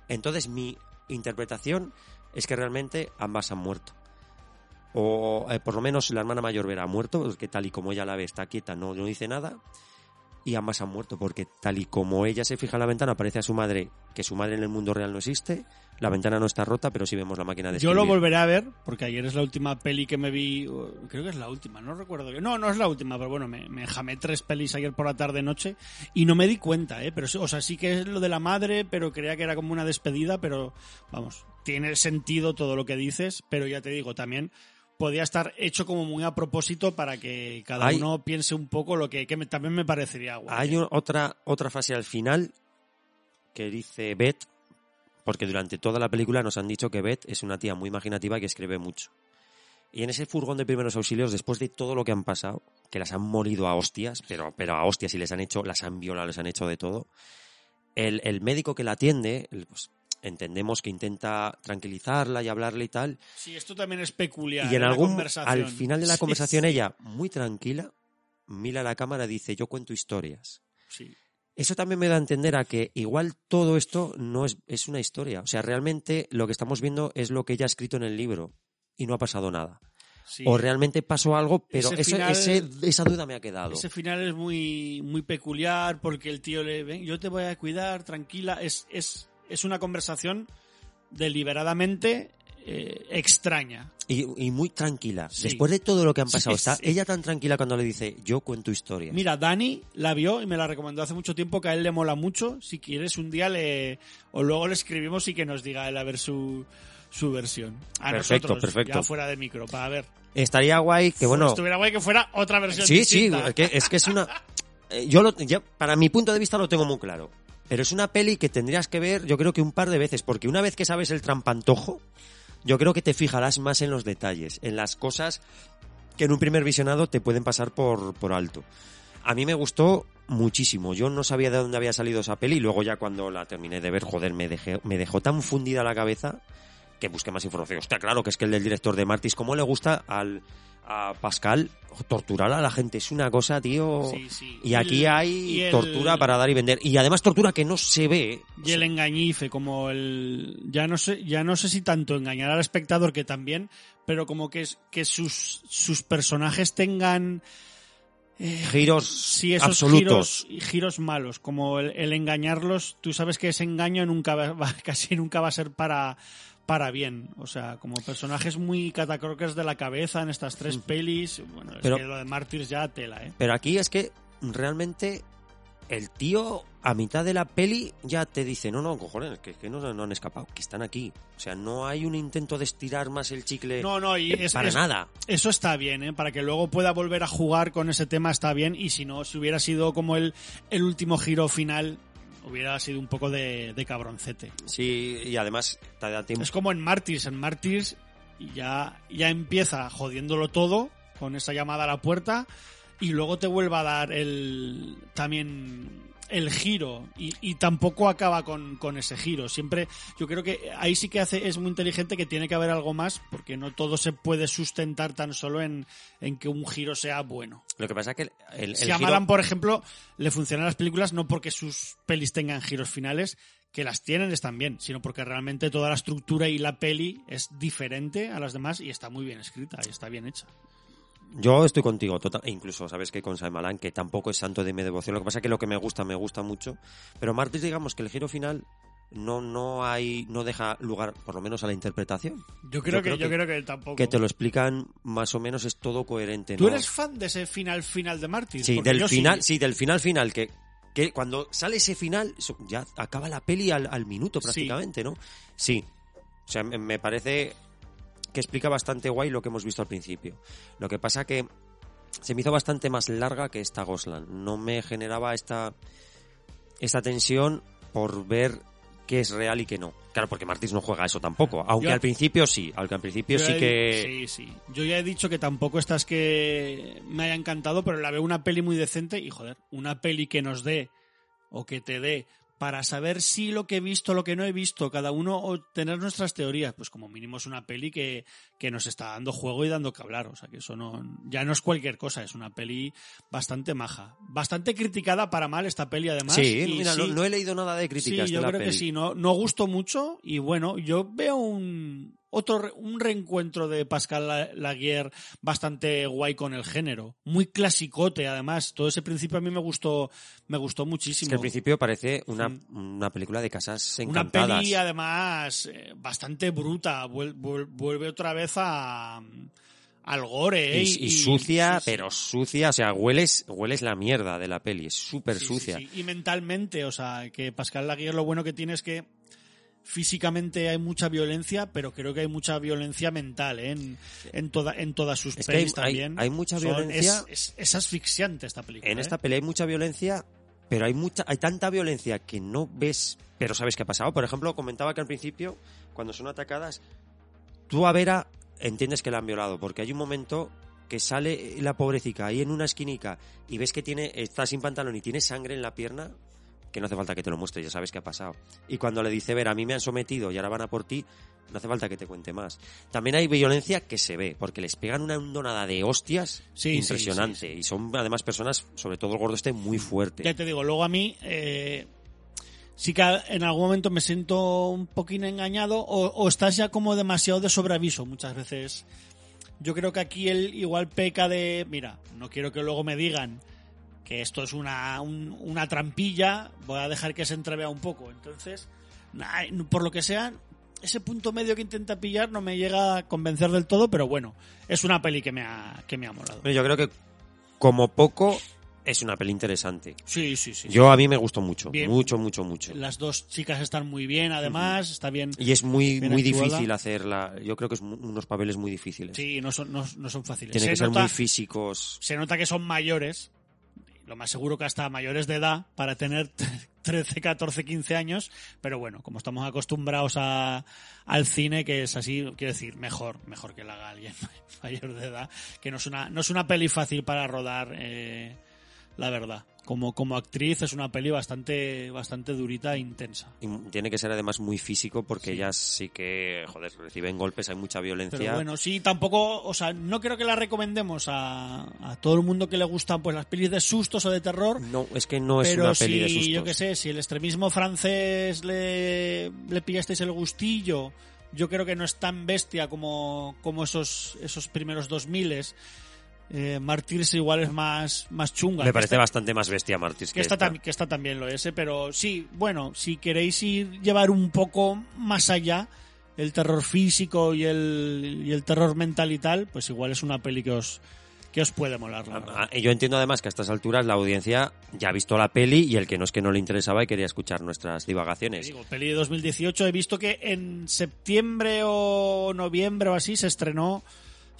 Entonces, mi interpretación es que realmente ambas han muerto. O eh, por lo menos la hermana mayor Vera ha muerto, que tal y como ella la ve está quieta, no, no dice nada. Y ambas han muerto, porque tal y como ella se fija en la ventana, aparece a su madre, que su madre en el mundo real no existe, la ventana no está rota, pero sí vemos la máquina de Yo escribir. lo volveré a ver, porque ayer es la última peli que me vi. Creo que es la última, no recuerdo bien. No, no es la última, pero bueno, me, me jamé tres pelis ayer por la tarde-noche y no me di cuenta, ¿eh? Pero, o sea, sí que es lo de la madre, pero creía que era como una despedida, pero vamos, tiene sentido todo lo que dices, pero ya te digo, también podía estar hecho como muy a propósito para que cada Hay- uno piense un poco lo que, que me- también me parecería guay. Hay un- otra, otra frase al final que dice Beth, porque durante toda la película nos han dicho que Beth es una tía muy imaginativa y que escribe mucho. Y en ese furgón de primeros auxilios, después de todo lo que han pasado, que las han morido a hostias, pero, pero a hostias y les han hecho, las han violado, les han hecho de todo, el, el médico que la atiende, pues, entendemos que intenta tranquilizarla y hablarle y tal, Sí, esto también es peculiar. y en algún al final de la conversación sí, ella, muy tranquila, mira a la cámara y dice, yo cuento historias. sí. Eso también me da a entender a que igual todo esto no es, es una historia. O sea, realmente lo que estamos viendo es lo que ella ha escrito en el libro y no ha pasado nada. sí. O realmente pasó algo, pero Ese eso- final- ese- esa duda me ha quedado. Ese final es muy, muy peculiar porque el tío le ven, yo te voy a cuidar, tranquila. Es, es, es una conversación deliberadamente eh, extraña. Y, y muy tranquila. Sí. Después de todo lo que han Sí, pasado, está sí. ella tan tranquila cuando le dice, yo cuento historias. Mira, Dani la vio y me la recomendó hace mucho tiempo que a él le mola mucho. Si quieres un día le o luego le escribimos y que nos diga él a ver su, su versión. A Perfecto, nosotros, perfecto. ya fuera de micro, para ver. Estaría guay que, bueno, Estuviera guay que fuera otra versión sí, sí, es que, es que es una... eh, Yo lo, ya, para mi punto de vista lo tengo muy claro. Pero es una peli que tendrías que ver, yo creo que un par de veces, porque una vez que sabes el trampantojo, yo creo que te fijarás más en los detalles, en las cosas que en un primer visionado te pueden pasar por, por alto. A mí me gustó muchísimo. Yo no sabía de dónde había salido esa peli y luego ya cuando la terminé de ver, joder, me, dejó tan fundida la cabeza que busqué más información. Está claro que es que el del director de Martis, ¿cómo le gusta al, a Pascal torturar a la gente? Es una cosa, tío. Sí, sí. Y aquí el- hay y el- tortura para dar y vender. Y además tortura que no se ve. Y el engañife, como el. Ya no sé, ya no sé si tanto engañar al espectador que también, pero como que, que sus, sus personajes tengan. eh, Giros sí, esos absolutos. giros, giros malos, como el, el engañarlos, tú sabes que ese engaño nunca va, va- casi nunca va a ser para, para bien. O sea, como personajes muy catacroques de la cabeza en estas tres pelis. Bueno, es Pero- que lo de Mártires ya tela, ¿eh? Pero aquí es que realmente el tío a mitad de la peli ya te dice, no, no, cojones, que, que no, no han escapado, que están aquí. O sea, no hay un intento de estirar más el chicle No, no, y es, para es- nada. Eso está bien, ¿eh? Para que luego pueda volver a jugar con ese tema está bien. Y si no, si hubiera sido como el, el último giro final, hubiera sido un poco de, de cabroncete. Sí, y además te da tiempo. Es como en Martyrs. En Martyrs ya, ya empieza jodiéndolo todo con esa llamada a la puerta y luego te vuelve a dar el también el giro y, y tampoco acaba con, con ese giro. Siempre, yo creo que ahí sí que hace, es muy inteligente que tiene que haber algo más porque no todo se puede sustentar tan solo en, en que un giro sea bueno. Lo que pasa es que el, el Si a Malan, por ejemplo, le funcionan las películas no porque sus pelis tengan giros finales, que las tienen están bien, sino porque realmente toda la estructura y la peli es diferente a las demás y está muy bien escrita y está bien hecha. Yo estoy contigo, total, e incluso sabes que con Malan que tampoco es santo de mi devoción. Lo que pasa es que lo que me gusta, me gusta mucho. Pero Martis, digamos que el giro final no, no hay, no deja lugar, por lo menos a la interpretación. Yo creo, Yo que, creo yo creo que tampoco. Que te lo explican más o menos, es todo coherente. ¿Tú ¿no? eres fan de ese final final de Martyrs? Sí, del final, sí. del final final, que, que cuando sale ese final, ya acaba la peli al, al minuto Sí. prácticamente, ¿no? Sí. O sea, me parece que explica bastante guay lo que hemos visto al principio. Lo que pasa que se me hizo bastante más larga que esta Goslan. No me generaba esta, esta tensión por ver qué es real y qué no. Claro, porque Martins no juega eso tampoco. Aunque Yo- al principio sí, aunque al principio sí he- que... Sí, sí. Yo ya he dicho que tampoco estas que me haya encantado, pero la veo una peli muy decente y, joder, una peli que nos dé o que te dé para saber si lo que he visto, lo que no he visto, cada uno o tener nuestras teorías, pues como mínimo es una peli que, que nos está dando juego y dando que hablar. O sea que eso no, ya no es cualquier cosa, es una peli bastante maja. Bastante criticada para mal esta peli además. Sí, y mira, no, sí- no he leído nada de críticas Sí, de yo la creo que peli. sí, no, no gustó mucho y bueno, yo veo un otro un reencuentro de Pascal La- Laguerre bastante guay con el género, muy clasicote además, todo ese principio a mí me gustó me gustó Es muchísimo. que al principio parece una, una película de casas una encantadas. peli además eh, bastante bruta, vuel- vuel- vuelve otra vez a al gore ¿eh? y, y sucia, sí, sí. pero sucia, o sea, hueles, hueles la mierda de la peli, es súper Sí, sucia. Y mentalmente, o sea, que Pascal Laguerre lo bueno que tiene es que físicamente hay mucha violencia, pero creo que hay mucha violencia mental ¿eh? en, en, toda, en todas sus Es pelis hay- también. hay mucha Son- violencia. Es, es- es asfixiante esta película. En ¿eh? esta pelea hay mucha violencia, pero hay mucha, hay tanta violencia que no ves, pero sabes qué ha pasado. Por ejemplo, comentaba que al principio, cuando son atacadas, tú a Vera entiendes que la han violado, porque hay un momento que sale la pobrecita ahí en una esquinica y ves que tiene, está sin pantalón y tiene sangre en la pierna, que no hace falta que te lo muestre, ya sabes qué ha pasado. Y cuando le dice, Vera, a mí me han sometido y ahora van a por ti, no hace falta que te cuente más. También hay violencia que se ve, porque les pegan una hondonada de hostias sí, impresionante. sí, sí. Y son además personas, sobre todo el gordo este, muy fuerte. Ya te digo, luego a mí eh, sí que en algún momento me siento un poquito engañado o, o estás ya como demasiado de sobreaviso muchas veces. Yo creo que aquí él igual peca de, mira, no quiero que luego me digan que esto es una, un- una trampilla, voy a dejar que se entrevea un poco. Entonces, por lo que sea, ese punto medio que intenta pillar no me llega a convencer del todo, pero bueno, es una peli que me ha, que me ha molado. Yo creo que como poco es una peli interesante. Sí, sí, sí. Yo a mí me gustó mucho, Bien. mucho, mucho, mucho. Las dos chicas están muy bien, además, está bien. Y es muy, muy actuada. difícil hacerla. Yo creo que es unos papeles muy difíciles. Sí, no son, no, no son fáciles. Tienen Se que ser muy físicos. se nota que son mayores, lo más seguro que hasta mayores de edad, para tener 13, 14, 15 años, pero bueno, como estamos acostumbrados a, al cine, que es así, quiero decir, mejor, mejor que la haga alguien mayor de edad, que no es una, no es una peli fácil para rodar, eh, la verdad. Como, como actriz es una peli bastante, bastante durita e intensa. Y tiene que ser además muy físico porque ellas sí que, joder, reciben golpes, hay mucha violencia. Pero bueno, sí, tampoco, o sea, no creo que la recomendemos a, a todo el mundo que le gustan pues las pelis de sustos o de terror. No, es que no es pero una si, peli de sustos. yo qué sé, si el extremismo francés le, le pillasteis el gustillo, yo creo que no es tan bestia como, como esos, esos primeros 2000 eh, Martyrs igual es más, más chunga. Me parece bastante más bestia Martis que que esta, que esta también lo es, ¿eh? pero sí, bueno, si queréis ir llevar un poco más allá el terror físico y el, y el terror mental y tal, pues igual es una peli que os, que os puede molar. la. Ah, Yo entiendo además que a estas alturas la audiencia ya ha visto la peli y el que no es que no le interesaba y quería escuchar nuestras divagaciones. digo, peli de 2018, he visto que en septiembre o noviembre o así se estrenó,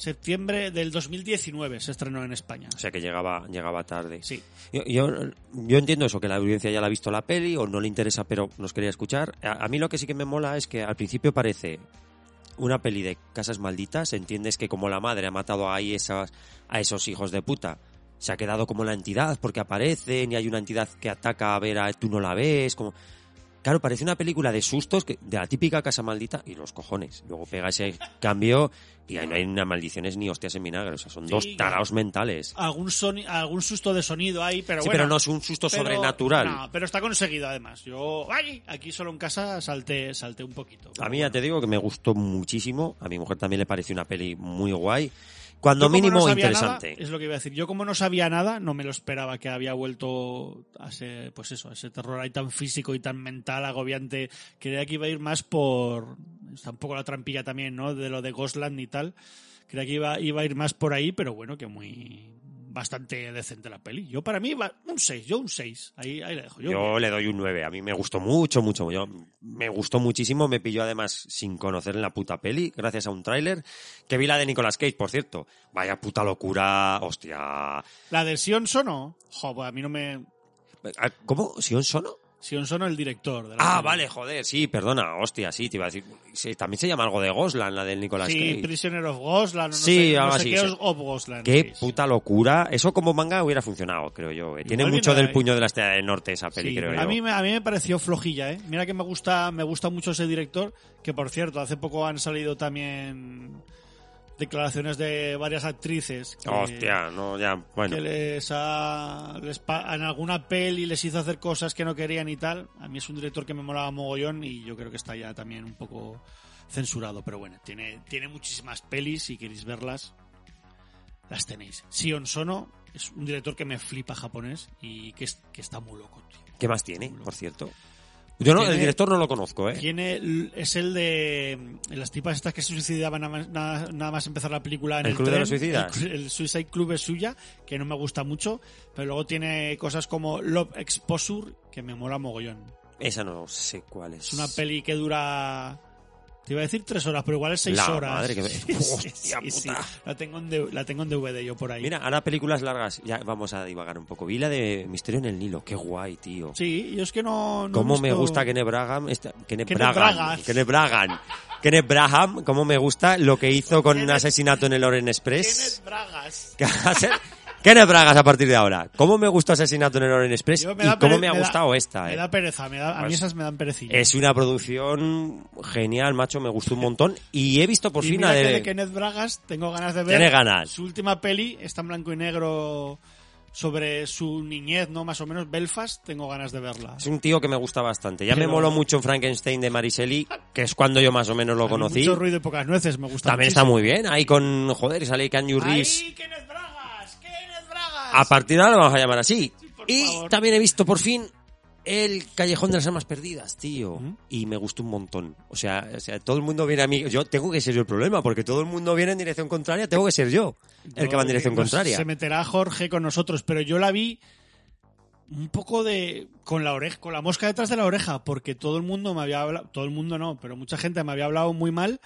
septiembre del 2019 se estrenó en España. O sea que llegaba, llegaba tarde. Sí, Yo, yo, yo entiendo eso, que la audiencia ya la ha visto la peli o no le interesa, pero nos quería escuchar. A, a mí lo que sí que me mola es que al principio parece una peli de casas malditas. Entiendes que como la madre ha matado ahí esas, a esos hijos de puta, se ha quedado como la entidad porque aparecen y hay una entidad que ataca a ver a tú no la ves. como Claro, parece una película de sustos que, de la típica casa maldita y los cojones. Luego pega ese cambio y ahí no hay ni maldiciones ni hostias en vinagre. O sea, son Sí, dos taraos mentales. algún, soni- algún susto de sonido hay, pero sí, bueno. pero no es un susto Pero- sobrenatural. No, pero está conseguido además. Yo, ay, aquí solo en casa salté, salté un poquito. A mí ya te digo que me gustó muchísimo. A mi mujer también le pareció una peli muy guay. Cuando mínimo no interesante. nada, es lo que iba a decir. Yo como no sabía nada, no me lo esperaba que había vuelto a ese, pues eso, a ese terror ahí tan físico y tan mental, agobiante. Creía que iba a ir más por, está un poco la trampilla también, ¿no? De lo de Ghostland y tal. Creía que iba, iba a ir más por ahí, pero bueno, que muy, bastante decente la peli. Yo para mí, va- un 6, yo un 6. Ahí, ahí la dejo. Yo, Yo le doy un 9. A mí me gustó mucho, mucho. Yo, me gustó muchísimo. Me pilló además sin conocer en la puta peli, gracias a un tráiler. Que vi la de Nicolas Cage, por cierto. Vaya puta locura. Hostia. La de Sion Sono, jo, pues a mí no me... Ah, ¿Cómo? ¿Sion Sono? Sion Sono el director. De la Ah, vale, joder. Sí, perdona. Hostia, sí, te iba a decir. Sí, también se llama algo de Goslan, la del Nicolas Sí, Cage. Prisoner of Ghostland, no Sí, sé, no sé así, qué sí. of Ghostland. Qué sí. puta locura. Eso como manga hubiera funcionado, creo yo. eh. Tiene mucho del puño de la estrella del norte esa peli, Sí, creo a yo. mí, me- a mí me pareció flojilla, ¿eh? Mira que me gusta, me gusta mucho ese director, que por cierto, hace poco han salido también declaraciones de varias actrices que, Hostia, no, ya, bueno. que les ha, les pa- en alguna peli les hizo hacer cosas que no querían y tal. A mí es un director que me molaba mogollón y yo creo que está ya también un poco censurado, pero bueno, tiene, tiene muchísimas pelis, si queréis verlas, las tenéis. Sion Sono es un director que me flipa japonés y que, es- que está muy loco, tío. ¿Qué más tiene, por cierto? Yo no, el director no lo conozco, ¿eh? Tiene, es el de mm, las tipas estas que se suicidaban nada más, nada, más empezar la película en ¿El el, Club de los Suicidas? El, el Suicide Club es suya, que no me gusta mucho, pero luego tiene cosas como Love Exposure, que me mola mogollón. Esa no sé cuál es. Es una peli que dura... Te iba a decir tres horas, pero igual es seis La horas. madre que me- Sí, Hostia sí, sí. puta. La tengo, en la tengo en DVD yo por ahí. Mira, ahora películas largas, ya vamos a divagar un poco. Vi la de Misterio en el Nilo, qué guay, tío. Sí, yo es que no... Cómo me gusta Kenneth Braham, esta- Kenneth Kenneth. Kenneth Braghan, Kenneth Braham, cómo me gusta lo que hizo con un Kenneth- asesinato en el Orient Express. Kenneth Bragas. a ser Kenneth Bragas a partir de ahora. ¿Cómo me gustó Asesinato en el Orient Express? Me y da cómo me ha da- gustado esta, Me eh. da pereza, me da, a mí Pues, esas me dan perecilla. Es una producción genial, macho, me gustó un montón. Y he visto por y fin mira la que de... de Kenneth Bragas tengo ganas de ver. Tiene ganas. Su última peli está en blanco y negro sobre su niñez, ¿no? Más o menos Belfast, tengo ganas de verla. Es un tío que me gusta bastante. Ya me Pero- moló mucho en Frankenstein de Mariseli, que es cuando yo más o menos lo A mí conocí. Mucho ruido y pocas nueces, me gusta También está muy bien. Ahí con, joder, sale Canyu Reeves. ¡Ay, Kenneth Bragas! A partir de ahora lo vamos a llamar así. y favor. también he visto por fin el Callejón de las Almas Perdidas, tío. Y me gustó un montón. O sea, o sea, todo el mundo viene a mí. Yo tengo que ser yo el problema, porque todo el mundo viene en dirección contraria. Tengo que ser yo el que va en dirección contraria. Se meterá Jorge con nosotros, pero yo la vi un poco de con la oreja, con la mosca detrás de la oreja, porque todo el mundo me había hablado, todo el mundo no, pero mucha gente me había hablado muy mal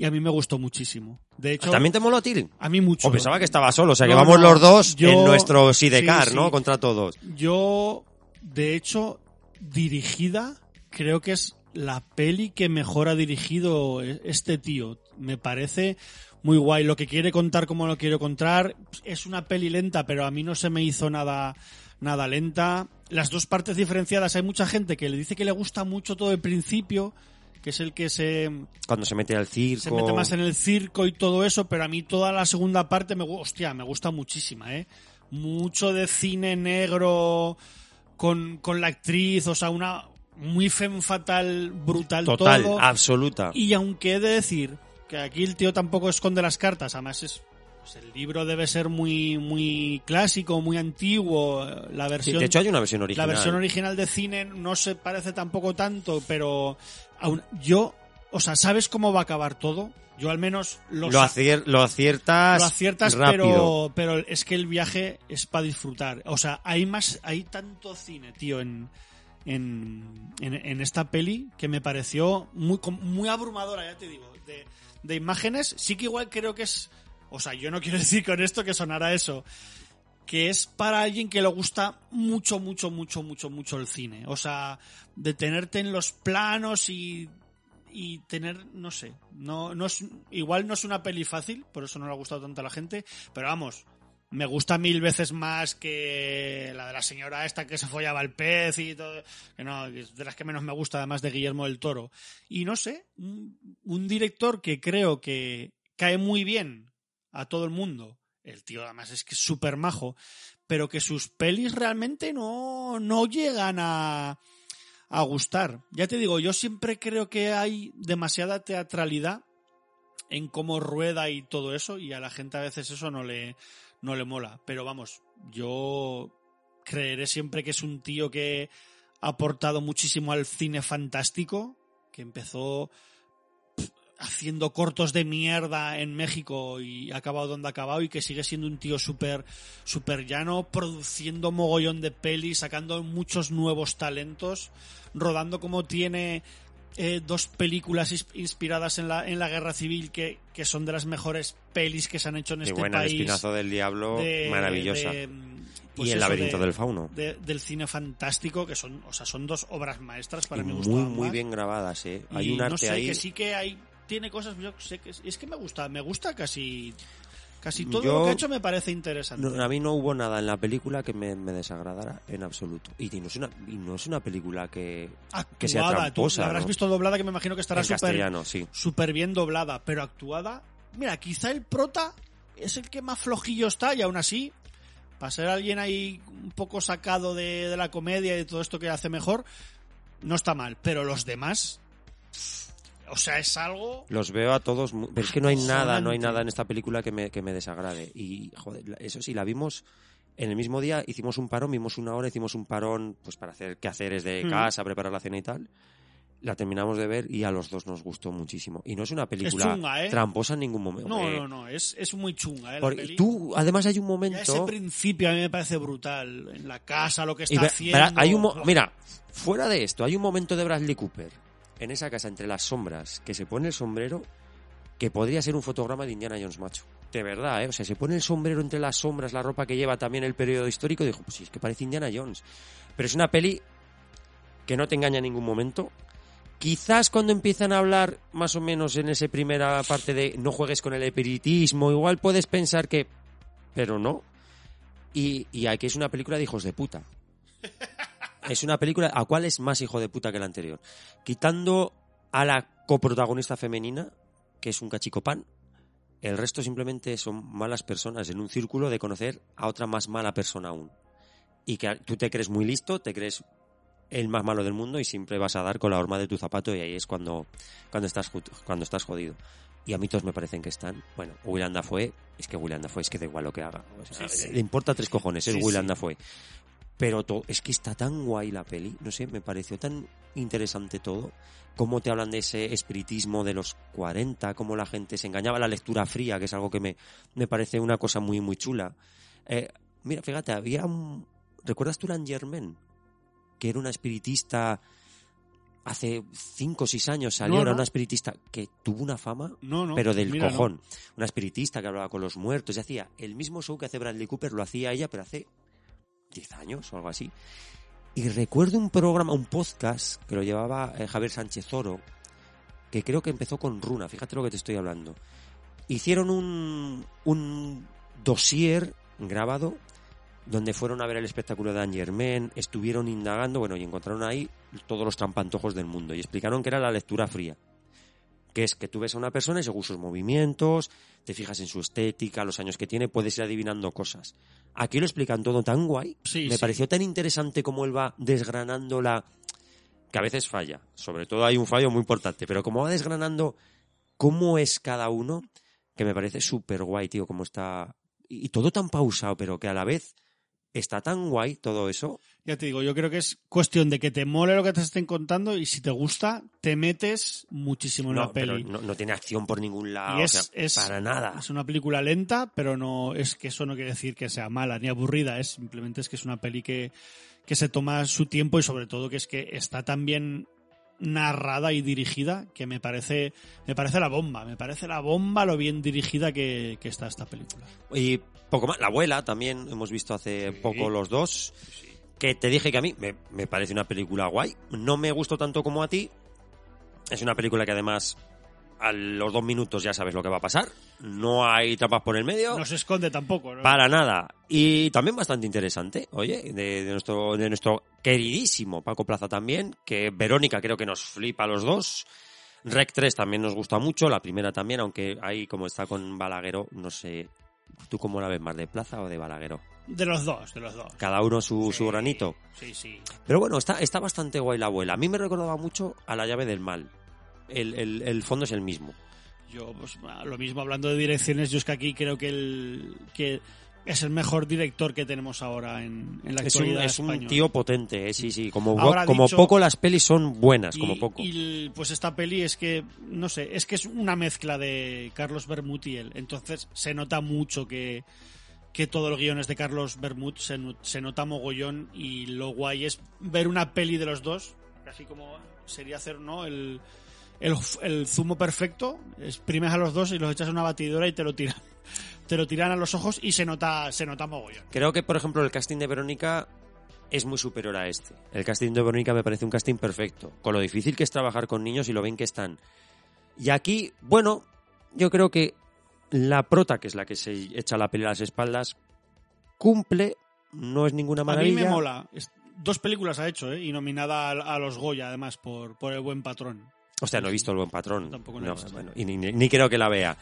y a mí me gustó muchísimo. De hecho, ¿También te moló a ti? a mí mucho. O pensaba que estaba solo, o sea que No, vamos no, los dos yo- en nuestro sidecar, sí, ¿no? sí. Contra todos. Yo, de hecho, dirigida, creo que es la peli que mejor ha dirigido e- este tío. Me parece muy guay. Lo que quiere contar, como lo quiero contar, es una peli lenta, pero a mí no se me hizo nada, nada lenta. Las dos partes diferenciadas, hay mucha gente que le dice que le gusta mucho todo el principio, que es el que se, Cuando se mete al circo. se mete más en el circo y todo eso, pero a mí toda la segunda parte me, hostia, me gusta muchísima, ¿eh? Mucho de cine negro con, con la actriz, o sea, una muy femme fatal, brutal Total, todo. absoluta. Y aunque he de decir que aquí el tío tampoco esconde las cartas, además es pues el libro debe ser muy muy clásico, muy antiguo, la Sí, versión de hecho hay una versión la original. versión original de cine no se parece tampoco tanto, pero aún, yo, o sea, ¿sabes cómo va a acabar todo? Yo al menos lo, lo, acier- lo aciertas, lo aciertas, rápido. pero, pero es que el viaje es para disfrutar. O sea, hay más, hay tanto cine, tío, en, en, en, en esta peli que me pareció muy, muy abrumadora, ya te digo, de, de imágenes. Sí que igual creo que es, o sea, yo no quiero decir con esto que sonara eso, que es para alguien que le gusta mucho, mucho, mucho, mucho, mucho el cine. O sea, detenerte en los planos y, y tener, no sé, no, no es, igual no es una peli fácil, por eso no le ha gustado tanto a la gente, pero vamos, me gusta mil veces más que la de la señora esta que se follaba el pez y todo, que no, es de las que menos me gusta además de Guillermo del Toro. Y no sé, un director que creo que cae muy bien a todo el mundo. El tío además es que es súper majo, pero que sus pelis realmente no, no llegan a, a gustar. Ya te digo, yo siempre creo que hay demasiada teatralidad en cómo rueda y todo eso, y a la gente a veces eso no le, no le mola. Pero vamos, yo creeré siempre que es un tío que ha aportado muchísimo al cine fantástico, que empezó haciendo cortos de mierda en México y ha acabado donde ha acabado y que sigue siendo un tío súper super llano, produciendo mogollón de pelis, sacando muchos nuevos talentos, rodando como tiene eh, dos películas ins- inspiradas en la, en la guerra civil que, que son de las mejores pelis que se han hecho en este buena, el país. espinazo del diablo, de- maravillosa. de, pues y el laberinto de- del fauno. de- del cine fantástico, que son, o sea, son dos obras maestras para Y mí. muy, muy bien grabadas, ¿eh? Hay Y un no arte sé, ahí. que sí que hay tiene cosas yo sé que es, es que me gusta me gusta casi casi todo Yo- lo que ha hecho me parece interesante No, a mí no hubo nada en la película que me, me desagradara en absoluto. Y no es una, y no es una película que, que sea actuada tú tramposa. la habrás ¿no? visto doblada que me imagino que estará súper sí. súper bien doblada pero actuada mira quizá el prota es el que más flojillo está y aún así para ser alguien ahí un poco sacado de, de la comedia y de todo esto que hace mejor no está mal pero los demás o sea es algo Los veo a todos, pero es que no hay nada, no hay nada en esta película que me, que me desagrade. Y, joder, eso sí, la vimos en el mismo día, hicimos un parón, vimos una hora, hicimos un parón pues para hacer quehaceres de Hmm. casa, preparar la cena y tal. La terminamos de ver y a los dos nos gustó muchísimo. Y no es una película chunga, ¿eh? tramposa en ningún momento. no hombre. no no es, es muy chunga ¿eh, Porque tú, además hay un Ya momento... ese principio a mí me parece brutal. En la casa, lo que Y está ve- haciendo. hay un mira, fuera de esto, hay un momento de Bradley Cooper en esa casa entre las sombras que se pone el sombrero que podría ser un fotograma de Indiana Jones macho. De verdad, ¿eh? O sea, se pone el sombrero entre las sombras, la ropa que lleva también el periodo histórico, y dijo, pues sí, es que parece Indiana Jones. Pero es una peli que no te engaña en ningún momento. Quizás cuando empiezan a hablar más o menos en esa primera parte de no juegues con el espiritismo, igual puedes pensar que... Pero no. Y, y aquí es una película de hijos de puta. Es una película a cuál es más hijo de puta que la anterior. Quitando a la coprotagonista femenina, que es un cachicopan, el resto simplemente son malas personas en un círculo de conocer a otra más mala persona aún. Y que tú te crees muy listo, te crees el más malo del mundo y siempre vas a dar con la horma de tu zapato y ahí es cuando, cuando, estás, cuando estás jodido. Y a mí todos me parecen que están. Bueno, Willem Dafoe, es que Willem Dafoe es que da igual lo que haga. O sea, Sí, sí. Le importa tres cojones, es Sí, Willem sí. Pero to- es que está tan guay la peli, no sé, me pareció tan interesante todo. Cómo te hablan de ese espiritismo de los 40, cómo la gente se engañaba, la lectura fría, que es algo que me, me parece una cosa muy, muy chula. Eh, mira, fíjate, había un... ¿Recuerdas Turan Germain? Que era una espiritista hace 5 o 6 años salió, No, era no. una espiritista que tuvo una fama No, no. pero del mira, cojón. Una espiritista que hablaba con los muertos y hacía el mismo show que hace Bradley Cooper, lo hacía ella, pero hace 10 años o algo así. Y recuerdo un programa, un podcast que lo llevaba eh, Javier Sánchez Oro, que creo que empezó con Runa, fíjate lo que te estoy hablando. Hicieron un, un dossier grabado donde fueron a ver el espectáculo de Angermen, estuvieron indagando, bueno, y encontraron ahí todos los trampantojos del mundo y explicaron que era la lectura fría. Que es que tú ves a una persona y según sus movimientos, te fijas en su estética, los años que tiene, puedes ir adivinando cosas. Aquí lo explican todo tan guay. Sí, Me sí. pareció tan interesante cómo él va desgranando la... que a veces falla. Sobre todo hay un fallo muy importante, pero como va desgranando cómo es cada uno, que me parece súper guay, tío, cómo está... Y todo tan pausado, pero que a la vez está tan guay todo eso. Ya te digo, yo creo que es cuestión de que te mole lo que te estén contando y si te gusta, te metes muchísimo en No, la pero peli. no, no tiene acción por ningún lado, Y o es, sea, es- para nada. Es una película lenta, pero no es que eso no quiere decir que sea mala ni aburrida, es simplemente es que es una peli que, que se toma su tiempo y sobre todo que es que está tan bien narrada y dirigida que me parece me parece la bomba, me parece la bomba lo bien dirigida que, que está esta película. Y poco más. La abuela también hemos visto hace poco los dos. Que te dije que a mí me, me parece una película guay. No me gustó tanto como a ti. Es una película que además a los dos minutos ya sabes lo que va a pasar. No hay trampas por el medio. No se esconde tampoco, ¿no? Para nada. Y también bastante interesante, oye, de, de nuestro, de nuestro queridísimo Paco Plaza también, que Verónica creo que nos flipa a los dos. Rec 3 también nos gusta mucho, la primera también, aunque ahí como está con Balaguero, no sé, ¿tú cómo la ves más, de Plaza o de Balaguero? De los dos, de los dos. Cada uno su, su granito. Sí, sí. Pero bueno, está, está bastante guay la abuela. A mí me recordaba mucho a la llave del mal. El, el, el fondo es el mismo. Yo, pues, lo mismo hablando de direcciones, yo es que aquí creo que el que es el mejor director que tenemos ahora en, en la Es un, actualidad es un tío potente, eh, sí, sí. Como, Ahora como dicho- poco las pelis son buenas, como poco. y, pues esta peli es que, no sé, es que es una mezcla de Carlos Bermud y él. Entonces se nota mucho que, que todo el guion es de Carlos Bermud, se, se nota mogollón y lo guay es ver una peli de los dos, casi como sería hacer, ¿no? El, el, el zumo perfecto, exprimes a los dos y los echas a una batidora y te lo tiran. Te lo tiran a los ojos y se nota, se nota mogollón. Creo que, por ejemplo, el casting de Verónica es muy superior a este. El casting de Verónica me parece un casting perfecto, con lo difícil que es trabajar con niños y lo bien que están. Y aquí, bueno, yo creo que la prota, que es la que se echa la peli a las espaldas, cumple, no es ninguna A mí maravilla. me mola. Dos películas ha hecho, ¿eh? Y nominada a, los Goya, además, por, por El Buen Patrón. Hostia, no he visto el buen patrón. Tampoco la he No, visto. bueno, y ni, ni- ni creo que la vea.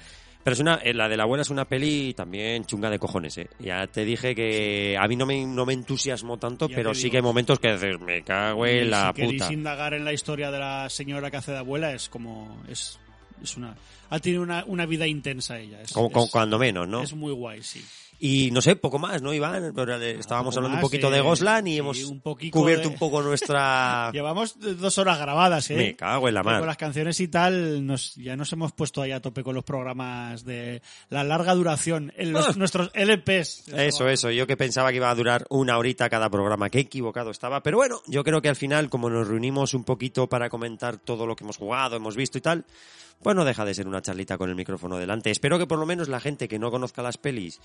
Pero es una, eh, la de la abuela es una peli también chunga de cojones, ¿eh? Ya te dije que a mí no me, no me entusiasmó tanto, Ya pero sí digo. que hay momentos que dices, me cago en Y la si puta. indagar en la historia de la señora que hace de abuela, es como. Es, es una. Ha tenido una, una vida intensa ella. Es, Como, como es- cuando menos, ¿no? es muy guay, sí. Y no sé, poco más, ¿no, Iván? Pero, eh, Estábamos hablando más, un poquito eh, de Goslan y sí, hemos un cubierto de- un poco nuestra... Llevamos dos horas grabadas, ¿eh? Me cago en la Que Con mar. las canciones y tal, nos, ya nos hemos puesto ahí a tope con los programas de la larga duración, en los, Ah. nuestros LPs. Eso, eso. Yo que pensaba que iba a durar una horita cada programa. Qué equivocado estaba. Pero bueno, yo creo que al final, como nos reunimos un poquito para comentar todo lo que hemos jugado, hemos visto y tal, pues no deja de ser una charlita con el micrófono delante. Espero que por lo menos la gente que no conozca las pelis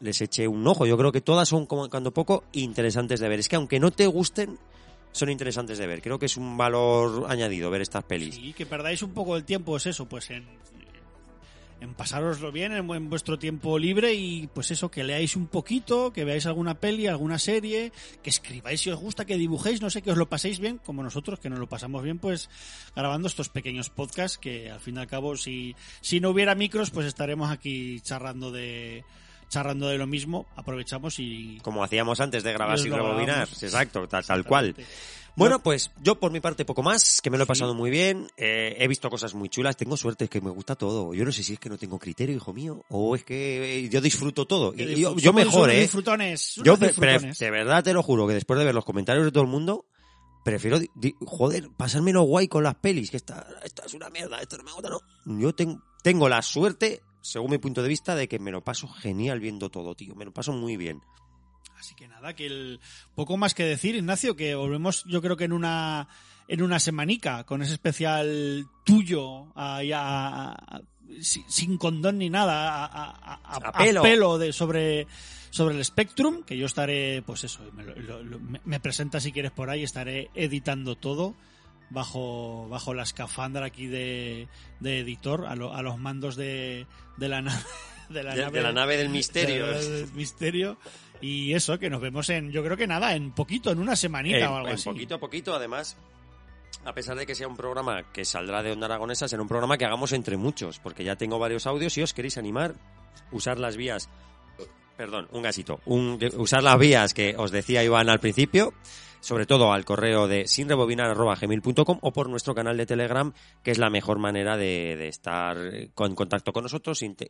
les eche un ojo. Yo creo que todas son, como cuando poco, interesantes de ver. Es que aunque no te gusten, son interesantes de ver. Creo que es un valor añadido ver estas pelis. Sí, que perdáis un poco el tiempo, es eso, pues en, en pasároslo bien en, vuestro tiempo libre y pues eso, que leáis un poquito, que veáis alguna peli, alguna serie, que escribáis si os gusta, que dibujéis, no sé, que os lo paséis bien, como nosotros, que nos lo pasamos bien, pues grabando estos pequeños podcasts que al fin y al cabo, si, si no hubiera micros, pues estaremos aquí charrando de charrando de lo mismo, aprovechamos y... Como hacíamos antes de grabar sin rebobinar. Exacto, tal, tal cual. Bueno, pues yo por mi parte poco más, que me lo he Sí. pasado muy bien, eh, he visto cosas muy chulas, tengo suerte, es que me gusta todo. Yo no sé si es que no tengo criterio, hijo mío, o es que eh, yo disfruto todo. Y yo, mejor, ¿eh? Disfrutones, Yo disfrutones. de verdad te lo juro que después de ver los comentarios de todo el mundo, prefiero, joder, pasármelo guay con las pelis, que esta, esta es una mierda, esto no me gusta, no. Yo ten- tengo la suerte, según mi punto de vista, de que me lo paso genial viendo todo, tío, me lo paso muy bien. Así que nada, que el poco más que decir, Ignacio, que volvemos yo creo que en una en una semanica con ese especial tuyo a- a- sin condón ni nada, a, pelo. pelo de, sobre, sobre el Spectrum, que yo estaré, pues eso, me, lo- lo- lo- me- me presenta si quieres por ahí, estaré editando todo bajo, bajo la escafandra aquí de, de editor, a, lo- a los mandos de, de la nave. De la, De, nave, de la nave del misterio. del misterio. Y eso, que nos vemos en, yo creo que nada, en poquito, en una semanita En- o algo en así. poquito a poquito, además, a pesar de que sea un programa que saldrá de Onda Aragonesa, será un programa que hagamos entre muchos, porque ya tengo varios audios. Si os queréis animar, usar las vías. Perdón, un gasito. Un- usar las vías que os decía Iván al principio, sobre todo al correo de sinrebobinar.gmail.com o por nuestro canal de Telegram, que es la mejor manera de, estar con contacto con nosotros, inte-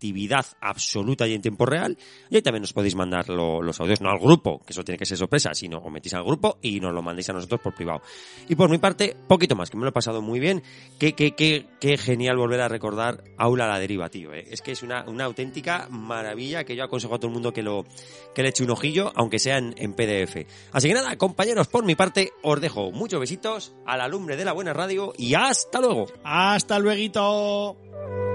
interactividad absoluta y en tiempo real. Y ahí también nos podéis mandar lo- los audios, no al grupo, que eso tiene que ser sorpresa, sino os metís al grupo y nos lo mandéis a nosotros por privado. Y por mi parte, poquito más, que me lo he pasado muy bien. Qué, qué, qué, qué genial volver a recordar Aula a la deriva, tío. ¿eh? Es que es una, una auténtica maravilla que yo aconsejo a todo el mundo que, lo, que le eche un ojillo, aunque sea en, en PDF. Así que nada, compañeros, por mi parte, os dejo muchos besitos a la lumbre de la buena radio y hasta luego. Hasta luego.